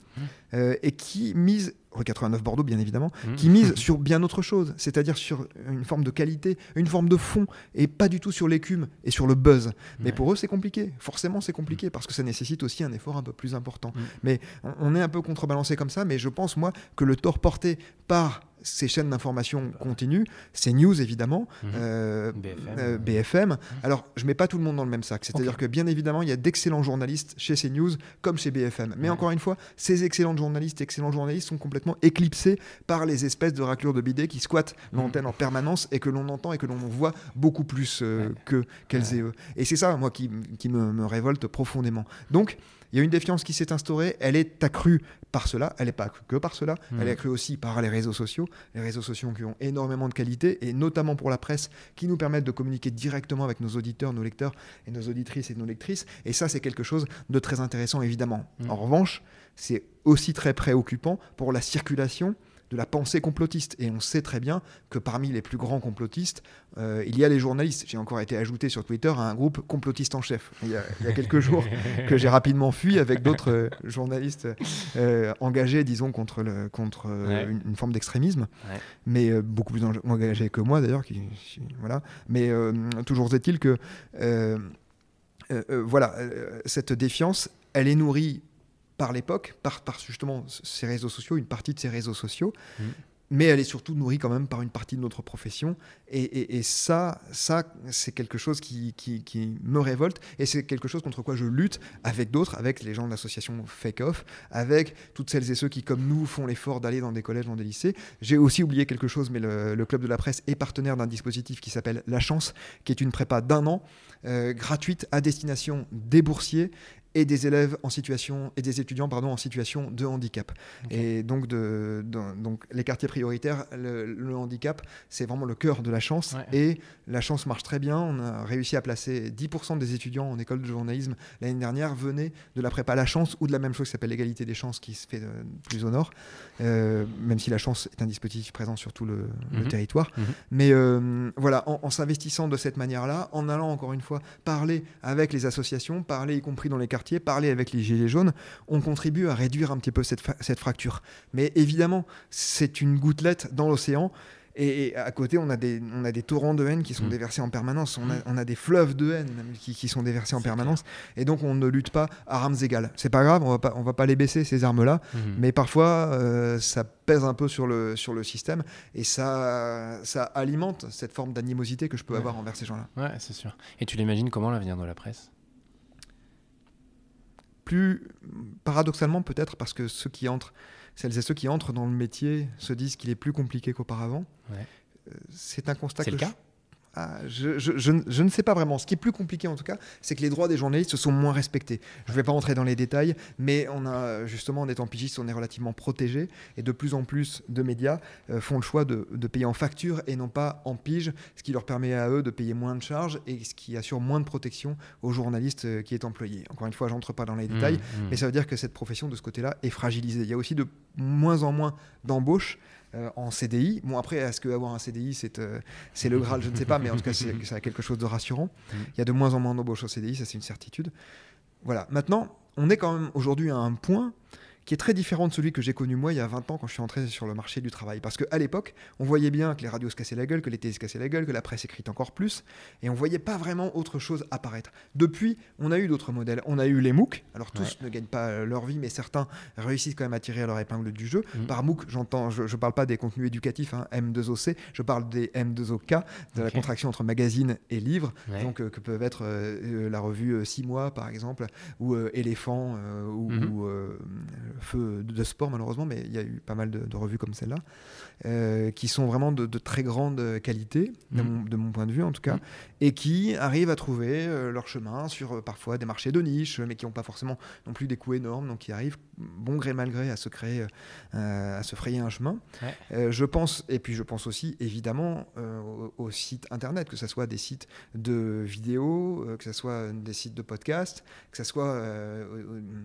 S2: euh, et qui misent, rue 89 Bordeaux bien évidemment,
S1: Mhm.
S2: qui misent sur bien autre chose, c'est-à-dire sur une forme de qualité, une forme de fond, et pas du tout sur l'écume et sur le buzz. Mais
S1: Ouais.
S2: pour eux, c'est compliqué. Forcément, c'est compliqué parce que ça nécessite aussi un effort un peu plus important.
S1: Mm.
S2: Mais on, on est un peu contrebalancé comme ça, mais je pense, moi, que le tort porté par ces chaînes d'information continues, c'est News évidemment,
S1: Mhm.
S2: euh,
S1: BFM.
S2: euh, BFM. Alors, je mets pas tout le monde dans le même sac. C'est-à-dire que bien évidemment, il y a d'excellents journalistes chez CNews comme chez BFM. Mais encore une fois, ces excellents journalistes, excellents journalistes sont complètement éclipsés par les espèces de raclures de bidets qui squattent l'antenne en permanence et que l'on entend et que l'on voit beaucoup plus euh, que qu'elles et eux. Et c'est ça, moi, qui, qui me, me révolte profondément. Donc, il y a une défiance qui s'est instaurée. Elle est accrue par cela. Elle n'est pas accrue que par cela. Elle est accrue aussi par les réseaux sociaux. Les réseaux sociaux qui ont énormément de qualité, et notamment pour la presse, qui nous permettent de communiquer directement avec nos auditeurs, nos lecteurs, et nos auditrices et nos lectrices. Et ça, c'est quelque chose de très intéressant, évidemment.
S1: Mhm.
S2: En revanche, c'est aussi très préoccupant pour la circulation de la pensée complotiste. Et on sait très bien que parmi les plus grands complotistes, euh, il y a les journalistes. J'ai encore été ajouté sur Twitter à un groupe complotiste en chef. Il y a, il y a quelques jours que j'ai rapidement fui avec d'autres euh, journalistes euh, engagés, disons, contre, le, contre
S1: Ouais.
S2: une, une forme d'extrémisme,
S1: Ouais.
S2: mais beaucoup plus en- engagés que moi d'ailleurs. Qui, qui- voilà. Mais toujours est-il que voilà, cette défiance, elle est nourrie par l'époque, par, par justement ces réseaux sociaux, une partie de ces réseaux sociaux,
S1: Mhm.
S2: mais elle est surtout nourrie quand même par une partie de notre profession. Et, et- et ça, ça c'est quelque chose qui, qui- qui me révolte, et c'est quelque chose contre quoi je lutte avec d'autres, avec les gens de l'association Fake Off, avec toutes celles et ceux qui, comme nous, font l'effort d'aller dans des collèges, dans des lycées. J'ai aussi oublié quelque chose, mais le, le Club de la Presse est partenaire d'un dispositif qui s'appelle La Chance, qui est une prépa d'un an, euh, gratuite à destination des boursiers et des élèves en situation et des étudiants pardon en situation de handicap et donc de, de- donc les quartiers prioritaires le, le handicap c'est vraiment le cœur de la chance
S1: Ouais.
S2: et la chance marche très bien on a réussi à placer 10% des étudiants en école de journalisme l'année dernière venaient de la prépa la chance ou de la même chose qui s'appelle l'égalité des chances qui se fait euh, plus au nord Euh, même si la chance est un dispositif présent sur tout le, le
S1: Mhm.
S2: territoire
S1: Mhm.
S2: mais euh, voilà, en, en s'investissant de cette manière-là, en allant encore une fois parler avec les associations, parler y compris dans les quartiers, parler avec les gilets jaunes, on contribue à réduire un petit peu cette, fracture. Mais évidemment, c'est une gouttelette dans l'océan. Et, et à côté, on a, des, on a des torrents de haine qui sont
S1: Mm.
S2: déversés en permanence. On a, on a des fleuves de haine qui, qui sont déversés en permanence. Et donc, on ne lutte pas à armes égales. C'est pas grave, on va pas, on va pas les baisser, ces armes-là.
S1: Mhm.
S2: Mais parfois, euh, ça pèse un peu sur le, sur le système et ça, ça alimente cette forme d'animosité que je peux
S1: Ouais.
S2: avoir envers ces gens-là.
S1: Ouais, c'est sûr. Et tu l'imagines comment l'avenir de la presse?
S2: Plus paradoxalement, peut-être parce que ceux qui entrent, celles et ceux qui entrent dans le métier se disent qu'il est plus compliqué qu'auparavant.
S1: Ouais.
S2: Euh, C'est un constat
S1: C'est le
S2: je-
S1: cas?
S2: Ah, je, je, je, je, ne sais pas vraiment. Ce qui est plus compliqué en tout cas, c'est que les droits des journalistes sont moins respectés. Je ne vais pas rentrer dans les détails, mais on a justement en étant pigiste, on est relativement protégé et de plus en plus de médias euh, font le choix de, de, payer en facture et non pas en pige, ce qui leur permet à eux de payer moins de charges et ce qui assure moins de protection aux journalistes euh, qui est employé. Encore une fois, j'entre pas dans les détails, mmh, mmh. mais ça veut dire que cette profession de ce côté-là est fragilisée. Il y a aussi de moins en moins d'embauches euh, en CDI. Bon, après, est-ce qu'avoir un CDI, c'est euh, c'est le Graal Je ne sais pas, mais en tout cas, c'est quelque chose de rassurant. Mmh. Il y a de moins en moins d'embauches en CDI, ça c'est une certitude. Voilà. Maintenant, on est quand même aujourd'hui à un point qui est très différent de celui que j'ai connu moi il y a 20 ans quand je suis entré sur le marché du travail. Parce qu'à l'époque, on voyait bien que les radios se cassaient la gueule, que les télés se cassaient la gueule, que la presse écrite encore plus, et on voyait pas vraiment autre chose apparaître. Depuis, on a eu d'autres modèles. On a eu les MOOC, alors tous ouais. ne gagnent pas leur vie, mais certains réussissent quand même à tirer à leur épingle du jeu. Mmh. Par MOOC, j'entends, je ne parle pas des contenus éducatifs, hein, M2OC, je parle des M2OK, de okay. la contraction entre magazine et livre, ouais. donc euh, que peuvent être euh, la revue 6 euh, mois par exemple, ou euh, Éléphant, ou, mmh. ou Feu de sport malheureusement, mais il y a eu pas mal de, de revues comme celle-là, euh, qui sont vraiment de, de, très grande qualité, mmh. de, mon, de, mon, point de vue en tout cas, mmh. et qui arrivent à trouver euh, leur chemin sur euh, parfois des marchés de niche, mais qui n'ont pas forcément non plus des coûts énormes, donc qui arrivent bon gré mal gré à se créer, à se frayer un chemin. Ouais. je pense, et puis je pense aussi évidemment aux, aux, sites internet, que ce soit des sites de vidéos, que ce soit des sites de podcast, que ce soit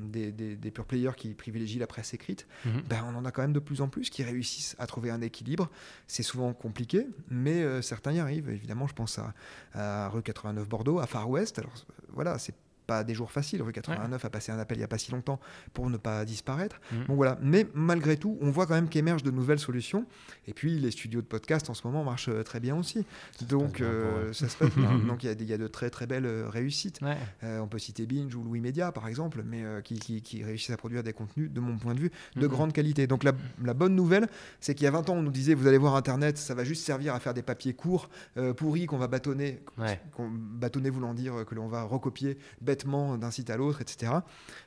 S2: des, des, des pure players qui privilégient la presse écrite, mmh. ben, on en a quand même de plus en plus qui réussissent à trouver un équilibre. C'est souvent compliqué, mais euh, certains y arrivent. Évidemment, je pense à, à rue 89 Bordeaux, à Far West. Alors voilà, c'est pas des jours faciles. Rue 89 ouais. a passé un appel il n'y a pas si longtemps pour ne pas disparaître. Mmh. Bon, voilà. Mais malgré tout, on voit quand même qu'émergent de nouvelles solutions. Et puis, les studios de podcast en ce moment marchent euh, très bien aussi. Ça Donc, euh, ça se passe bien. Donc, il y, y, a de très très belles euh, réussites. Ouais. Euh, on peut citer Binge ou Louis Media, par exemple, mais euh, qui, qui, qui, réussissent à produire des contenus, de mon point de vue, de mmh. grande qualité. Donc, la, la bonne nouvelle, c'est qu'il y a 20 ans, on nous disait vous allez voir Internet, ça va juste servir à faire des papiers courts, pourris, qu'on va bâtonner. Ouais. Bâtonner voulant dire que l'on va recopier bêtement d'un site à l'autre, etc.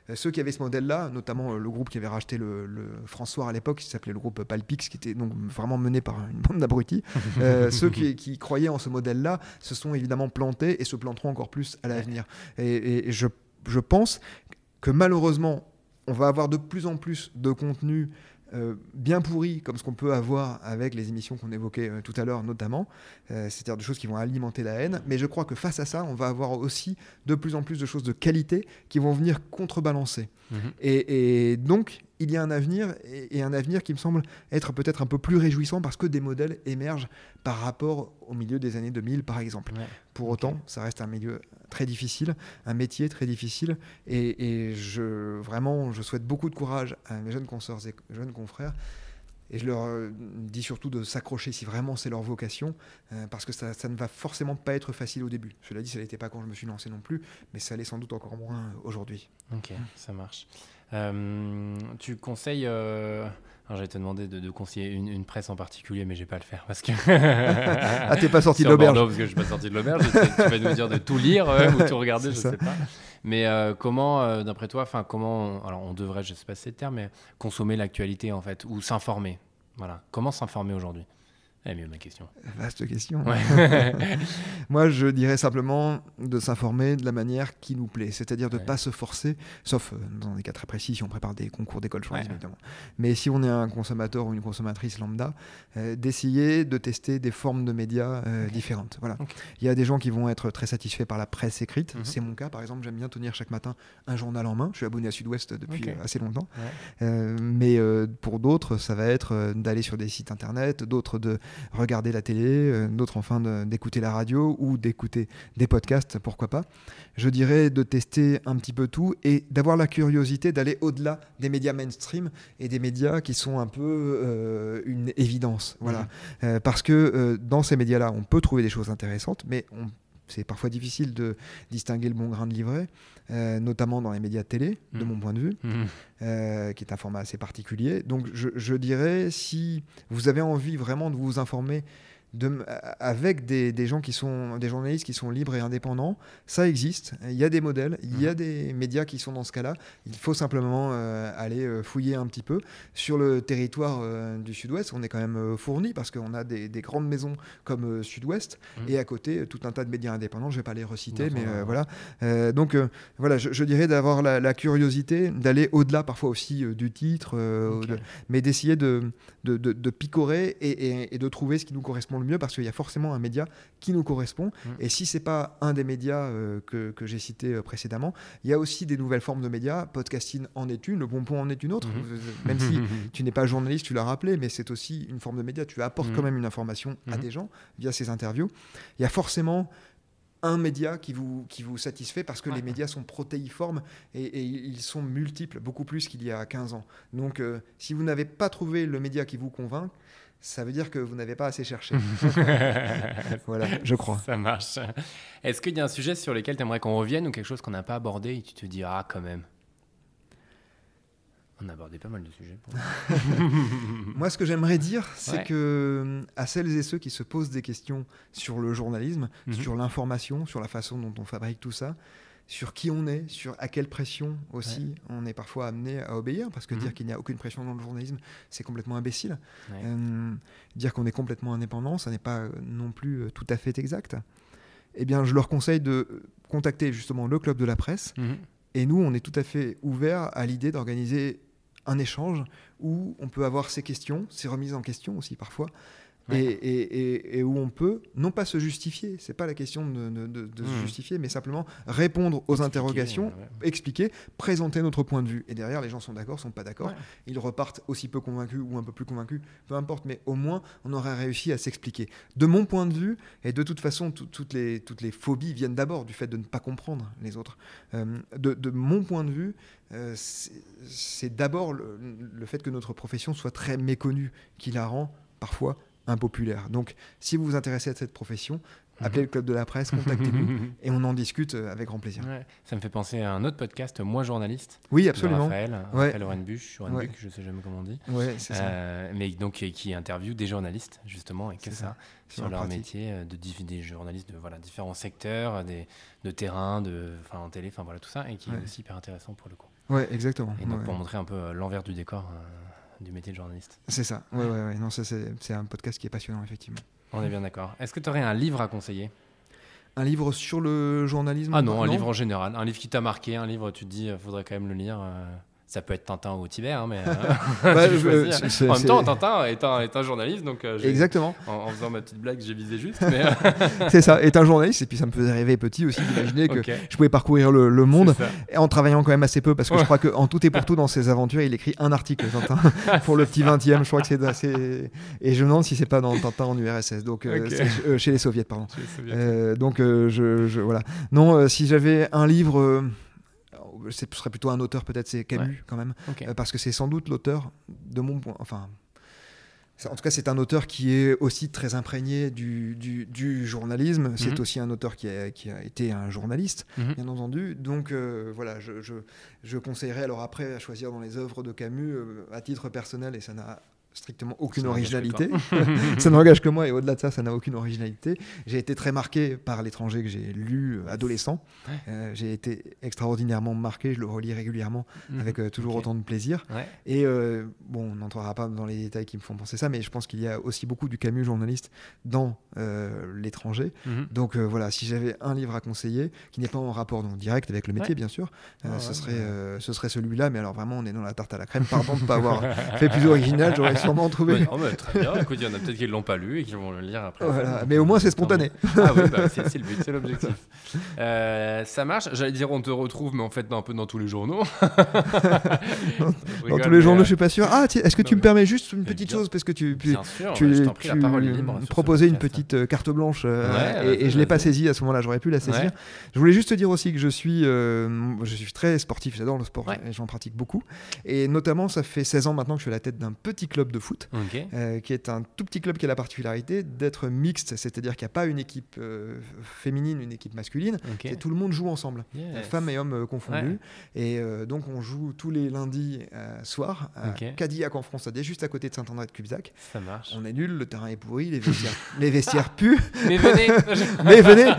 S2: Euh, ceux qui avaient ce modèle-là, notamment euh, le groupe qui avait racheté le, le François à l'époque, qui s'appelait le groupe Palpix, qui était donc vraiment mené par une bande d'abrutis, euh, ceux qui, qui, croyaient en ce modèle-là se sont évidemment plantés et se planteront encore plus à l'avenir. Et, et je, je pense que malheureusement, on va avoir de plus en plus de contenu euh, bien pourri, comme ce qu'on peut avoir avec les émissions qu'on évoquait euh, tout à l'heure notamment, euh, c'est-à-dire des choses qui vont alimenter la haine, mais je crois que face à ça, on va avoir aussi de plus en plus de choses de qualité qui vont venir contrebalancer. Mmh. Et, et, donc, il y a un avenir, et, et un avenir qui me semble être peut-être un peu plus réjouissant parce que des modèles émergent par rapport au milieu des années 2000, par exemple. Ouais. Pour autant, okay. ça reste un milieu très difficile, un métier très difficile, et, et, je, vraiment, je souhaite beaucoup de courage à mes jeunes consoeurs et jeunes confrères. Et je leur euh, dis surtout de s'accrocher si vraiment c'est leur vocation, euh, parce que ça, ça, ne va forcément pas être facile au début. Cela dit, ça n'était pas quand je me suis lancé non plus, mais ça l'est sans doute encore moins aujourd'hui.
S1: Ok, ça marche. Euh, tu conseilles. Euh... Alors, j'allais te demander de, de conseiller une, une, presse en particulier, mais je vais pas le faire parce que.
S2: ah, t'es pas sorti de l'auberge.
S1: Parce que je suis pas sorti de l'auberge. tu vas nous dire de tout lire euh, ou tout regarder, je ça. sais pas. Mais euh, comment, euh, d'après toi, enfin comment, on, alors on devrait, je sais pas si c'est le terme, mais consommer l'actualité en fait, ou s'informer. Voilà. Comment s'informer aujourd'hui? Eh bien, ma question.
S2: Vaste question. Ouais. Moi, je dirais simplement de s'informer de la manière qui nous plaît, c'est-à-dire de ne ouais. pas se forcer, sauf euh, dans des cas très précis, si on prépare des concours d'école journalisme, ouais. évidemment. Mais si on est un consommateur ou une consommatrice lambda, euh, d'essayer de tester des formes de médias euh, okay. différentes. Voilà. Okay. Il y a des gens qui vont être très satisfaits par la presse écrite. Mm -hmm. C'est mon cas, par exemple. J'aime bien tenir chaque matin un journal en main. Je suis abonné à Sud-Ouest depuis okay. assez longtemps. Euh, mais pour d'autres, ça va être d'aller sur des sites internet, d'autres de regarder la télé, euh, d'autres enfin d'écouter la radio ou d'écouter des podcasts, pourquoi pas. Je dirais de tester un petit peu tout et d'avoir la curiosité d'aller au-delà des médias mainstream et des médias qui sont un peu euh, une évidence. Voilà. Mmh. Euh, parce que euh, dans ces médias-là, on peut trouver des choses intéressantes, mais on c'est parfois difficile de distinguer le bon grain de livret, euh, notamment dans les médias de télé, mmh. de mon point de vue, mmh. euh, qui est un format assez particulier. Donc je, je, dirais, si vous avez envie vraiment de vous informer de, avec des, des, gens qui sont des journalistes qui sont libres et indépendants. Ça existe. Il y a des modèles, il y a mhm. des médias qui sont dans ce cas-là. Il faut simplement euh, aller euh, fouiller un petit peu. Sur le territoire euh, du Sud-Ouest, on est quand même fourni parce qu'on a des, des, grandes maisons comme Sud-Ouest mhm. et à côté tout un tas de médias indépendants. Je vais pas les reciter, mais voilà. donc voilà, je, dirais d'avoir la, curiosité, d'aller au-delà parfois aussi du titre, mais d'essayer de, de, de, picorer et, et, et de trouver ce qui nous correspond mieux parce qu'il y a forcément un média qui nous correspond. Mmh. Et si c'est pas un des médias euh, que, que j'ai cité euh, précédemment, il y a aussi des nouvelles formes de médias. Podcasting en est une, le bon en est une autre. Mmh. Euh, même si tu n'es pas journaliste, tu l'as rappelé, mais c'est aussi une forme de média. Tu apportes mmh. quand même une information à des gens via ces interviews. Il y a forcément un média qui vous, qui vous satisfait parce que les médias sont protéiformes et, ils sont multiples, beaucoup plus qu'il y a 15 ans. Donc, si vous n'avez pas trouvé le média qui vous convainc, ça veut dire que vous n'avez pas assez cherché. voilà, je crois.
S1: Ça marche. Est-ce qu'il y a un sujet sur lequel tu aimerais qu'on revienne ou quelque chose qu'on n'a pas abordé et tu te dis, ah, quand même On a abordé pas mal de sujets.
S2: Moi, ce que j'aimerais dire, c'est que à celles et ceux qui se posent des questions sur le journalisme, mhm. sur l'information, sur la façon dont on fabrique tout ça, sur qui on est, sur à quelle pression aussi on est parfois amené à obéir, parce que dire mhm. qu'il n'y a aucune pression dans le journalisme, c'est complètement imbécile. Euh, dire qu'on est complètement indépendant, ça n'est pas euh, non plus euh, tout à fait exact. Eh bien, je leur conseille de contacter justement le club de la presse. Mhm. Et nous, on est tout à fait ouvert à l'idée d'organiser un échange où on peut avoir ces questions, ces remises en question aussi parfois, et, où on peut non pas se justifier, c'est pas la question de, se mmh. justifier, mais simplement répondre aux interrogations, expliquer, présenter notre point de vue. Et derrière, les gens sont d'accord, sont pas d'accord, ils repartent aussi peu convaincus ou un peu plus convaincus, peu importe, mais au moins on aurait réussi à s'expliquer. De mon point de vue, et de toute façon, toutes, les, toutes les phobies viennent d'abord du fait de ne pas comprendre les autres. Euh, de, mon point de vue, euh, c'est d'abord le, le fait que notre profession soit très méconnue qui la rend parfois impopulaire. Donc, si vous vous intéressez à cette profession, mhm. appelez le club de la presse, contactez-nous et on en discute euh, avec grand plaisir.
S1: Ça me fait penser à un autre podcast, Moi journaliste.
S2: Oui, absolument.
S1: Raphaël, ouais. Raphaël Orenbuch, Orenbuch, je sais jamais comment on dit.
S2: Ouais, c'est ça.
S1: Euh, mais donc qui interviewe des journalistes justement et que ça, sur leur métier, euh, de des journalistes de voilà différents secteurs, des de terrain, de enfin en télé, enfin voilà tout ça et qui est aussi hyper intéressant pour le coup.
S2: Ouais, exactement.
S1: Et donc pour montrer un peu l'envers du décor du métier de journaliste.
S2: C'est ça, ouais, ouais, ouais. Non, c'est un podcast qui est passionnant, effectivement.
S1: On est bien d'accord. Est-ce que tu aurais un livre à conseiller?
S2: Un livre sur le journalisme?
S1: Ah non, un livre en général. Un livre qui t'a marqué, un livre, tu te dis, il faudrait quand même le lire. Euh. Ça peut être Tintin ou Tibet, hein, mais euh, bah, en même temps, Tintin est un, est un journaliste, donc euh,
S2: exactement.
S1: En, faisant ma petite blague, j'ai visé juste.
S2: c'est ça, est un journaliste, et puis ça me faisait rêver petit aussi d'imaginer que je pouvais parcourir le, monde en travaillant quand même assez peu, parce que je crois qu'en tout et pour tout dans ses aventures, il écrit un article Tintin pour le petit 20e. Je crois que c'est assez, et je me demande si c'est pas dans Tintin en URSS, donc euh, chez les soviets, pardon. donc je, je, voilà. Non, si j'avais un livre ce serait plutôt un auteur, peut-être, c'est Camus quand même, euh, parce que c'est sans doute l'auteur de mon point. Enfin, en tout cas, c'est un auteur qui est aussi très imprégné du, du, journalisme. C'est mhm. aussi un auteur qui a, qui a, été un journaliste, mhm. bien entendu. Donc euh, voilà, je, je, je, conseillerais alors après à choisir dans les œuvres de Camus euh, à titre personnel, et ça n'a strictement aucune originalité. ça n'engage que moi et au-delà de ça, ça n'a aucune originalité. J'ai été très marqué par l'étranger que j'ai lu euh, adolescent. Euh, j'ai été extraordinairement marqué, je le relis régulièrement mhm. avec euh, toujours autant de plaisir. Et bon, on n'entrera pas dans les détails qui me font penser ça, mais je pense qu'il y a aussi beaucoup du Camus journaliste dans l'étranger. Mhm. Donc voilà, si j'avais un livre à conseiller, qui n'est pas en rapport donc, direct avec le métier, bien sûr, ce, serait, ce serait celui-là. Mais alors vraiment, on est dans la tarte à la crème. Pardon de ne pas avoir fait plus original. J'aurais sûrement trouver.
S1: très bien. Écoute, il y en a peut-être qui ne l'ont pas lu et qui vont le lire après.
S2: Mais au moins, c'est spontané.
S1: ah oui, bah, c'est le but, c'est l'objectif. Euh, ça marche. J'allais dire, on te retrouve, mais en fait, un peu dans tous les journaux.
S2: dans tous les journaux, je suis pas sûr. Ah, est-ce que tu me permets juste une petite chose parce que tu, tu,
S1: tu, tu
S2: proposais une petite euh, carte blanche euh, et, je l'ai pas saisie à ce moment-là. J'aurais pu la saisir. Je voulais juste te dire aussi que je suis, je suis très sportif. J'adore le sport et j'en pratique beaucoup. Et notamment, ça fait 16 ans maintenant que je suis à la tête d'un petit club de foot, euh, qui est un tout petit club qui a la particularité d'être mixte, c'est-à-dire qu'il n'y a pas une équipe euh, féminine, une équipe masculine.
S1: Ok.
S2: C'est tout le monde joue ensemble,
S1: Yes.
S2: femmes et hommes euh, confondus. Et donc on joue tous les lundis soir à
S1: Ok.
S2: Cadillac en France, juste à côté de Saint-André-de-Cubzac.
S1: Ça marche.
S2: On est nul, le terrain est pourri, les vestiaires, les vestiaires puent.
S1: Mais venez
S2: mais venez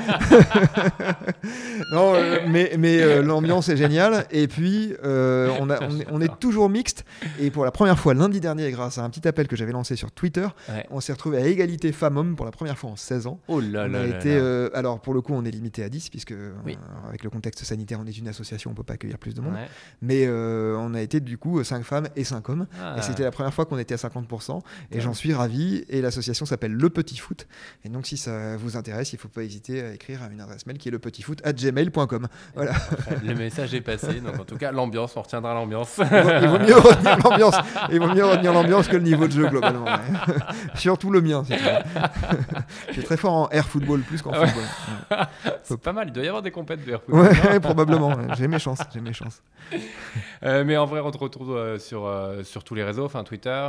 S2: Non, mais, mais l'ambiance est géniale. Et puis, on, a- on est, on est toujours mixte. Et pour la première fois lundi dernier, grâce à un petit appel que j'avais lancé sur Twitter,
S1: Ouais.
S2: on s'est retrouvé à égalité femmes-hommes pour la première fois en 16 ans.
S1: Oh là
S2: On
S1: là
S2: a
S1: là
S2: été,
S1: là.
S2: euh, alors pour le coup, on est limité à 10 puisque euh, avec le contexte sanitaire, on est une association, on peut pas accueillir plus de monde.
S1: Ouais.
S2: Mais euh, on a été du coup 5 femmes et 5 hommes.
S1: Ah.
S2: Et c'était la première fois qu'on était à 50%. Et
S1: Ouais.
S2: j'en suis ravi. Et l'association s'appelle Le Petit Foot. Et donc, si ça vous intéresse, il ne faut pas hésiter à écrire à une adresse mail qui est lepetitfoot.gmail.com. Voilà.
S1: Ouais, Le message est passé, donc en tout cas l'ambiance, on retiendra l'ambiance.
S2: Il vaut- il vaut mieux retenir l'ambiance. Il vaut mieux retenir l'ambiance que le niveau de jeu, globalement. ouais. Surtout le mien. Je suis très fort en air football plus qu'en
S1: Ouais.
S2: football.
S1: C'est pas mal, il doit y avoir des compètes de air football.
S2: ouais, probablement. J'ai mes chances. J'ai mes chances.
S1: Euh, mais en vrai, on te retrouve euh, sur, euh, sur tous les réseaux, enfin Twitter.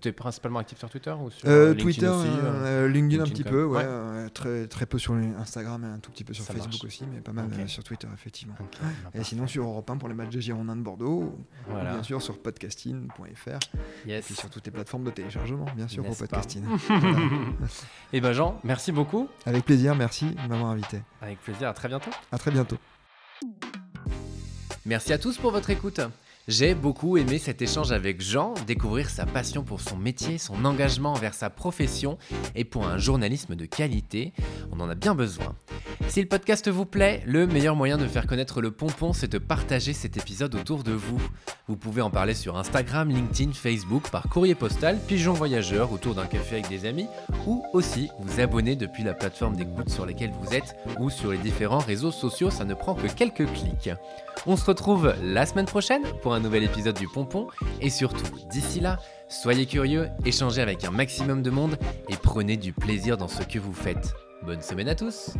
S1: Tu es principalement actif sur Twitter ou sur LinkedIn
S2: Twitter,
S1: aussi,
S2: LinkedIn un petit peu, ouais, très, très peu sur Instagram et un tout petit peu sur
S1: Ça
S2: Facebook
S1: marche.
S2: aussi, mais pas mal sur Twitter, effectivement. Et sinon sur Europe 1 pour les matchs des Girondins de Bordeaux,
S1: Voilà.
S2: bien sûr sur podcasting.fr,
S1: Yes.
S2: Puis sur toutes les plateformes de téléchargement, bien sûr, pour podcasting. Voilà.
S1: Et ben Jean, merci beaucoup.
S2: Avec plaisir, merci de m'avoir invité.
S1: Avec plaisir, à très bientôt.
S2: À très bientôt.
S1: Merci à tous pour votre écoute. J'ai beaucoup aimé cet échange avec Jean, découvrir sa passion pour son métier, son engagement envers sa profession et pour un journalisme de qualité. On en a bien besoin. Si le podcast vous plaît, le meilleur moyen de faire connaître le pompon, c'est de partager cet épisode autour de vous. Vous pouvez en parler sur Instagram, LinkedIn, Facebook, par courrier postal, pigeon voyageur, autour d'un café avec des amis, ou aussi vous abonner depuis la plateforme d'écoute sur laquelle vous êtes, ou sur les différents réseaux sociaux, ça ne prend que quelques clics. On se retrouve la semaine prochaine pour un nouvel épisode du Pompon, et surtout, d'ici là, soyez curieux, échangez avec un maximum de monde, et prenez du plaisir dans ce que vous faites. Bonne semaine à tous